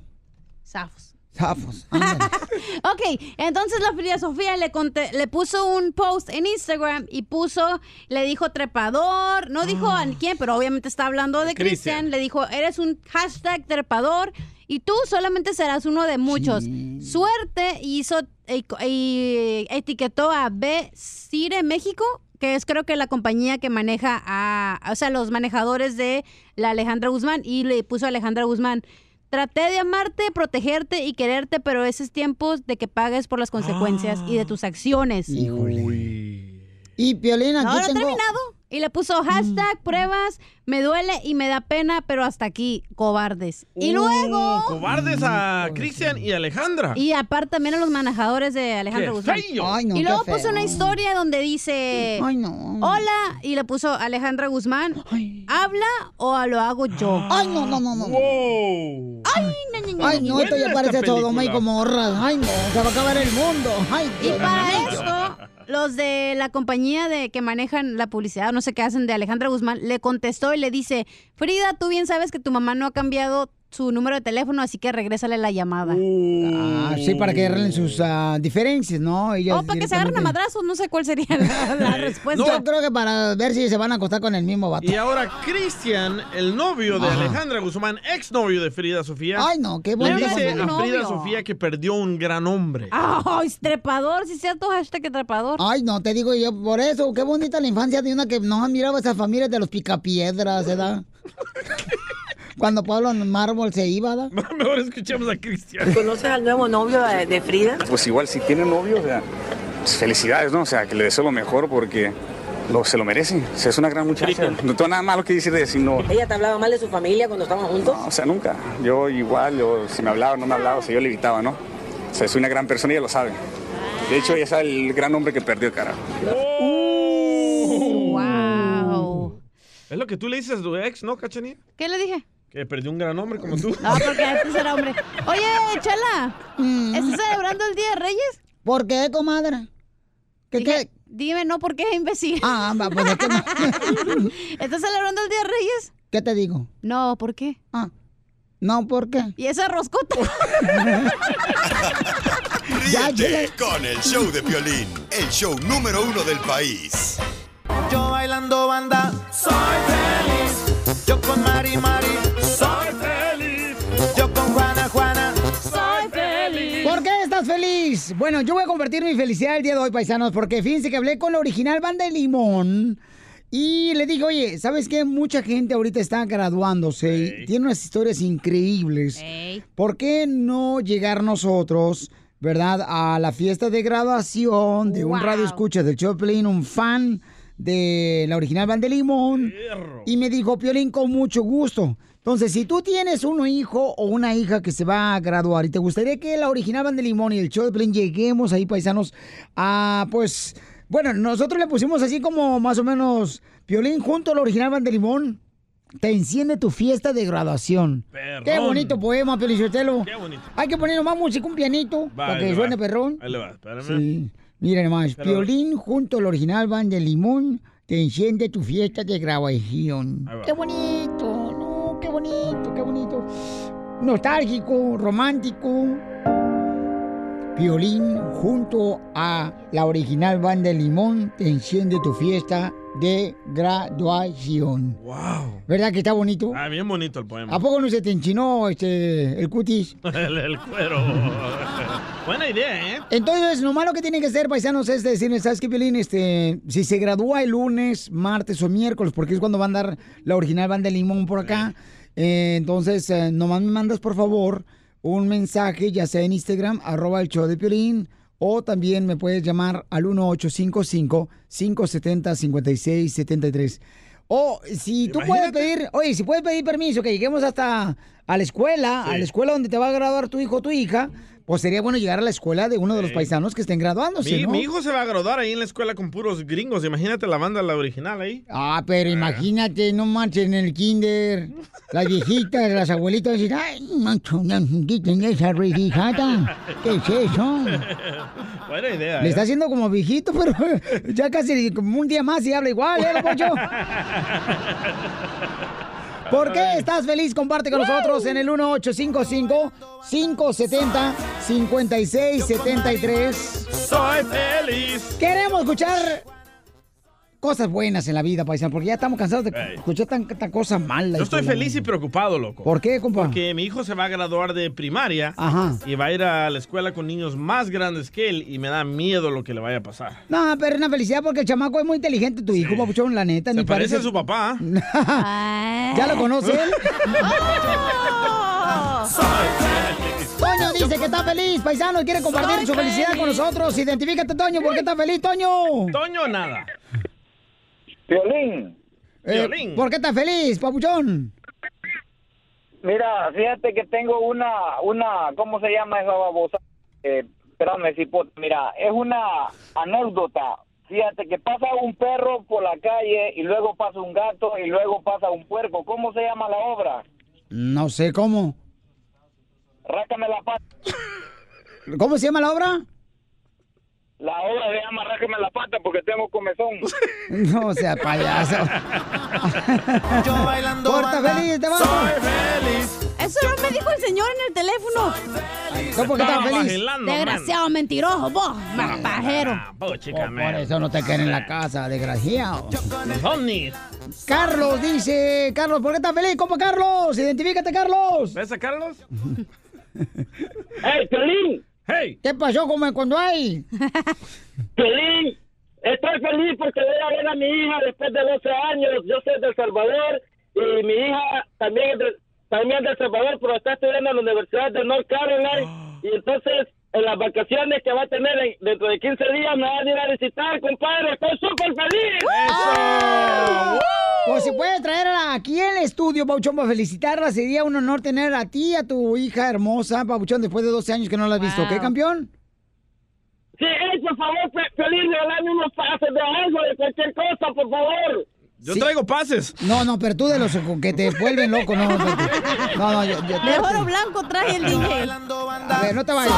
[SPEAKER 3] Zafos.
[SPEAKER 1] Zafos.
[SPEAKER 3] Ok, entonces la Frida Sofía le, conte- le puso un post en Instagram y puso, le dijo trepador, no dijo a quién, pero obviamente está hablando de
[SPEAKER 22] Cristian.
[SPEAKER 3] Le dijo, eres un hashtag trepador y tú solamente serás uno de muchos. Suerte hizo, y, y etiquetó a B Cire México, que es creo que la compañía que maneja a, o sea, los manejadores de la Alejandra Guzmán y le puso a Alejandra Guzmán. Traté de amarte, protegerte y quererte, pero ese es tiempo de que pagues por las consecuencias y de tus acciones.
[SPEAKER 1] Y Piolina,
[SPEAKER 3] No,
[SPEAKER 1] aquí
[SPEAKER 3] no he
[SPEAKER 1] tengo...
[SPEAKER 3] terminado. Y le puso hashtag pruebas, me duele y me da pena, pero hasta aquí, cobardes. Y luego...
[SPEAKER 4] Cobardes a Cristian y Alejandra.
[SPEAKER 3] Y aparte también a los manejadores de Alejandro
[SPEAKER 4] ¡Qué
[SPEAKER 3] Guzmán.
[SPEAKER 4] feo! Ay, no,
[SPEAKER 3] y luego
[SPEAKER 4] qué
[SPEAKER 3] puso
[SPEAKER 4] feo.
[SPEAKER 3] una historia donde dice, hola, y le puso Alejandra Guzmán, ¿habla o lo hago yo?
[SPEAKER 1] Ay, no, no, no, no.
[SPEAKER 3] Ay, no, no, no,
[SPEAKER 1] Ay, no, esto ya parece Sodoma y Gomorra. Ay, no, se va a acabar el mundo. Ay,
[SPEAKER 3] Y
[SPEAKER 1] Dios
[SPEAKER 3] para
[SPEAKER 1] mío.
[SPEAKER 3] esto, los de la compañía de que manejan la publicidad, no sé qué hacen, de Alejandra Guzmán, le contestó y le dice, Frida, tú bien sabes que tu mamá no ha cambiado su número de teléfono, así que regrésale la llamada.
[SPEAKER 1] Ah, sí, para que arreglen sus ah, diferencias, ¿no? Ellas
[SPEAKER 3] o para que se agarren a
[SPEAKER 1] directamente-
[SPEAKER 3] madrazos, no sé cuál sería la, la respuesta.
[SPEAKER 1] Yo creo que para ver si se van a acostar con el mismo vato.
[SPEAKER 4] Y ahora Cristian, el novio de
[SPEAKER 1] Ajá.
[SPEAKER 4] Alejandra Guzmán, exnovio de Frida Sofía.
[SPEAKER 1] Ay, no, qué
[SPEAKER 4] Le dice
[SPEAKER 1] Pero
[SPEAKER 4] a
[SPEAKER 1] no es
[SPEAKER 4] Frida
[SPEAKER 1] novio.
[SPEAKER 4] Sofía que perdió un gran hombre.
[SPEAKER 3] Ay, trepador, si sea tu hashtag trepador.
[SPEAKER 1] Ay, no, te digo yo, por eso, qué bonita la infancia de una que no miraba esas familias de los picapiedras, ¿verdad? Cuando Pablo Mármol se iba, ¿verdad?
[SPEAKER 4] Mejor escuchemos a Cristian.
[SPEAKER 23] ¿Conoces al nuevo novio de, de Frida?
[SPEAKER 24] Pues igual si tiene novio, o sea, pues felicidades, ¿no? O sea, que le deseo lo mejor porque lo, se lo merece. O sea, es una gran muchacha. No tengo nada malo que decir de eso, no.
[SPEAKER 23] ¿Ella te hablaba mal de su familia cuando estaban juntos?
[SPEAKER 24] O sea, nunca. Yo igual, yo, si me hablaba o no me hablaba, o sea, yo le evitaba, ¿no? O sea, soy una gran persona y ella lo sabe. De hecho, ella sabe el gran hombre que perdió, carajo.
[SPEAKER 3] Wow.
[SPEAKER 4] Es lo que tú le dices a tu ex, ¿no, Cachanilla?
[SPEAKER 3] ¿Qué le dije?
[SPEAKER 4] Que perdió un gran hombre como tú.
[SPEAKER 3] No, porque antes era hombre. Oye, Chela, ¿estás celebrando el Día de Reyes?
[SPEAKER 1] ¿Por qué, comadre? ¿Qué,
[SPEAKER 3] Dije, Dime, no, ¿por qué, imbécil?
[SPEAKER 1] Ah, va, pues es que no.
[SPEAKER 3] ¿Estás celebrando el Día de Reyes?
[SPEAKER 1] ¿Qué te digo?
[SPEAKER 3] No, ¿por qué?
[SPEAKER 1] Ah, no, ¿por qué?
[SPEAKER 3] ¿Y esa roscota?
[SPEAKER 5] Ríete con el show de Piolín, el show número uno del país.
[SPEAKER 7] Yo bailando banda, soy feliz. Yo con Mari Mari, feliz?
[SPEAKER 1] Bueno, yo voy a compartir mi felicidad el día de hoy, paisanos, porque fíjense que hablé con la original banda de Limón. Y le dije, oye, ¿sabes qué? Mucha gente ahorita está graduándose y tiene unas historias increíbles. ¿Por qué no llegar nosotros, verdad, a la fiesta de graduación de un radio escucha del Choplin, un fan de la original Van de Limón. Y me dijo, Piolín, con mucho gusto. Entonces, si tú tienes un hijo o una hija que se va a graduar y te gustaría que la original Van de Limón y el show de Piolín lleguemos ahí, paisanos, a pues... Bueno, nosotros le pusimos así como más o menos Piolín junto a la original Van de Limón. Te enciende tu fiesta de graduación.
[SPEAKER 4] Perrón.
[SPEAKER 1] Qué bonito poema, Piolichotelo.
[SPEAKER 4] Qué bonito.
[SPEAKER 1] Hay que poner nomás música, un pianito,
[SPEAKER 4] Va,
[SPEAKER 1] para que suene
[SPEAKER 4] va.
[SPEAKER 1] perrón.
[SPEAKER 4] Ahí le va, espérame.
[SPEAKER 1] Sí. Mira nomás,
[SPEAKER 4] Pero-
[SPEAKER 1] Piolín junto al original Van de Limón te enciende tu fiesta de graduación. Qué bonito, bonito, qué bonito. Nostálgico, romántico. Piolín junto a la original Van de Limón te enciende tu fiesta de graduación.
[SPEAKER 4] Wow.
[SPEAKER 1] ¿Verdad que está bonito?
[SPEAKER 4] Ah, bien bonito el poema.
[SPEAKER 1] ¿A poco no se te enchinó este, el cutis?
[SPEAKER 4] el, el cuero. Buena idea, ¿eh?
[SPEAKER 1] Entonces, lo malo que tienen que hacer, paisanos, es decirle, ¿sabes qué, Piolín? Este, si se gradúa el lunes, martes o miércoles, porque es cuando van a dar la original banda de limón por acá. Eh, entonces, eh, nomás me mandas, por favor, un mensaje, ya sea en Instagram, arroba el show de Piolín, o también me puedes llamar al 1855-570-5673. O si tú puedes pedir, oye, si puedes pedir permiso, que lleguemos hasta a la escuela, a la escuela donde te va a graduar tu hijo o tu hija, pues sería bueno llegar a la escuela de uno de los paisanos que estén graduándose,
[SPEAKER 4] Mi,
[SPEAKER 1] ¿no?
[SPEAKER 4] mi hijo se va a graduar ahí en la escuela con puros gringos. Imagínate la banda, la original ahí.
[SPEAKER 1] Ah, pero imagínate, no manches en el kinder. Las viejitas, las abuelitas dicen, ay, mancho, esa rijijata. ¿Qué es eso?
[SPEAKER 4] Buena idea.
[SPEAKER 1] Le
[SPEAKER 4] ¿eh?
[SPEAKER 1] está haciendo como viejito, pero ya casi como un día más y habla igual, ¿eh, don Poncho? ¿Por qué estás feliz? Comparte con nosotros en el 1855-570-5673.
[SPEAKER 4] Soy feliz.
[SPEAKER 1] Queremos escuchar cosas buenas en la vida, paisano, porque ya estamos cansados de escuchar tanta cosa mala.
[SPEAKER 4] Yo estoy feliz y preocupado, loco.
[SPEAKER 1] ¿Por qué, compa?
[SPEAKER 4] Porque mi hijo se va a graduar de primaria
[SPEAKER 1] Ajá.
[SPEAKER 4] y va a ir a la escuela con niños más grandes que él y me da miedo lo que le vaya a pasar.
[SPEAKER 1] No, pero es una felicidad porque el chamaco es muy inteligente, tu hijo, papuchón, la neta.
[SPEAKER 4] Se
[SPEAKER 1] ni
[SPEAKER 4] parece a su papá.
[SPEAKER 1] ¿Ya lo conoce él? Toño dice que está feliz, paisano, y quiere compartir
[SPEAKER 4] Soy
[SPEAKER 1] su felicidad
[SPEAKER 4] feliz.
[SPEAKER 1] con nosotros. Identifícate, Toño, ¿por qué está feliz, Toño?
[SPEAKER 4] Toño, nada.
[SPEAKER 22] Violín.
[SPEAKER 1] Eh, ¿Por qué está feliz, papuchón?
[SPEAKER 22] Mira, fíjate que tengo una, una, ¿cómo se llama esa babosa? Eh, espérame, si puedo- mira, es una anécdota. Fíjate que pasa un perro por la calle y luego pasa un gato y luego pasa un puerco. ¿Cómo se llama la obra?
[SPEAKER 1] No sé cómo.
[SPEAKER 22] Rácame la pata.
[SPEAKER 1] ¿Cómo se llama la obra?
[SPEAKER 22] La obra llama Rácame la pata porque tengo comezón.
[SPEAKER 1] No sea payaso.
[SPEAKER 22] Yo bailando
[SPEAKER 1] Corta
[SPEAKER 22] banda,
[SPEAKER 1] feliz, te vamos.
[SPEAKER 3] Eso no me dijo el señor en el teléfono.
[SPEAKER 1] ¿Cómo porque Estaba feliz?
[SPEAKER 3] Desgraciado, mentiroso, vos, más pajero.
[SPEAKER 1] Oh, por eso no te quieren en la casa, desgraciado. Carlos dice, Carlos, ¿por qué estás feliz? ¿Cómo Carlos? Identifícate, Carlos.
[SPEAKER 4] ¿Ves a Carlos?
[SPEAKER 22] ¡Hey, Pelín!
[SPEAKER 4] ¡Hey!
[SPEAKER 1] ¿Qué pasó como cuando hay?
[SPEAKER 22] Pelín, estoy feliz porque voy a ver a mi hija después de 12 años. Yo soy de El Salvador y mi hija también es de, también es de El Salvador, pero está estudiando en la Universidad de North Carolina. Y entonces, en las vacaciones que va a tener en- dentro de 15 días, me van a ir a visitar, compadre. Estoy súper feliz.
[SPEAKER 1] Pues si puedes traerla aquí en el estudio, Pauchón, para felicitarla, sería un honor tener a ti, y a tu hija hermosa, Pauchón, después de 12 años que no la has visto. ¿Qué, campeón?
[SPEAKER 22] Sí, hey, por favor, Pelín, regalame unos pases de algo, de cualquier cosa, por favor.
[SPEAKER 4] Yo traigo pases.
[SPEAKER 1] No, no, pero tú de los que te vuelven loco, no. No, no, no, yo, yo-
[SPEAKER 3] De oro blanco trae el DJ.
[SPEAKER 1] A ver, no te vayas.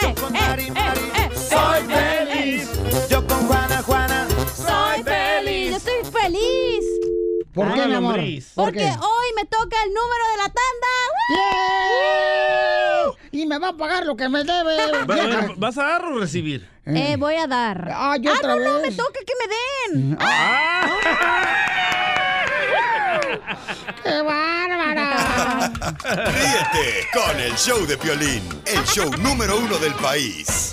[SPEAKER 3] Eh, eh, eh, eh.
[SPEAKER 7] Soy feliz. Yo con Juana, Juana.
[SPEAKER 3] Soy feliz. Yo estoy feliz.
[SPEAKER 1] ¿Por qué, mi amor? ¿Por
[SPEAKER 3] Porque
[SPEAKER 1] qué?
[SPEAKER 3] hoy me toca el número de la tanda.
[SPEAKER 1] Y me va a pagar lo que me debe.
[SPEAKER 4] Va-
[SPEAKER 1] vieja.
[SPEAKER 4] va- ¿Vas a dar o recibir?
[SPEAKER 3] Eh, voy a dar.
[SPEAKER 1] Ah, yo otra
[SPEAKER 3] no, no, me
[SPEAKER 1] vez.
[SPEAKER 3] toca que me den.
[SPEAKER 1] ¡Qué bárbara!
[SPEAKER 5] Ríete con el show de Piolín, el show número uno del país.